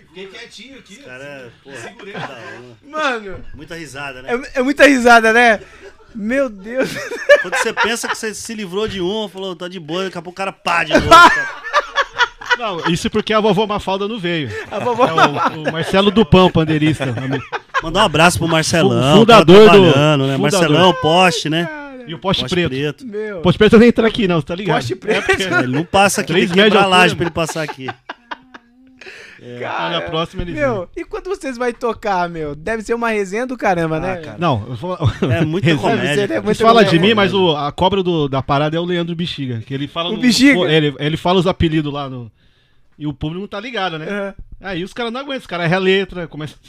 Fiquei [laughs] quietinho aqui. Os caras, porra, da hora. Mano, muita risada, né? é, é muita risada, né? Meu Deus. Quando você pensa que você se livrou de um, falou, tá de boa, daqui a pouco o cara pá de novo. [laughs] cara. Não, isso porque a vovó Mafalda não veio. A vovó- É o, o Marcelo Dupão, pandeirista. Mandar um abraço pro Marcelão, fundador tá do- trabalhando, né? fundador. Marcelão, poste, né? E o poste, Poste preto. preto. Meu. Poste preto nem entra aqui, não, tá ligado? Poste preto. Ele não passa aqui, Três tem que laje pra ele passar aqui. Ah, na próxima ele Meu, e quando vocês vão tocar, meu? Deve ser uma resenha do caramba, né? cara. Não, eu vou... É Resenha. comédia. Ser, é cara. muito Você fala de mim, mas o, a cobra do- da parada é o Leandro Bexiga. Que ele fala O no- Bexiga? pô, Ele, ele fala os apelidos lá no. E o público não tá ligado, né? Aham. Aí os caras não aguentam, os caras erram a letra, começa. [laughs]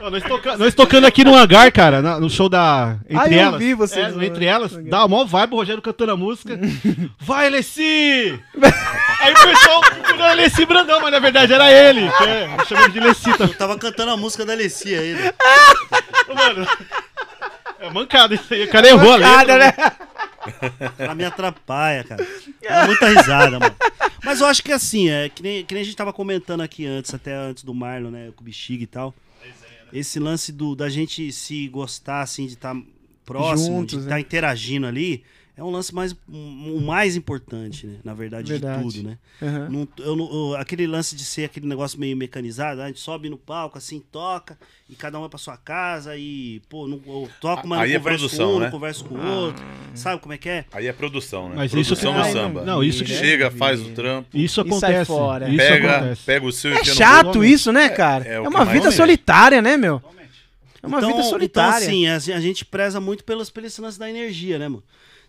Ó, nós, toca- nós tocando aqui no hangar, cara, na- no show da. Entre Ah, eu elas. vi vocês É, no no- entre elas, no hangar. dá uma vibe, o Rogério cantando a música. [laughs] Vai, Alessi! Aí o pessoal procurando Alessi Brandão, mas na verdade era ele. Que é, ele de Alessi também. Eu tava cantando a música da Alessia ainda. Mano. É mancada isso aí. O cara errou a letra. Nada, né? Ela me atrapalha, cara. Dá muita risada, mano. Mas eu acho que assim, é que nem, que nem a gente tava comentando aqui antes, até antes do Marlon, né? Com o Bexiga e tal. Esse lance do, da gente se gostar, assim, de estar próximo, Juntos, de né? estar interagindo ali, é um lance mais, um- o mais importante, né? Na verdade, Verdade. de tudo, né? Aham. Não- eu eu- aquele lance de ser aquele negócio meio mecanizado, a gente sobe no palco, assim, toca, e cada um vai pra sua casa e, pô, não, eu toco, mas Aí não é converso produção, com um, né? não converso com o outro. Sabe como é que é? Aí é produção, né? Mas isso produção que- do samba. Não, isso que- Chega, faz o trampo, Isso sai acontece. fora. Isso pega, acontece. pega o seu e É chato isso, né, cara? é É, que uma vida solitária, né, meu? É uma então, vida Então, solitária. assim, a, a gente preza muito pelos, pelo lance da energia, né, mano?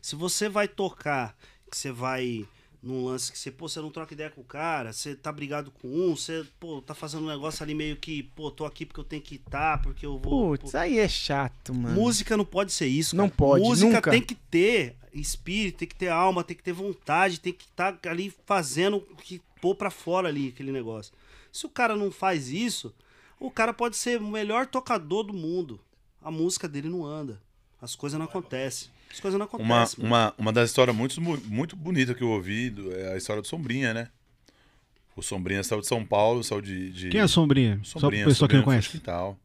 Se você vai tocar, que você vai num lance que você, pô, você não troca ideia com o cara, você tá brigado com um, você, pô, tá fazendo um negócio ali meio que, pô, tô aqui porque eu tenho que estar, porque eu vou. Putz, pô. aí é chato, mano. Música não pode ser isso. Não cara. pode, Música nunca. tem que ter espírito, tem que ter alma, tem que ter vontade, tem que estar ali fazendo o que pôr pra fora ali aquele negócio. Se o cara não faz isso, o cara pode ser o melhor tocador do mundo. A música dele não anda. As coisas não acontecem. As coisas não Uma, acontecem. mano. uma, uma das histórias muito, muito bonitas que eu ouvi do- é a história do Sombrinha, né? O Sombrinha saiu de São Paulo, saiu de. de Quem é a Sombrinha? Só Sombrinha, pra pessoa que não conhece. do Quintal.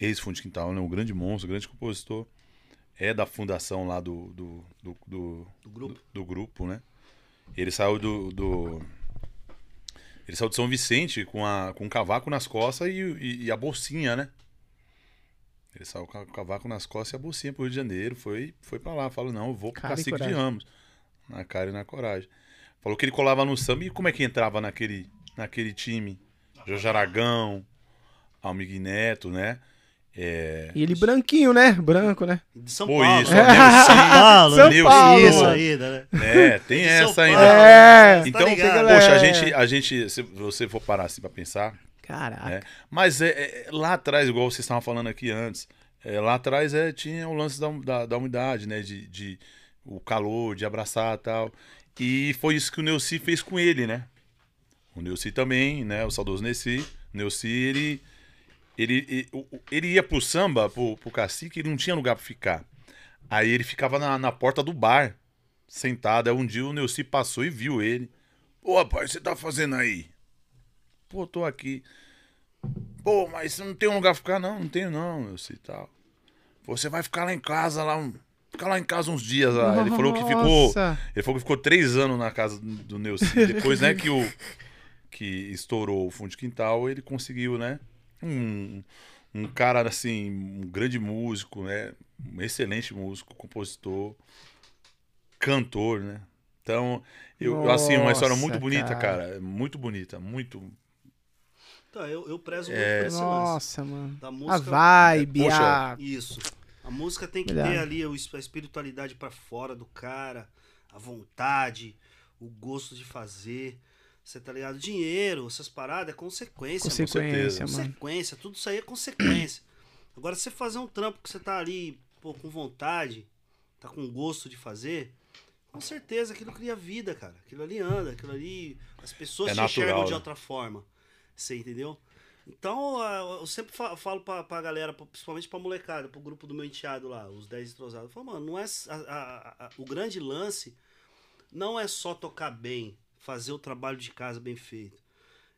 Ex-Fundo de Quintal, né? Um grande monstro, um grande compositor. É da fundação lá do, do, do, do, Do grupo. do grupo, né? Ele saiu do, do- Ele saiu de São Vicente com, a, com um cavaco nas costas e, e- e a bolsinha, né? Ele saiu com o cavaco nas costas e a bolsinha pro Rio de Janeiro. Foi, foi pra lá. Falou, não, eu vou pro Cara Cacique de. Ramos. Na cara e na coragem. Falou que ele colava no samba e como é que entrava naquele, naquele time? Jorge Aragão, Almig Neto, né? É, E ele branquinho, né? Branco, né? De São Pô, Paulo. isso, né? [laughs] São Paulo. São? Paulo, Isso ainda, né? É, tem essa ainda. É. Então, Tá poxa, a É. gente, a gente, se você for parar assim pra pensar, Caraca. né? Mas é, é, lá atrás, igual vocês estavam falando aqui antes, é, lá atrás é, tinha o lance da, da, da umidade, né? De, de o calor, de abraçar tal. E foi isso que o Neuci fez com ele, né? O Neuci também, né? O saudoso Neuci. Neuci, ele, ele, ele, ele ia pro samba, pro, pro cacique, ele não tinha lugar pra ficar. Aí ele ficava na, na porta do bar, sentado. Aí um dia o Neuci passou e viu ele. Ô, rapaz, você tá fazendo aí? Pô, tô aqui. Pô, mas você não tem um lugar pra ficar? Não, não tenho não, Neuci e tal. Você vai ficar lá em casa, lá um... Ficar lá em casa uns dias lá. Ele falou que ficou... Nossa. Ele falou que ficou três anos na casa do Neuci. [laughs] Depois, né, que o... Que estourou o fundo de quintal, ele conseguiu, né? Um, um cara, assim, um grande músico, né? Um excelente músico, compositor, cantor, né? Então, eu, eu, assim, uma história muito Nossa, bonita, cara. cara. Muito bonita, muito... Então, eu, eu prezo muito É. por esse lance. Nossa, mano. Da A música. vibe, Poxa. a... Isso. A música tem que Verdade. ter ali a espiritualidade pra fora do cara, a vontade, o gosto de fazer. Você tá ligado? Dinheiro, essas paradas é consequência, mano. Consequência, mano. Consequência, tudo isso aí é consequência. Agora, você fazer um trampo que você tá ali, pô, com vontade, tá com gosto de fazer, com certeza aquilo cria vida, cara. Aquilo ali anda, aquilo ali. As pessoas É te natural, enxergam de né? outra forma. Você entendeu? Então, ah, eu sempre fa- falo pra, pra galera, principalmente pra molecada, pro grupo do meu enteado lá, os 10 entrosados. Eu falo, mano, não é. a- a- a- o grande lance não é só tocar bem, fazer o trabalho de casa bem feito.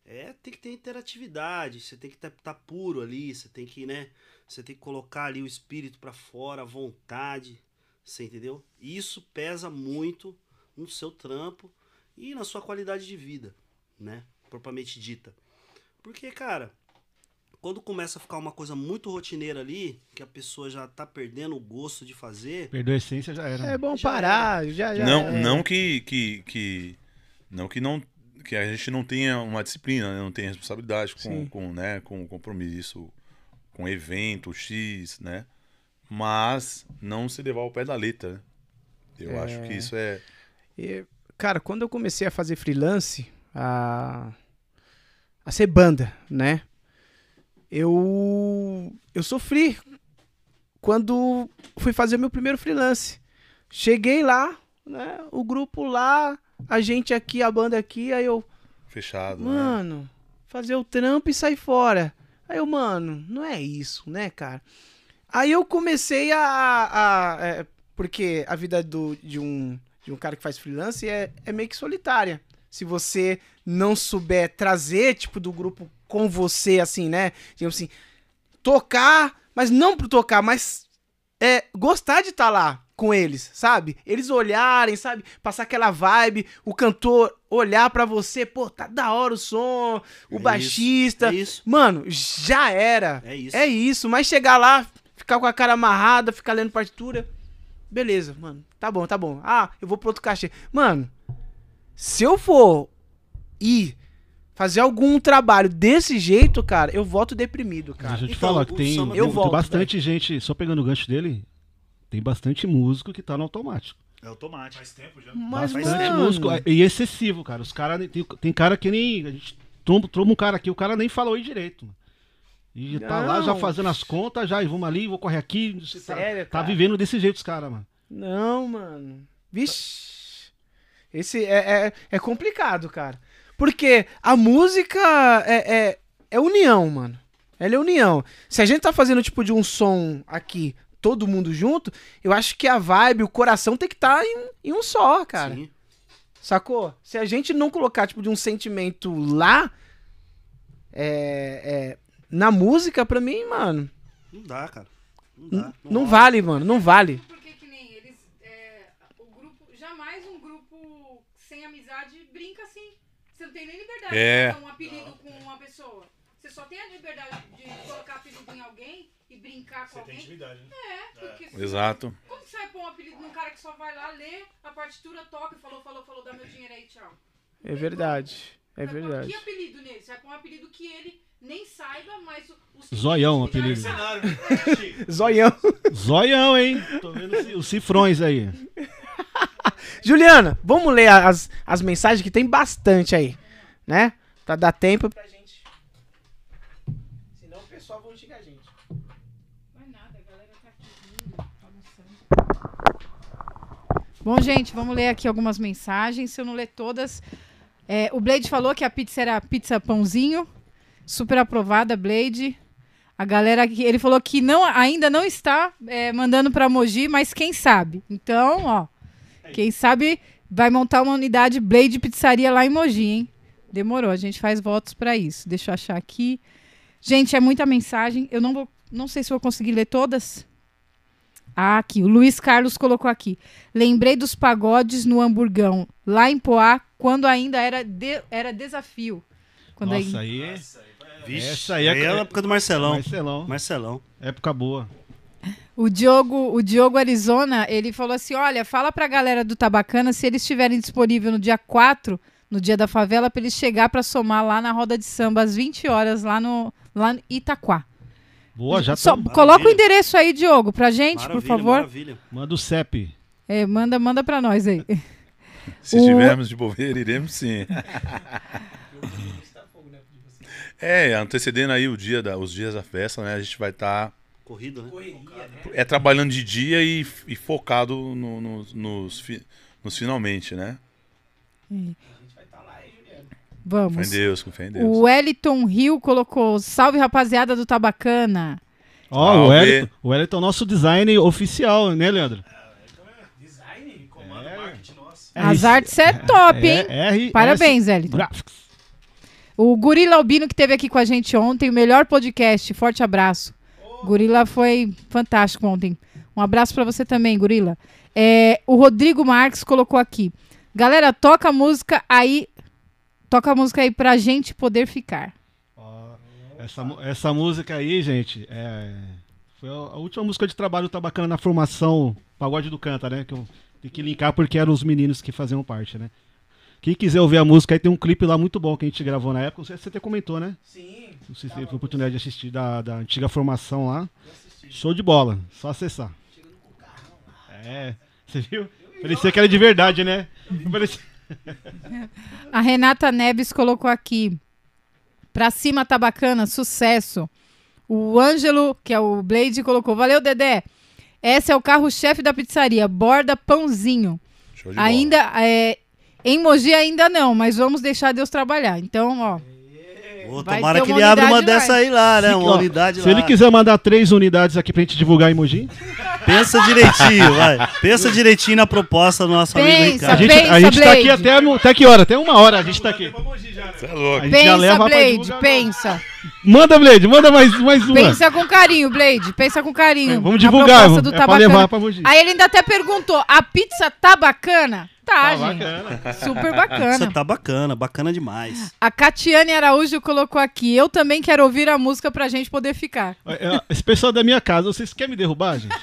É, tem que ter interatividade, você tem que estar puro ali, você tem que, né? Você tem que colocar ali o espírito pra fora, a vontade, você entendeu? Isso pesa muito no seu trampo e na sua qualidade de vida, né? Propriamente dita. Porque, cara, quando começa a ficar uma coisa muito rotineira ali, que a pessoa já tá perdendo o gosto de fazer, Perdeu a essência, já era. É bom Já parar, já, já. não, é. não que, que, que. Não que não. Que a gente não tenha uma disciplina, né? não tenha responsabilidade Sim. com, com, né? com compromisso, com evento X, né? Mas não se levar ao pé da letra, né? Eu É. acho que isso é. E, cara, quando eu comecei a fazer freelance, a, a ser banda, né? Eu, eu sofri quando fui fazer meu primeiro freelance. Cheguei lá, né? O grupo lá, a gente aqui, a banda aqui, aí eu, Fechado. né? mano, fazer o trampo e sair fora. Aí eu, mano, não é isso, né, cara? Aí eu comecei a. a- é, porque a vida do, de, um, de um cara que faz freelance é, é meio que solitária. Se você não souber trazer, tipo, do grupo com você, assim, né? Digamos assim, tocar, mas não por tocar, mas é, gostar de estar lá com eles, sabe? Eles olharem, sabe? Passar aquela vibe, o cantor olhar pra você, pô, tá da hora o som, o É baixista. é isso. Mano, já era. É isso. É isso, mas chegar lá, ficar com a cara amarrada, ficar lendo partitura. Beleza, mano. Tá bom, tá bom. Ah, eu vou pro outro cachê. Mano, se eu for ir fazer algum trabalho desse jeito, cara, eu volto deprimido, cara. Deixa eu te Então, falar que tem, Eu tem volto, bastante gente, só pegando o gancho dele, tem bastante músico que tá no automático. É automático. Faz tempo já. Mas, Bastante mano, músico. E excessivo, cara. Os caras. Tem, tem cara que nem. A gente tromba, tromba um cara aqui, o cara nem fala oi direito. Mano. E tá lá Não. já fazendo as contas, já, e vamos ali, vou correr aqui. Tá- Sério, tá, cara? vivendo desse jeito os caras, mano. Não, mano. Vixe. Esse é, é, é complicado, cara. Porque a música é, é, é união, mano. Ela é união. Se a gente tá fazendo tipo de um som aqui, todo mundo junto, eu acho que a vibe, o coração tem que estar em, em um só, cara. Sim. Sacou? Se a gente não colocar, tipo, de um sentimento lá, é, é, na música, pra mim, mano, Não dá, cara. Não dá. não vale, mano, não vale. Porque que nem eles. é, o grupo. Jamais um grupo sem amizade brinca assim. Você não tem nem liberdade É. de colocar um apelido com uma pessoa. Você só tem a liberdade de colocar apelido em alguém e brincar com alguém. intimidade, né? É, porque se- Exato. como você vai pôr um apelido num cara que só vai lá, lê a partitura, toca e falou, falou, falou, dá meu dinheiro aí, tchau. É verdade. É verdade. Que apelido nele? Você vai pôr um apelido que ele nem saiba, mas o- os Zoião, apelido. sabe. [laughs] Zoião. Zoião, hein? Tô vendo os cifrões aí. [laughs] Juliana, vamos ler as, as mensagens que tem bastante aí, né? Pra dar tempo pra gente. Senão o pessoal vai xingar a gente. Não é nada, a galera tá aqui rindo, almoçando. Bom, gente, vamos ler aqui algumas mensagens. Se eu não ler todas. é, o Blade falou que a pizza era pizza pãozinho. Super aprovada, Blade. A galera aqui, ele falou que não, ainda não está é, mandando pra Mogi, mas quem sabe. Então, ó. Quem sabe vai montar uma unidade Blade Pizzaria lá em Mogi, hein? Demorou, a gente faz votos pra isso. Deixa eu achar aqui. Gente, é muita mensagem. Eu não vou, não sei se vou conseguir ler todas. Ah, aqui. O Luiz Carlos colocou aqui. Lembrei dos pagodes no hamburgão, lá em Poá, quando ainda era, de- era desafio. Quando Nossa, aí... aí. Vixe, Essa aí é- é a época do Marcelão. Marcelão. Marcelão. Época boa. O Diogo, o Diogo Arizona, ele falou assim: olha, fala pra galera do Tabacana se eles estiverem disponível no dia 4, no dia da favela, pra eles chegar pra somar lá na roda de samba às 20 horas, lá no, lá no Itaquá. Boa, já Só, coloca o endereço aí, Diogo, pra gente, por Maravilha, favor. Maravilha. Manda o CEP. É, manda, manda pra nós aí. [laughs] Se O- tivermos de bobeira, iremos sim. [laughs] É, antecedendo aí o dia da, os dias da festa, né? A gente vai estar Corrido, né? é trabalhando de dia e, e focado no- no- nos, fi- nos finalmente, né? Fé Vamos. em Deus, com fé em Deus. O Wellington Rio colocou: Salve rapaziada do Tabacana. Ó, Salve. o Wellington, o Wellington é o nosso design oficial, né, Leandro? Design, comando, marketing nosso. As artes é top, hein? É, R- Parabéns, S- Wellington. Graphics. O Gorila Albino que esteve aqui com a gente ontem, o melhor podcast. Forte abraço. Gorila foi fantástico ontem. Um abraço pra você também, Gorila. É, o Rodrigo Marques colocou aqui. Galera, toca a música aí. Toca a música aí pra gente poder ficar. Essa, essa música aí, gente, é, foi a, a última música de trabalho tá bacana na formação Pagode do Canta, né? Que eu tenho que linkar porque eram os meninos que faziam parte, né? Quem quiser ouvir a música, aí tem um clipe lá muito bom que a gente gravou na época. Você você até comentou, né? Sim. Não sei se teve a oportunidade de assistir da, da antiga formação lá. Show de bola, só acessar. É, você viu? Parecia que era de verdade, né? [laughs] Parecia... A Renata Neves colocou aqui. Pra cima tá bacana, sucesso. O Ângelo, que é o Blade, colocou. Valeu, Dedé. Esse é o carro-chefe da pizzaria. Borda pãozinho. Show de bola. Ainda é, em Mogi ainda não, mas vamos deixar Deus trabalhar. Então, ó, Ô, Vai tomara que uma ele abra uma unidade dessa aí lá, né? Se- Uma ó, unidade Se lá. ele quiser mandar três unidades aqui pra gente divulgar em Mogi, [laughs] Pensa direitinho, vai. Pensa direitinho na proposta do nosso amigo Pensa, Ricardo. a gente, pensa, a gente tá aqui até, até que hora? Até uma hora a gente tá aqui. Você é louco. A gente já leva pensa, Blade, pensa. Manda, Blade, manda mais, mais uma. Pensa com carinho, Blade. Pensa com carinho. É, vamos divulgar, proposta do é pra levar pra Mogi. Aí ele ainda até perguntou: a pizza tá bacana? Tá, Tá gente. bacana. Super bacana. Você tá bacana, bacana demais. A Catiane Araújo colocou aqui. Eu também quero ouvir a música pra gente poder ficar. É, Esse pessoal da minha casa, vocês querem me derrubar, gente?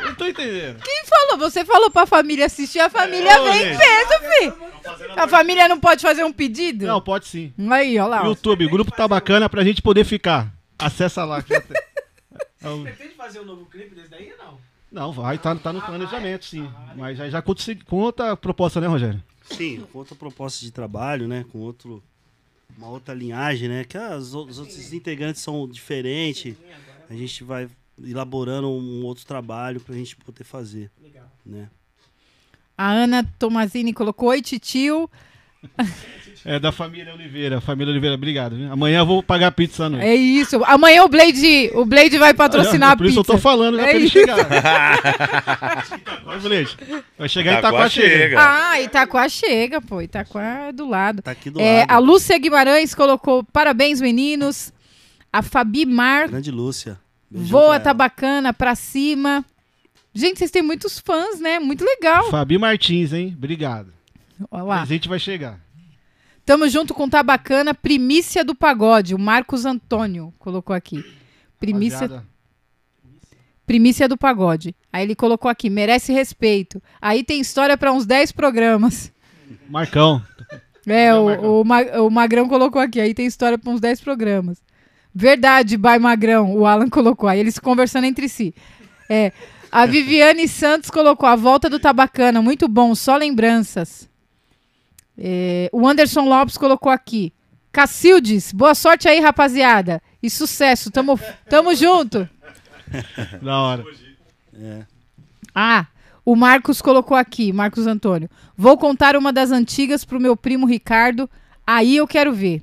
Eu não tô entendendo. Quem falou? Você falou pra família assistir, a família Ô, vem peso, fi. A família não pode fazer um pedido? Não, pode sim. Aí, ó lá. YouTube, o grupo tá bacana pra gente poder ficar. Acessa lá. [laughs] É o- Pretende fazer um novo clipe desse daí ou não? Não, vai, tá, tá no planejamento, sim. Mas já, já conta, com outra proposta, né, Rogério? Sim, com outra proposta de trabalho, né? Com outro, uma outra linhagem, né? Que as, os outros integrantes são diferentes. A gente vai elaborando um outro trabalho pra gente poder fazer, né? A Ana Tomazini colocou: Oi, titio. [laughs] É da família Oliveira. Família Oliveira, obrigado. viu? Amanhã eu vou pagar pizza à noite. É isso. Amanhã o Blade, o Blade vai patrocinar a Por isso pizza. eu tô falando, já É pra ele chegar. [laughs] Vai, Blade. Vai chegar em Itaquá chega. chega. Ah, Itaquá chega, pô. Itaquá é do lado. Tá aqui do É, lado. a Lúcia Guimarães colocou: Parabéns, meninos. A Fabi Mar, Grande Lúcia. Beijão voa, tá bacana, pra cima. Gente, vocês têm muitos fãs, né? Muito legal. Fabi Martins, hein? Obrigado. Olha O lá. presente vai chegar. Tamo junto com Tá Bacana, Primícia do Pagode. O Marcos Antônio colocou aqui. Primícia, primícia do Pagode. Aí ele colocou aqui, merece respeito. Aí tem história pra uns 10 programas. Marcão. É, o, Marcão. o, Ma- o Magrão colocou aqui. Aí tem história pra uns 10 programas. Verdade, by Magrão, o Alan colocou. Aí eles conversando entre si. É. A Viviane Santos colocou a volta do Tabacana. Muito bom, só lembranças. É, o Anderson Lopes colocou aqui. Cacildes, boa sorte aí, rapaziada. E sucesso, tamo, tamo junto. [laughs] Da hora. É. Ah, o Marcos colocou aqui, Marcos Antônio. Vou contar uma das antigas pro meu primo Ricardo. Aí eu quero ver.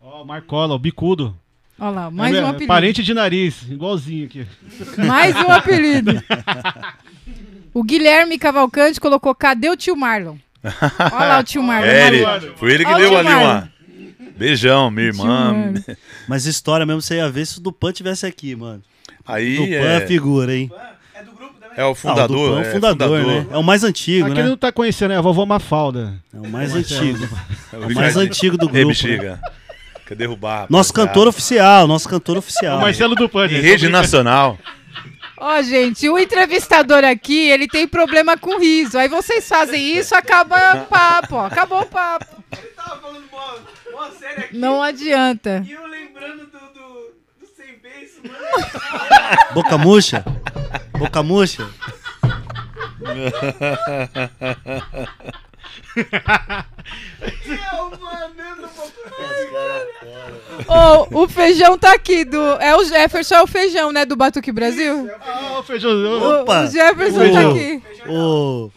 Ó, Marcola, o bicudo. Olha lá, mais É um apelido. Parente de nariz, igualzinho aqui. [laughs] Mais um apelido. [laughs] O Guilherme Cavalcante colocou: cadê o tio Marlon? Olha lá o tio Marlon. [laughs] É, ele, foi ele que Ó, o deu ali uma. Beijão, minha irmã. [laughs] Mas história mesmo, você ia ver se o Dupan tivesse aqui, mano. Aí Dupan é é, figura, hein? É do grupo também? é o Ah, o fundador. Dupan é o é fundador, né? É o mais antigo, Aqui né? não tá conhecendo, é a vovó Mafalda. É o mais antigo. É É o mais antigo do grupo. bexiga. Quer derrubar? Nosso cantor oficial, nosso cantor oficial. O Marcelo Dupan, Em rede nacional. Ó, gente, o entrevistador aqui, ele tem problema com riso. Aí vocês fazem isso, acaba o papo, ó. Acabou o papo. Ele tava falando mó, mó sério aqui. Não adianta. E eu lembrando do, do, do sem beijo, mano. Boca murcha? Boca murcha? [laughs] Eu, mano, eu não vou... Ai, cara. Ô, o feijão tá aqui. Do, é o Jefferson, é o feijão, né? Do Batuque Brasil. Ah, o feijão. O, Opa! o Jefferson Ô, tá aqui. O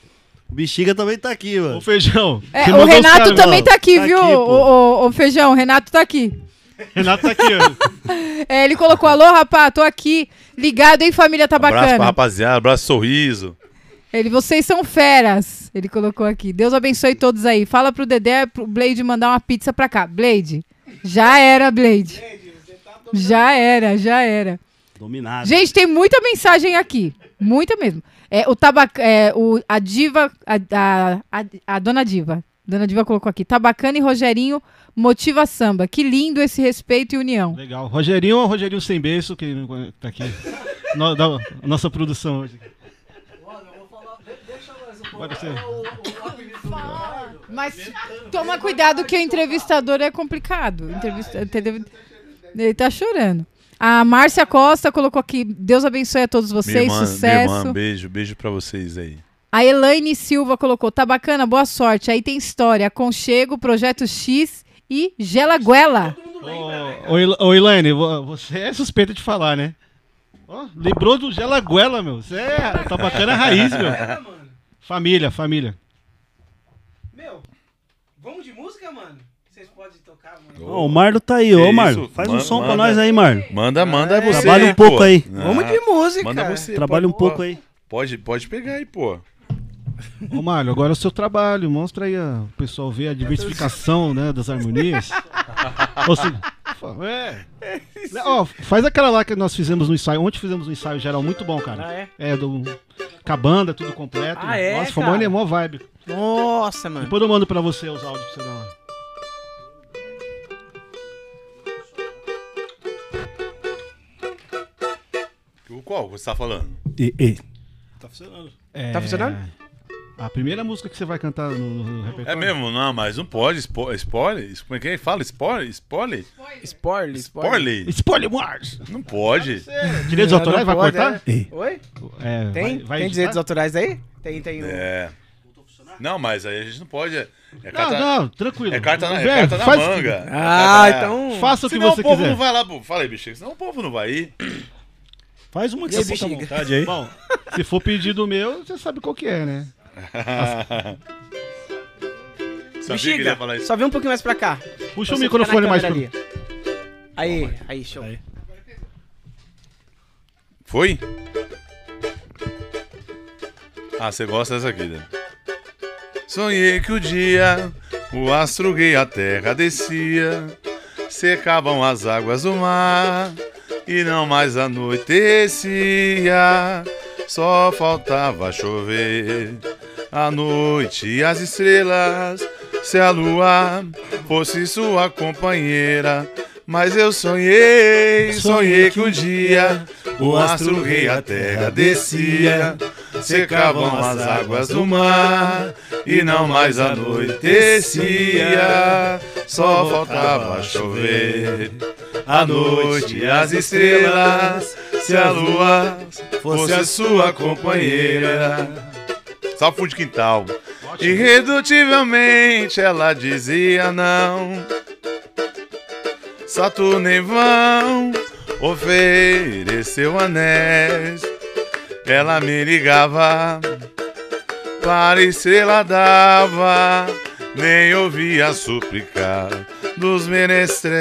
o Bexiga também tá aqui, O mano. feijão. É, o Renato caras, também mano? tá aqui, Tá viu? aqui, o, o, o feijão, o Renato tá aqui. Renato tá aqui, ó. [laughs] É, ele colocou: alô, rapá, tô aqui. Ligado, hein, família, tá Abraço pra bacana. rapaziada, abraço sorriso. Ele, vocês são feras. Ele colocou aqui. Deus abençoe todos aí. Fala pro Dedé, pro Blade mandar uma pizza pra cá. Blade. Já era, Blade. Já era, já era. Dominado. Gente, tem muita mensagem aqui. Muita mesmo. É, o tabac, é, o, a diva, a, a, a, a dona diva. Dona Diva colocou aqui. Tabacana e Rogerinho motiva samba. Que lindo esse respeito e união. Legal. Rogerinho, Rogerinho sem beijo, que tá aqui. [laughs] No- da- nossa produção hoje. Pode ser. Mas toma cuidado que o entrevistador é complicado. Entrevista, tele- ele tá chorando. A Márcia Costa colocou aqui: Deus abençoe a todos Minha vocês, irmã, minha sucesso. irmã, beijo, beijo pra vocês aí. A Elaine Silva colocou: tá bacana, boa sorte. Aí tem história, Aconchego, Projeto X e Gelaguela. Ô, ô, Elaine, vo- você é suspeita de falar, né? Ó, lembrou do Gelaguela, meu. Você é, tá bacana a raiz, meu. Família, família. Meu, vamos de música, mano? Vocês podem tocar, mano. Ó, o Marlo tá aí, ô? Marlo. Faz um Manda- som pra manda. nós aí, Marlo. Manda, manda você. Trabalha um pouco pô. aí. Vamos Ah, de música. Manda você. Trabalha um pouco aí. Pode, pode pegar aí, pô. Ô, Mário, agora é o seu trabalho. Mostra aí ó, o pessoal ver a diversificação né, das harmonias. Ou se- é. Ó, faz aquela lá que nós fizemos no ensaio. Ontem fizemos um ensaio geral muito bom, cara. Ah, é? É, do, com a banda, tudo completo. Ah, é, Nossa, foi cara? uma mó vibe. Nossa, mano. Depois eu mando pra você os áudios pra você dar uma. O qual você tá falando? Tá funcionando. É, Tá funcionando? A primeira música que você vai cantar no, no É repertório. mesmo? Não, mas não pode. Spo spoiler? Como é que é? Fala? Spoiler? Spoiler? Spoiler, spoiler. Spoiler? Spoiler Mars! Não pode. Direitos Não, autorais não vai pode, cortar? é. Oi? É, Tem? vai, vai tem editar? direitos autorais aí? Tem, tem. um- É. Não, mas aí a gente não pode. É, é Não, carta, não, tranquilo. é carta, na, é Velho, carta na faz- manga. Ah, É carta- então. Faça o que Senão você o povo quiser. não vai lá. Fala aí, bicho. Senão o povo não vai ir. Faz uma que você fica à bexiga? vontade aí. Bom, se for pedido meu, você sabe qual que é, né? [laughs] Sabia que ele ia falar isso. só vem um pouquinho mais pra cá. Puxa o Você microfone fica na mais câmera pro... ali. Aí, aí, show. Aí. Foi? Ah, você gosta dessa aqui, né? Sonhei que o dia o astro gay a terra descia, secavam as águas do mar e não mais anoitecia, só faltava chover. A noite e as estrelas, se a lua fosse sua companheira. Mas eu sonhei, sonhei que um dia o astro rei a terra descia, secavam as águas do mar e não mais anoitecia, só faltava chover. A noite e as estrelas, se a lua fosse a sua companheira. Só fundo de quintal. Irredutivelmente ela dizia não. Saturno em vão ofereceu anéis. Ela me ligava, para estrela dava, nem ouvia suplicar dos menestréis.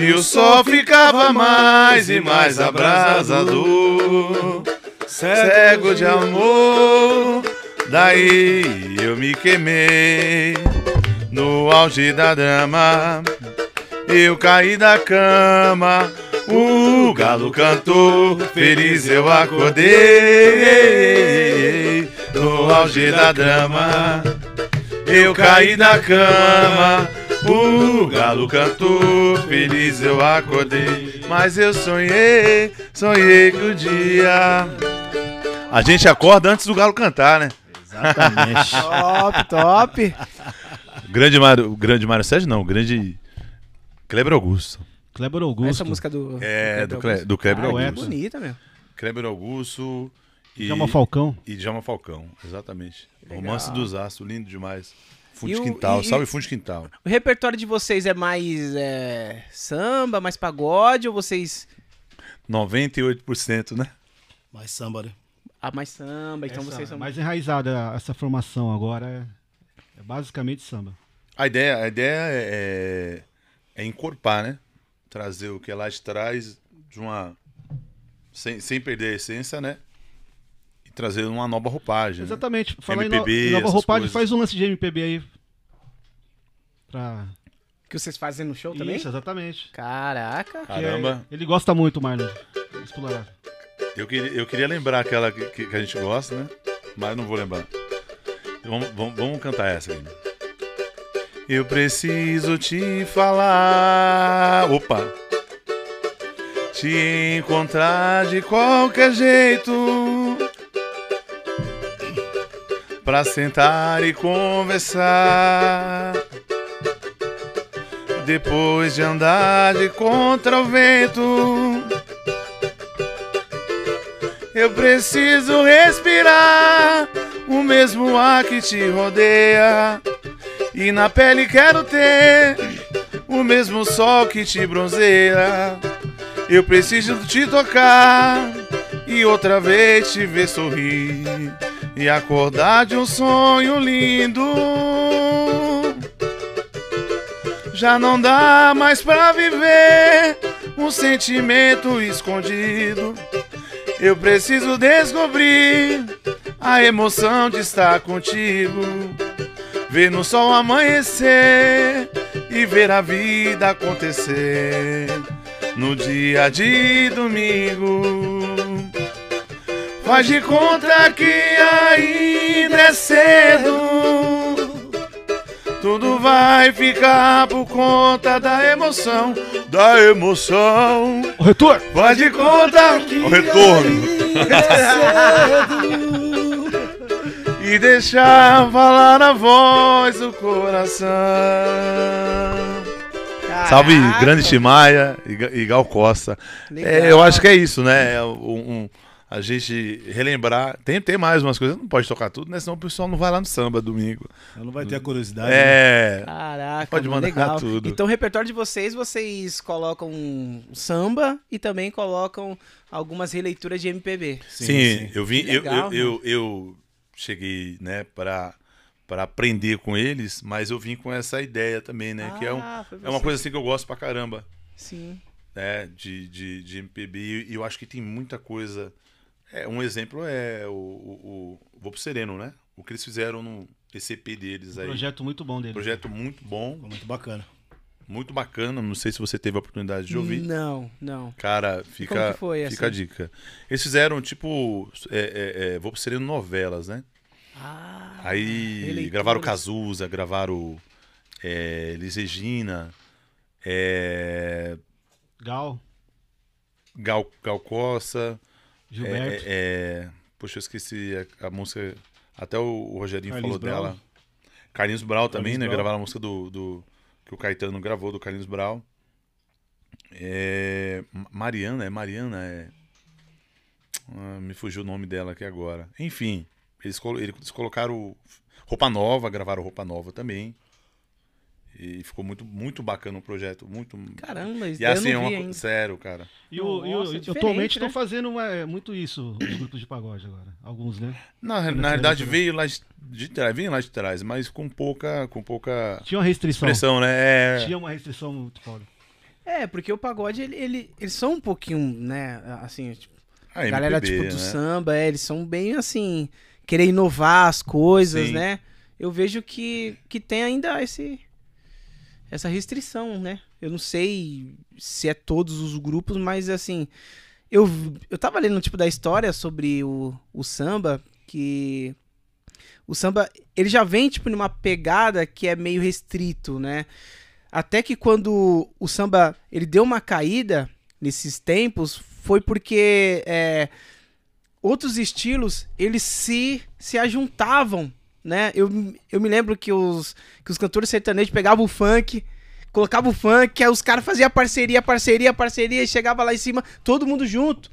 E o sol ficava mais e mais abrasador, cego de amor. Daí eu me queimei no auge da drama. Eu caí da cama, o galo cantou, feliz eu acordei. No auge da drama, eu caí da cama, o galo cantou, feliz eu acordei. Mas eu sonhei, sonhei que o dia. A gente acorda antes do galo cantar, né? Exatamente. [laughs] Top, top. Grande Mário, grande Mário Sérgio não, grande Kleber Augusto. Kleber Augusto. Essa música do. É, do, Cle, do Kleber Ah, o Augusto. Edson. Bonita, meu. Kleber Augusto e Chama Falcão. e Djalma Falcão, exatamente. Romance dos Astros, lindo demais. Fundo E de o- quintal, e- salve fundo de quintal. O repertório de vocês é mais é, samba, mais pagode ou vocês. 98%, né? Mais samba, né? Ah, mais samba, então Essa- vocês são. Mais enraizada essa formação agora é, é basicamente samba. A ideia, a ideia é, é encorpar, né? Trazer o que é lá de trás de uma. Sem, sem perder a essência, né? E trazer uma nova roupagem. né? Exatamente. Falar MPB, em, no, nova roupagem, coisas. faz um lance de MPB aí. Pra... Que vocês fazem no show também? Isso, exatamente. Caraca. Caramba, é- ele gosta muito, Marlon. Explorar. eu queria, eu queria lembrar aquela que, que- que a gente gosta, né? Mas não vou lembrar. Vamos, vamos, vamos cantar essa aqui. Eu preciso te falar. Opa! Te encontrar de qualquer jeito. Pra sentar e conversar. Depois de andar de contra o vento. Eu preciso respirar o mesmo ar que te rodeia. E na pele quero ter o mesmo sol que te bronzeia. Eu preciso te tocar e outra vez te ver sorrir e acordar de um sonho lindo. Já não dá mais pra viver um sentimento escondido. Eu preciso descobrir a emoção de estar contigo. Ver no sol amanhecer e ver a vida acontecer no dia de domingo. Faz de conta que ainda é cedo. Tudo vai ficar por conta da emoção, da emoção. O retorno! Faz de conta que o retorno. e deixar falar a voz do coração. Caraca. Salve, grande Timaia e Ga- Gal Costa. É, eu acho que é isso, né? É um- um- a gente relembrar. Tem, tem mais umas coisas, não pode tocar tudo, né? Senão o pessoal não vai lá no samba domingo. Ela não vai ter a curiosidade. né? É. Caraca, Pode mandar legal. tudo. Então, o repertório de vocês, vocês colocam samba e também colocam algumas releituras de MPB. Sim, eu vim, Que eu, legal, eu, eu, eu cheguei, né, para para aprender com eles, mas eu vim com essa ideia também, né? que é, um, Ah, é uma coisa assim que eu gosto pra caramba, Sim. né? De, de, de MPB. E eu acho que tem muita coisa. É, um exemplo é o, o, o Vou pro Sereno, né? O que eles fizeram no ECP deles aí. Projeto muito bom dele. Projeto muito bom, Ficou muito bacana. muito bacana. Não sei se você teve a oportunidade de ouvir. Não, não. Cara, como fica, que foi, fica a assim? dica. Eles fizeram, tipo, é, é, é, Vou pro Sereno novelas, né? Ah, Aí gravaram Cazuza, gravaram é, Elis Regina, é, Gal, Gal, Gal Costa. Gilberto. É, é, poxa, eu esqueci a, a música. Até o, o Rogerinho Carlinhos falou Brau. dela. Carlinhos Brau também, Carlinhos né? Brau. Gravaram a música do, do. Que o Caetano gravou, do Carlinhos Brau. É, Ma- Mariana, é Mariana, é. Ah, me fugiu o nome dela aqui agora. Enfim, eles, eles colocaram roupa nova, gravaram roupa nova também. E ficou muito, muito bacana o projeto. Muito. Caramba, isso E assim, eu é não uma vi. Sério, cara. E, o, e o- Nossa, e diferente, atualmente estão né? fazendo é, muito isso, os grupos de pagode agora. Alguns, né? Na, Olha, na realidade olha, veio lá de, trás, veio lá de trás, mas com pouca, com pouca Tinha uma restrição. expressão, né? É, Tinha uma restrição muito foda. É, porque o pagode, ele, ele, eles são um pouquinho, né, assim, tipo, a galera, MPB, tipo, do né? samba, é, eles são bem, assim, querer inovar as coisas, Sim. né? Eu vejo que, que tem ainda esse, essa restrição, né? Eu não sei se é todos os grupos, mas, assim, eu, eu tava lendo, tipo, da história sobre o, o samba, que o samba, ele já vem, tipo, numa pegada que é meio restrito, né? Até que quando o samba ele deu uma caída nesses tempos, foi porque é, outros estilos eles se, se ajuntavam, né? Eu, eu me lembro que os, que os cantores sertanejos pegavam o funk, colocavam o funk, aí os caras faziam parceria, parceria, parceria, e chegava lá em cima, todo mundo junto.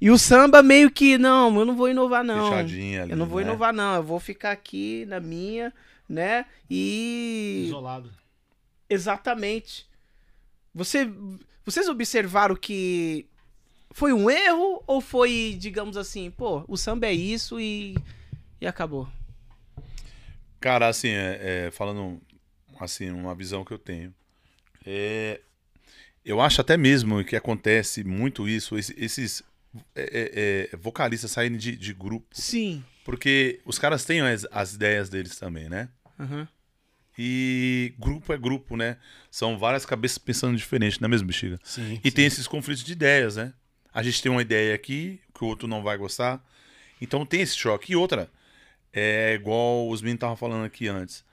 E o samba meio que, não, eu não vou inovar não. Fechadinha ali, Eu não vou né? inovar, não. Eu vou ficar aqui na minha. né? E Isolado. exatamente. Você, vocês observaram que foi um erro ou foi, digamos assim, pô, o samba é isso e, e acabou? Cara, assim, é, é, falando assim, uma visão que eu tenho. É, eu acho até mesmo que acontece muito isso, esse- esses é, é, é, vocalistas saindo de, de grupo. Sim. Porque os caras têm as, as ideias deles também, né? Aham. E grupo é grupo, né? São várias cabeças pensando diferente, não é mesmo, Bexiga? Sim. E tem esses conflitos de ideias, né? A gente tem uma ideia aqui que o outro não vai gostar. Então tem esse choque. E outra, é igual os meninos estavam falando aqui antes.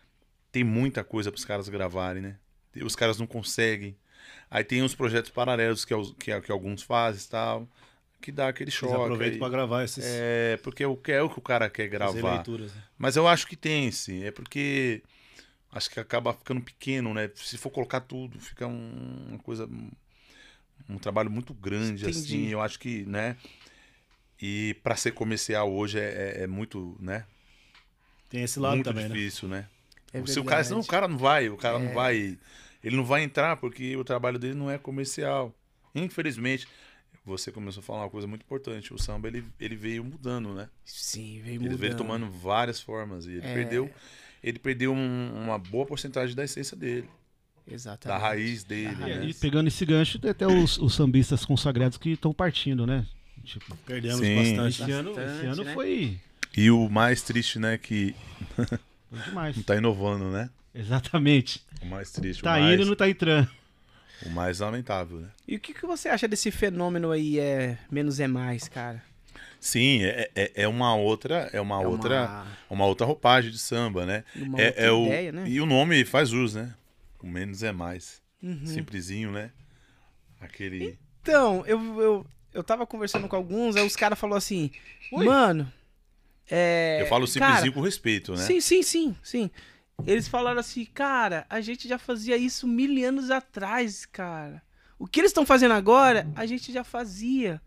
Tem muita coisa para os caras gravarem, né? Os caras não conseguem. Aí tem os projetos paralelos que, os- que, que alguns fazem e tal. Que dá aquele Eles choque. aproveitam aí. pra gravar esses, É, porque o que é o que o cara quer gravar. leituras. Né? Mas eu acho que tem, sim. É porque acho que acaba ficando pequeno, né? Se for colocar tudo, fica um- uma coisa. Um trabalho muito grande, Entendi. assim. Eu acho que, né? E para ser comercial hoje é, é- é muito, né? Tem esse lado muito também, né? difícil, né? É Se o cara, senão o cara não vai, o cara É. não vai. Ele não vai entrar porque o trabalho dele não é comercial. Infelizmente, você começou a falar uma coisa muito importante. O samba ele, ele veio mudando, né? Sim, veio Ele mudando. veio tomando várias formas e ele É. perdeu, ele perdeu um- uma boa porcentagem da essência dele, Exatamente. da raiz dele. Da E né? aí, pegando esse gancho, tem até os, os sambistas consagrados que estão partindo, né? Tipo, Perdemos Sim. bastante. esse ano, esse Bastante, ano né? foi, E o mais triste, né, que demais. [laughs] não tá inovando, né? Exatamente. O mais triste, Tá o, mais, indo e não tá entrando. o mais lamentável, né? E o que, que você acha desse fenômeno aí, é menos é mais, cara? Sim, é, é, é uma outra, é uma É outra, uma outra roupagem de samba, né? uma é, outra é o ideia, né? e o nome faz jus, né? O menos é mais, Uhum. simplesinho, né? Aquele Então, eu, eu, eu tava conversando com alguns, aí os caras falaram assim, mano, é... eu falo simplesinho cara, com respeito, né? Sim, sim, sim, sim. Eles falaram assim, cara, a gente já fazia isso mil anos atrás, cara. O que eles estão fazendo agora, a gente já fazia.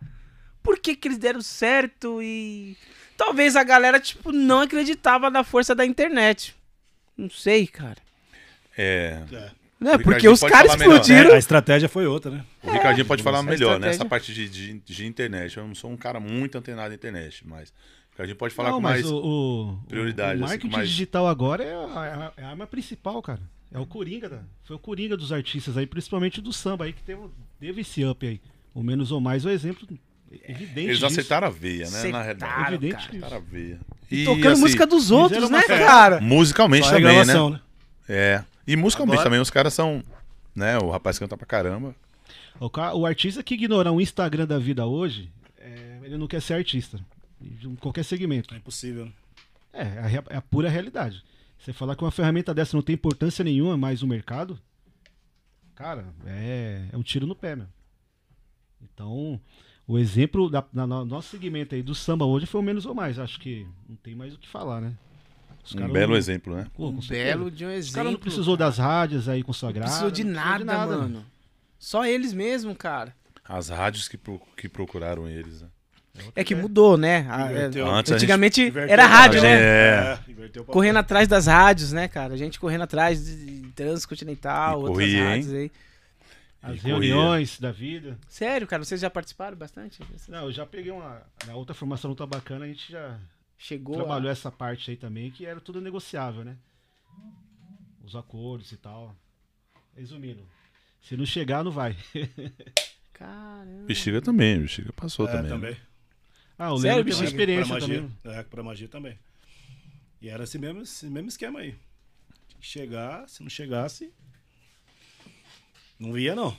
Por que que eles deram certo e... Talvez a galera, tipo, não acreditava na força da internet. Não sei, cara. É, É. Né? O Porque os caras falar explodiram. É, a estratégia foi outra, né? O Ricardinho pode falar essa melhor estratégia. nessa parte de, de, de internet. Eu não sou um cara muito antenado na internet, mas o Ricardinho pode falar não, com mas mais. o, o, prioridade, o assim, marketing com mais- digital agora é a, é a arma principal, cara. É o Coringa, da- foi o Coringa dos artistas aí, principalmente do samba aí, que teve, teve esse up aí. O menos ou mais é o exemplo evidente Eles disso. acertaram a veia, né? Na Acertaram, realidade. Evidente cara. Acertaram a veia. E tocando assim, música dos outros, né, uma- cara? Musicalmente Só a também, né? gravação, né? É. E musicalmente Agora- também os caras são. Né? O rapaz canta pra caramba. O, ca- o artista que ignorar um Instagram da vida hoje, é, ele não quer ser artista. De um- qualquer segmento. É impossível. É, é a, é pura realidade. Você falar que uma ferramenta dessa não tem importância nenhuma mais no mercado, cara, é, é um tiro no pé, meu. Então, o exemplo da, no nosso segmento aí do samba hoje foi o menos ou mais. Acho que não tem mais o que falar, né? Os Um belo não- exemplo, né? Pô, com Um belo de um Os exemplo. caras não precisou das rádios aí consagradas. Não precisou de não nada, precisou mano. Só eles mesmo, cara. As rádios que, pro- que procuraram eles. Né? É que mudou, né? A- é- Inverteu. Gente- antigamente era rádio, né? É. papel. Correndo atrás das rádios, né, cara? A gente correndo atrás de Transcontinental, E outras corria, hein? rádios aí. As E corria. reuniões da vida. Sério, cara, vocês já participaram bastante? Não, eu já peguei uma. Na outra formação não tá bacana, a gente já Chegou trabalhou a... essa parte aí também, que era tudo negociável, né? Os acordos e tal. Resumindo, se não chegar, não vai. [laughs] Caramba. Bexiga também, Bexiga passou É, também. né? Ah, o teve bicho? experiência pra magia, também. É, pra magia também. E era esse mesmo, esse mesmo esquema aí. Tinha que chegar, se não chegasse. Não via, não.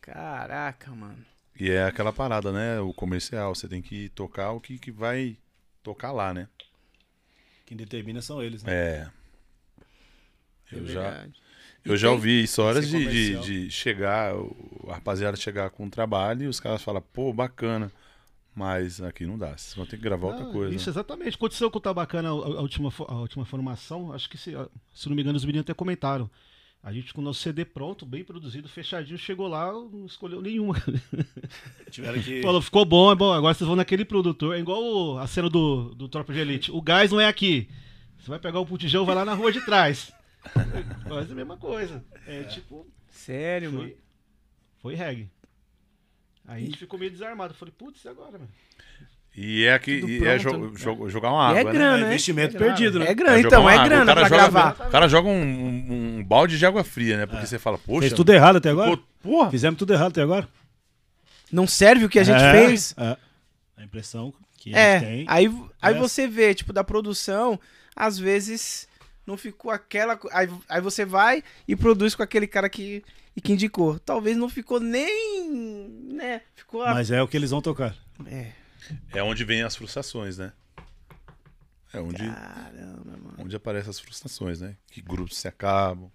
Caraca, mano. E é aquela parada, né? O comercial. Você tem que tocar o que, que vai tocar lá, né? Quem determina são eles, né? É. É Eu já, verdade. eu já ouvi histórias de, de, de chegar, o a rapaziada chegar com um trabalho e os caras falam, pô, bacana. Mas aqui não dá. Vocês vão ter que gravar outra Ah, coisa. Isso, exatamente. Aconteceu com o Tabacana a, a última, a última formação. Acho que, se, se não me engano, os meninos até comentaram. A gente com o nosso CD pronto, bem produzido, fechadinho, chegou lá, não escolheu nenhuma. [laughs] Tiveram que. Falou, ficou bom, é bom, agora vocês vão naquele produtor. É igual o- a cena do, do Tropa de Elite. O gás não é aqui. Você vai pegar o botijão, vai lá na rua de trás. [laughs] Quase a mesma coisa. É, tipo, Sério, mano. foi, foi reggae. Aí a gente ficou meio desarmado. Eu falei, putz, e agora, mano? E é, que, Tudo e é pronto, jo- jo- jogar uma E é água, né? grana, É né? investimento É grana. perdido, né? É É grana, então, é água. grana O cara pra joga, gravar. O cara joga um, um- um balde de água fria, né? Porque você fala, poxa. Fez tudo errado até agora? ficou- porra, Fizemos tudo errado até agora. Não serve o que a gente É, fez. é. A impressão que a É, gente tem. aí, aí É. você vê, tipo, da produção, às vezes não ficou aquela. Aí, aí você vai e produz com aquele cara que, e que indicou. Talvez não ficou nem. né? Ficou. a- Mas é o que eles vão tocar. É, É onde vem as frustrações, né? É onde, caramba, mano. onde aparecem as frustrações, né? Que grupos se acabam.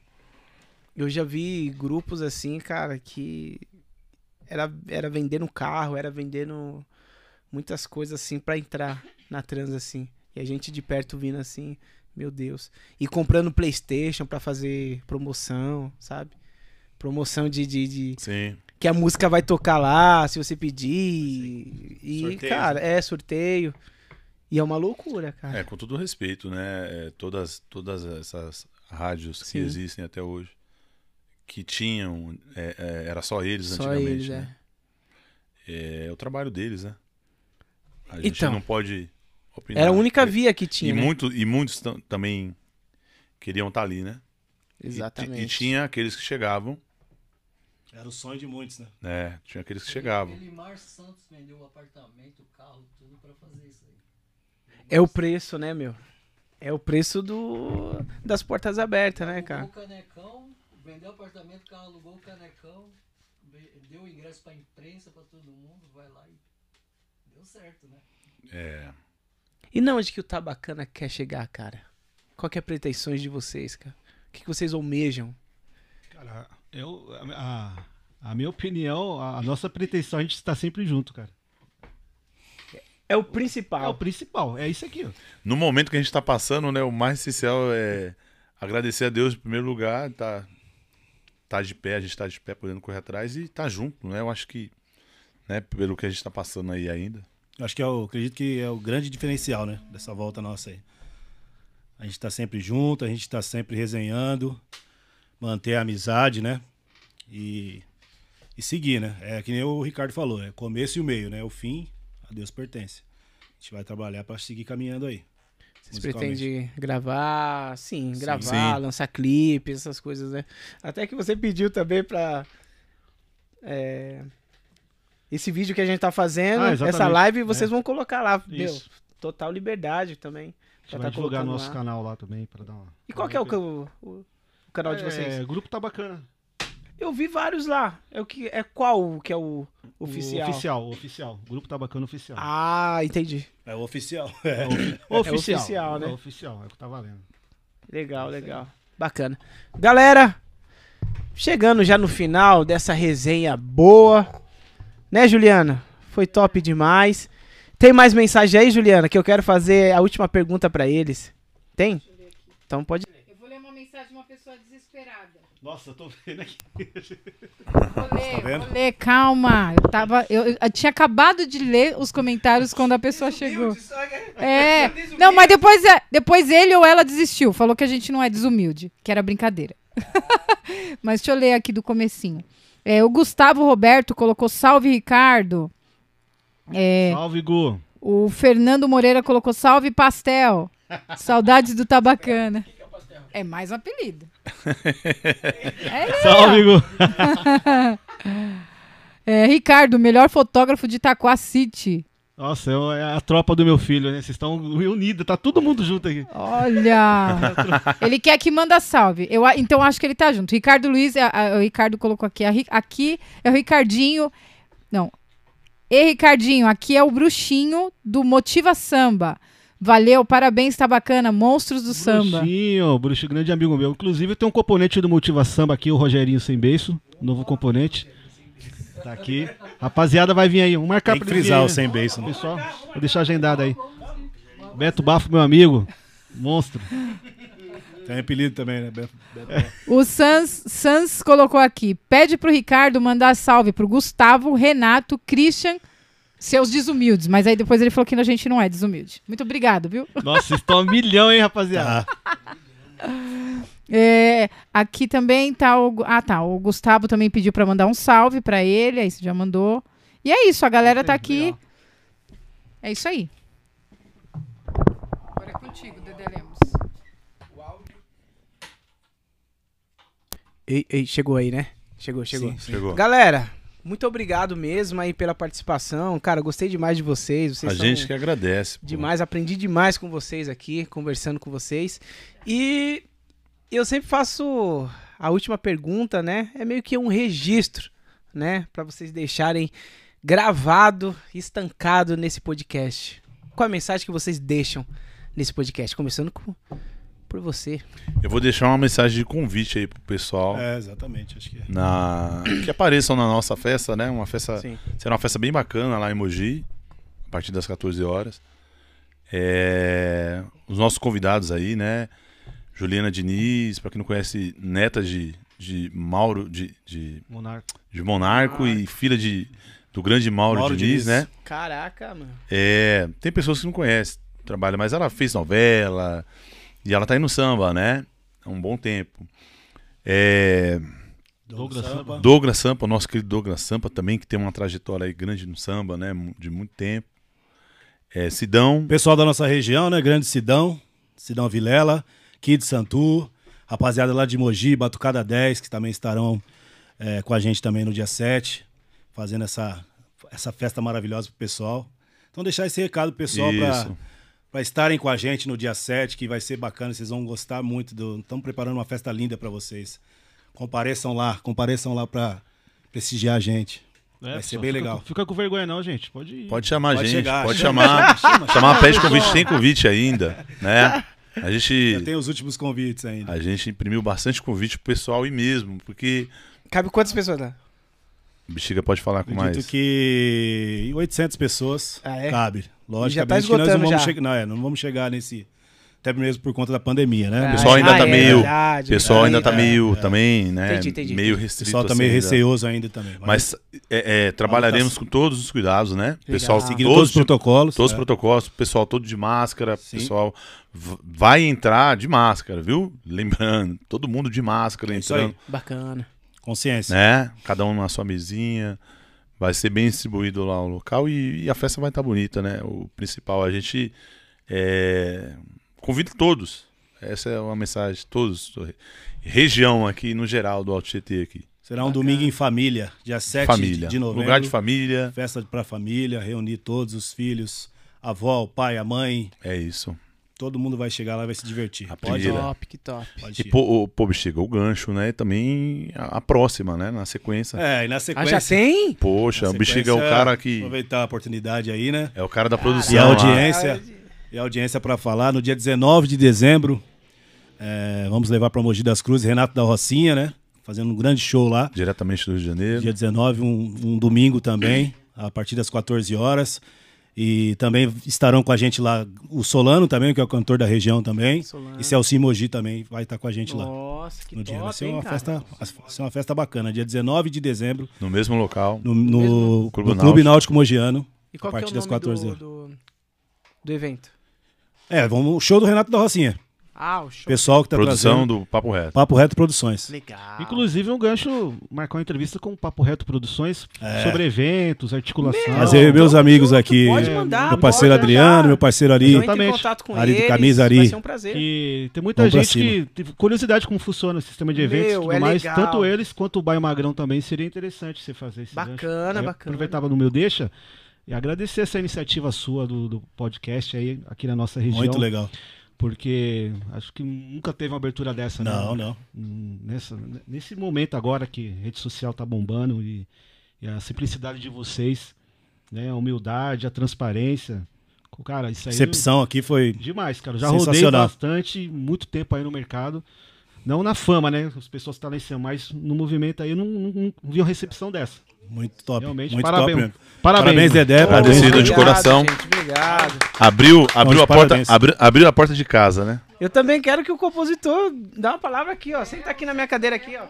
Eu já vi grupos assim, cara, que era, era vendendo carro, era vendendo muitas coisas assim pra entrar na trans assim. E a gente de perto vindo assim, meu Deus. E comprando PlayStation pra fazer promoção, sabe? Promoção de, de, de- Sim. que a música vai tocar lá, se você pedir. E, Sorteio, cara, é sorteio. E é uma loucura, cara. É, com todo respeito, né? É, todas, todas essas rádios que Sim. existem até hoje, que tinham, é, é, era só eles Só antigamente, eles, é. né? É, o trabalho deles, né? A gente Então. não pode opinar. Era a única E- via que tinha. E, né? muito, e muitos tam- também queriam estar ali, né? E Exatamente. E, tinha aqueles que chegavam, Era o sonho de muitos, né? né? Tinha aqueles que chegavam. Elimar Santos vendeu o apartamento, o carro, tudo pra fazer isso aí. É o preço, né, meu? É o preço do das portas abertas, né, Alugou cara? o canecão, vendeu o apartamento, o carro alugou o canecão, deu o ingresso pra imprensa, pra todo mundo, vai lá e deu certo, né? É, E não onde que o Tabacana quer chegar, cara? Qual que é a pretensões de vocês, cara? O que, que vocês almejam? Cara, eu, a, a minha opinião, a, a nossa pretensão, a gente está sempre junto, cara. É o É o principal. principal, é isso aqui, ó. No momento que a gente tá passando, né? O mais essencial é agradecer a Deus em primeiro lugar, tá, tá de pé, a gente tá de pé podendo correr atrás e tá junto, né? Eu acho que, né, pelo que a gente tá passando aí ainda. Acho que é o, acredito que é o grande diferencial, né? Dessa volta nossa aí. A gente tá sempre junto, a gente tá sempre resenhando, manter a amizade, né? E, e seguir, né? É que nem o Ricardo falou, é começo e o meio, né? O fim, a Deus pertence. A gente vai trabalhar pra seguir caminhando aí. Vocês pretendem gravar, sim, Sim. gravar, Sim. lançar clipes, essas coisas, né? Até que você pediu também pra. é, esse vídeo que a gente tá fazendo, Ah, essa live, vocês vão colocar lá. Meu, total liberdade também. A gente Já vai tá divulgar nosso lá. canal lá também para dar uma. E qual que é o, o, o canal de vocês? É, grupo tá bacana. Eu vi vários lá. É o que é qual que é o oficial? O oficial, o oficial. Grupo tá bacana oficial. Ah, entendi. É o oficial. É [laughs] É oficial, né? É oficial, é o que tá valendo. Legal, legal. Bacana. Galera, chegando já no final dessa resenha boa. Né, Juliana? Foi top demais. Tem mais mensagem aí, Juliana, que eu quero fazer a última pergunta pra eles. Tem? Então pode. Ler mensagem de uma pessoa desesperada. Nossa, eu tô vendo aqui. Vou ler, vendo? vou ler, calma. Eu, tava, eu, eu tinha acabado de ler os comentários quando a pessoa chegou. É. [laughs] Não, mas depois, é- depois ele ou ela desistiu. Falou que a gente não é desumilde, que era brincadeira. [laughs] mas deixa eu ler aqui do comecinho. É, o Gustavo Roberto colocou salve, Ricardo. É, Salve, Gu. o Fernando Moreira colocou salve, pastel. [laughs] Saudades do Tabacana. É mais um apelido. [laughs] É ele, Salve, Gu. [laughs] É, Ricardo, melhor fotógrafo de Itaquá City. Nossa, é é a tropa do meu filho, né? Vocês estão unidos, tá todo mundo junto aqui. Olha! [laughs] ele quer que manda salve. Eu, então acho que ele tá junto. Ricardo Luiz, a- a- o Ricardo colocou aqui. a aqui é o Ricardinho. Não. E Ricardinho, aqui é o bruxinho do Motiva Samba. Valeu, parabéns, tá bacana. Monstros do samba. Bruxinho, bruxo grande amigo meu. Inclusive tem um componente do Motiva Samba aqui, o Rogerinho Sem Beiço. Novo componente. Tá aqui. Rapaziada, vai vir aí. Vamos marcar Tem que vir frisar aí. o sem beijo. né? Pessoal, vou deixar agendado aí. Beto Bafo, meu amigo. Monstro. Tem apelido também, né? Beto? O Sans, Sans colocou aqui. Pede pro Ricardo mandar salve pro Gustavo, Renato, Christian, seus desumildes. Mas aí depois ele falou que a gente não é desumilde. Muito obrigado, viu? Nossa, estão a milhão, hein, rapaziada? [laughs] É, aqui também tá o. Ah, tá. O Gustavo também pediu pra mandar um salve pra ele. Aí você já mandou. E é isso, a galera tá aqui. É isso aí. Agora é contigo, Dedé Lemos. Ei, ei, chegou aí, né? Chegou, chegou. Sim, Chegou. Galera, muito obrigado mesmo aí pela participação. Cara, gostei demais de vocês. Vocês A gente que agradece. pô. demais, aprendi demais com vocês aqui, conversando com vocês. E eu sempre faço a última pergunta, né? É meio que um registro, né, Pra vocês deixarem gravado, estancado nesse podcast. Qual a mensagem que vocês deixam nesse podcast? Começando com, por você. Eu vou deixar uma mensagem de convite aí pro pessoal. É, exatamente, acho que é. Na... Que apareçam na nossa festa, né? Uma festa. Sim. Será uma festa bem bacana lá em Mogi, a partir das 14 horas. É, Os nossos convidados aí, né? Juliana Diniz, pra quem não conhece, neta de, de Mauro, de, de, Monarca. de Monarco e filha de, do grande Mauro, Mauro Diniz, Diniz. né? Caraca, mano. É, tem pessoas que não conhecem, trabalha, mas ela fez novela e ela tá aí no samba, né? Há um bom tempo. É, Douglas Sampa. Douglas Sampa, nosso querido Douglas Sampa também, que tem uma trajetória aí grande no samba, né? De muito tempo. É, Sidão, Pessoal da nossa região, né? Grande Sidão, Sidão Vilela, Kid Santu, rapaziada lá de Mogi, Batucada 10, que também estarão é, com a gente também no dia 7, fazendo essa, essa festa maravilhosa pro pessoal. Então deixar esse recado pro pessoal para Isso. Para estarem com a gente no dia 7, que vai ser bacana, vocês vão gostar muito do. Estamos preparando uma festa linda para vocês. Compareçam lá, compareçam lá para prestigiar a gente. É, Vai ser bem fica- legal. Fica com vergonha não, gente. Pode ir. pode chamar a gente, chegar, pode chama, chamar. chama, chamar, pede chama. convite, tem convite ainda, né? A gente, Já tem os últimos convites ainda. a gente imprimiu bastante convite pro pessoal ir mesmo, porque Cabe quantas pessoas lá? o Bexiga pode falar com Acredito mais. que 800 pessoas Ah, é? cabe. Logicamente já tá que nós não esgotando vamos, não, é, não vamos chegar nesse. Até mesmo por conta da pandemia, né? Ah, O pessoal ainda ah, tá é meio. verdade, O pessoal ainda tá é, meio é. também, né? Entendi, entendi, meio O restrito. pessoal tá meio assim, ainda. receoso ainda também. Mas é, é, trabalharemos com todos os cuidados, né? Pessoal, seguindo todos os de- protocolos. Todos os é. protocolos, pessoal todo de máscara, Sim. pessoal vai entrar de máscara, viu? Lembrando, todo mundo de máscara É isso aí. entrando, Bacana. Consciência. né? Cada um na sua mesinha. Vai ser bem distribuído lá o local e, e a festa vai estar bonita, né? O principal, a gente é, convida todos. Essa é uma mensagem, todos. Região aqui, no geral, do Alto GT aqui. Será um domingo em família, dia 7 família. de novembro. Lugar de família. Festa pra família, reunir todos os filhos, a avó, o pai, a mãe. É isso. Todo mundo vai chegar lá e vai se divertir. A Pode, primeira. Top, que top. pode E pô, o- pô, chega o gancho, né? E também a, a próxima, né? Na sequência. É, e na Ah, sequência. já tem? Poxa, o Bexiga é o cara que. Aproveitar a oportunidade aí, né? É o cara da produção. E a lá. audiência. E a audiência para falar no dia 19 de dezembro. é, vamos levar para Mogi das Cruzes Renato da Rocinha, né? Fazendo um grande show lá. Diretamente do Rio de Janeiro. Dia 19, um, um domingo também, a partir das 14 horas. E também estarão com a gente lá o Solano também, que é o cantor da região também. Solano. E Celci Mogi também vai estar com a gente lá. Nossa, que No top, dia. Vai ser hein, uma cara? festa, vai ser uma festa bacana. Dia 19 de dezembro, No mesmo local. no, no, Clube no Clube Náutico. Náutico Mogiano. E qual a partir que é o das nome 14 do, horas. do, do evento? É, vamos, o show do Renato da Rocinha. Ah, o show. Pessoal que tá Produção trazendo. do Papo Reto. Papo Reto Produções. Legal. Inclusive, um gancho marcou uma entrevista com o Papo Reto Produções É. sobre eventos, articulação. Mas eu e meus amigos aqui, Pode mandar, meu parceiro pode Adriano, mandar. meu parceiro Ari. entro em Exatamente. contato com Ari de eles, camisa, Ari. vai ser um prazer. Que tem muita Vamos gente que teve curiosidade como funciona o sistema de eventos Meu, e tudo é mais. legal. Tanto eles quanto o Baio Magrão também seria interessante você fazer esse gancho. Bacana, bacana. Aproveitava no meu deixa e agradecer essa iniciativa sua do, do podcast aí aqui na nossa região. Muito legal. Porque acho que nunca teve uma abertura dessa, né? Não, não. Hum, Nessa, nesse momento agora que rede social tá bombando e, e a simplicidade de vocês, né? A humildade, a transparência. Cara, isso aí. Recepção aqui foi. Demais, cara. Já rodei bastante, muito tempo aí no mercado. Não na fama, né? As pessoas estão lá em cima, mas no movimento aí eu não, não, não vi uma recepção dessa. Muito top. Realmente, muito parabéns. top. Parabéns. Parabéns, Dedé. Agradecido Parabéns. de Obrigado, coração. Gente, obrigado. Abriu, abriu, a porta, parabéns. abri- abriu a porta de casa, né? Eu também quero que o compositor dê uma palavra aqui, ó. Senta aqui na minha cadeira aqui, ó.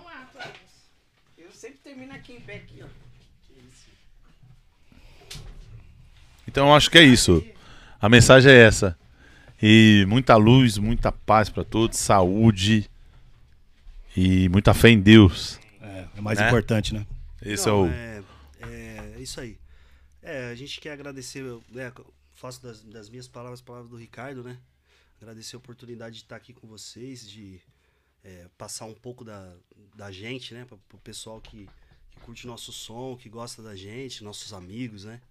Eu sempre termino aqui em pé aqui, ó. Então eu acho que é isso. A mensagem é essa. E muita luz, muita paz pra todos, saúde e muita fé em Deus. É, é mais Né? importante, né? Esse é o. é, é isso aí. É, a gente quer agradecer, né, faço das, das minhas palavras, as palavras do Ricardo, né? Agradecer a oportunidade de estar aqui com vocês, de é, passar um pouco da, da gente, né? Para o pessoal que, que curte nosso som, que gosta da gente, nossos amigos, né?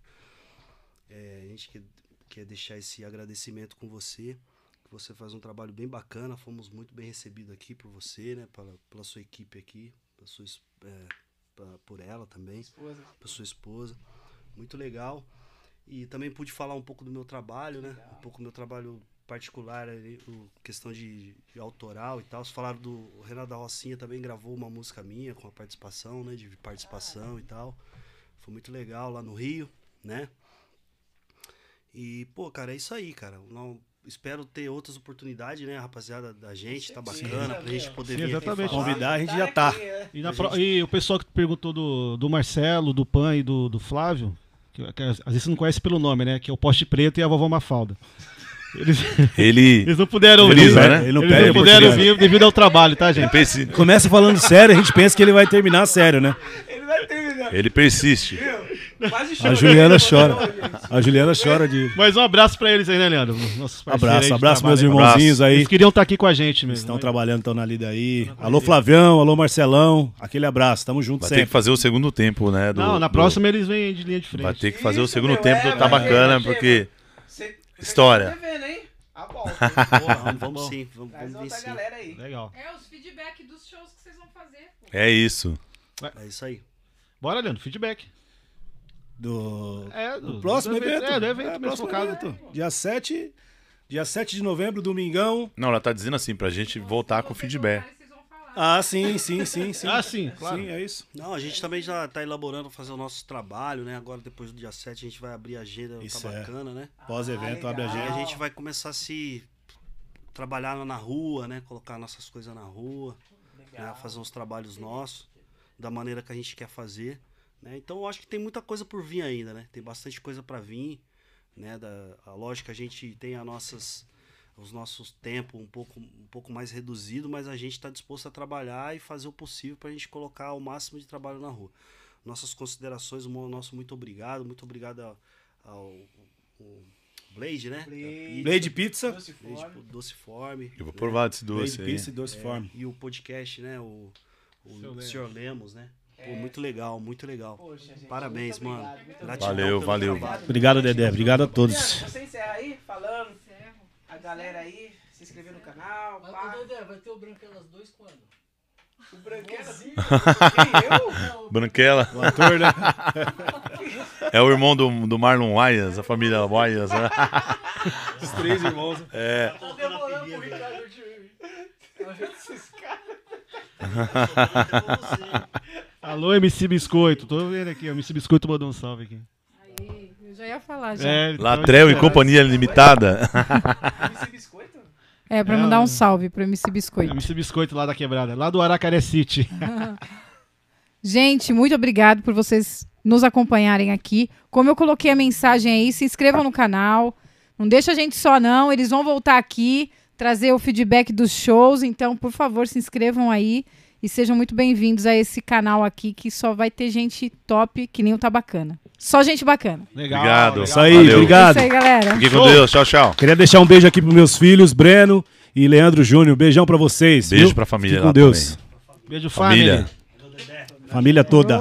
É, a gente quer, quer deixar esse agradecimento com você. que Você faz um trabalho bem bacana, fomos muito bem recebidos aqui por você, né? Pela, pela sua equipe aqui, pela sua, é, pra- por ela também para sua esposa. Muito legal. E também pude falar um pouco do meu trabalho, né? Um pouco do meu trabalho particular, ali, o- questão de, de autoral e tal. Vocês falaram do o Renato da Rocinha também gravou uma música minha com a participação, né? De participação e tal. Foi muito legal lá no Rio, né? E, pô, cara, é isso aí, cara. Não, espero ter outras oportunidades, né, rapaziada da gente. Tá bacana pra gente poder Sim, vir exatamente. Convidar, a gente já tá. E, na pro- e o pessoal que perguntou do, do Marcelo, do Pan e do, do Flávio, que, que às vezes você não conhece pelo nome, né? Que é o Poste Preto e a Vovó Mafalda. Eles, Ele. [laughs] eles não puderam não- né? ele não Eles não puderam ouvir devido ao trabalho, tá, gente? persi- Começa falando sério, a gente pensa que ele vai terminar sério, né? Ele vai terminar. Ele persiste. Quase A. Juliana [laughs] chora. A Juliana chora de. Mas um abraço pra eles aí, né, Leandro? Nossos Abraço, abraço meus irmãozinhos aí. Eles queriam estar aqui com a gente mesmo. Estão né? trabalhando, estão na lida aí. Alô, Flavião, alô, Marcelão. Aquele abraço, tamo junto Vai ter sempre. que fazer o segundo tempo, né? do- Não, na do- próxima eles vêm de linha de frente. Vai ter que fazer o Isso, segundo meu, tempo é, do Tá vai ter, Bacana, vai ter, porque. Cê- cê História. tá devendo, hein? A [laughs] volta. Porra, vamos, sim, vamos, vamos outra sim. galera aí. Legal. É os feedback dos shows que vocês vão fazer. pô. É isso. É isso aí. Bora, Leandro, feedback. Do, É, do próximo evento. É, do evento É, mesmo focado. evento. Dia 7, dia 7 de novembro, domingão. Não, ela tá dizendo assim, pra gente voltar com Vocês feedback. voltarem, vocês vão falar. Ah, sim, sim, sim, sim. Ah, sim, claro. Sim, é isso. Não, a gente também já tá elaborando fazer o nosso trabalho, né? Agora, depois do dia 7, a gente vai abrir a agenda, Isso tá é. bacana, né? Pós-evento, Ah, abre a legal. E agenda. a gente vai começar a se trabalhar na rua, né? Colocar nossas coisas na rua, né? fazer uns trabalhos nossos, da maneira que a gente quer fazer. Né? Então eu acho que tem muita coisa por vir ainda, né? Tem bastante coisa para vir. Né? Da, a lógica a gente tem as nossas, os nossos tempos um pouco, um pouco mais reduzido, mas a gente está disposto a trabalhar e fazer o possível para a gente colocar o máximo de trabalho na rua. Nossas considerações, o nosso muito obrigado, muito obrigado ao, ao- ao Blade, né? Blade. Blade Pizza. Doce Blade forme. po- Doce Forme. Eu vou né? provar desse Blade doce aí. Pizza e Doce Form. E o podcast, né? O, o Lemos. Sr. Lemos, né? Pô, muito legal, muito legal. Poxa, gente, Parabéns, muito mano. Gratidão Valeu, valeu. trabalho. Obrigado, Dedé. Obrigado a todos. Você encerra aí, falando a galera aí, se inscrever no canal, Mas, Dedé, vai ter o Branquelas 2 quando? O Branquela. Quem, eu? [laughs] Branquela. O ator, né? É o irmão do, do Marlon Wayans, a família Wayans, né? Os três irmãos. É. Tá demorando pro Ricardo de... Alô, MC Biscoito. Tô vendo aqui, o MC Biscoito mandou um salve aqui. Aí, eu já ia falar já. É, Latrel e Companhia Limitada. [laughs] MC Biscoito? É, pra É, mandar um salve pro MC Biscoito. MC Biscoito lá da quebrada, lá do Aracaré City. [laughs] Gente, muito obrigado por vocês nos acompanharem aqui. Como eu coloquei a mensagem aí, se inscrevam no canal. Não deixa a gente só não, eles vão voltar aqui trazer o feedback dos shows, então, por favor, se inscrevam aí e sejam muito bem-vindos a esse canal aqui que só vai ter gente top, que nem o Tá Bacana. Só gente bacana. Legal. Obrigado. Isso aí, Valeu. obrigado. É isso aí, galera. Fique com Deus. Tchau, tchau. Queria deixar um beijo aqui pros meus filhos, Breno e Leandro Júnior. Beijão pra vocês. Beijo viu? pra família Fique com lá Deus. Beijo, Família. família. Família toda.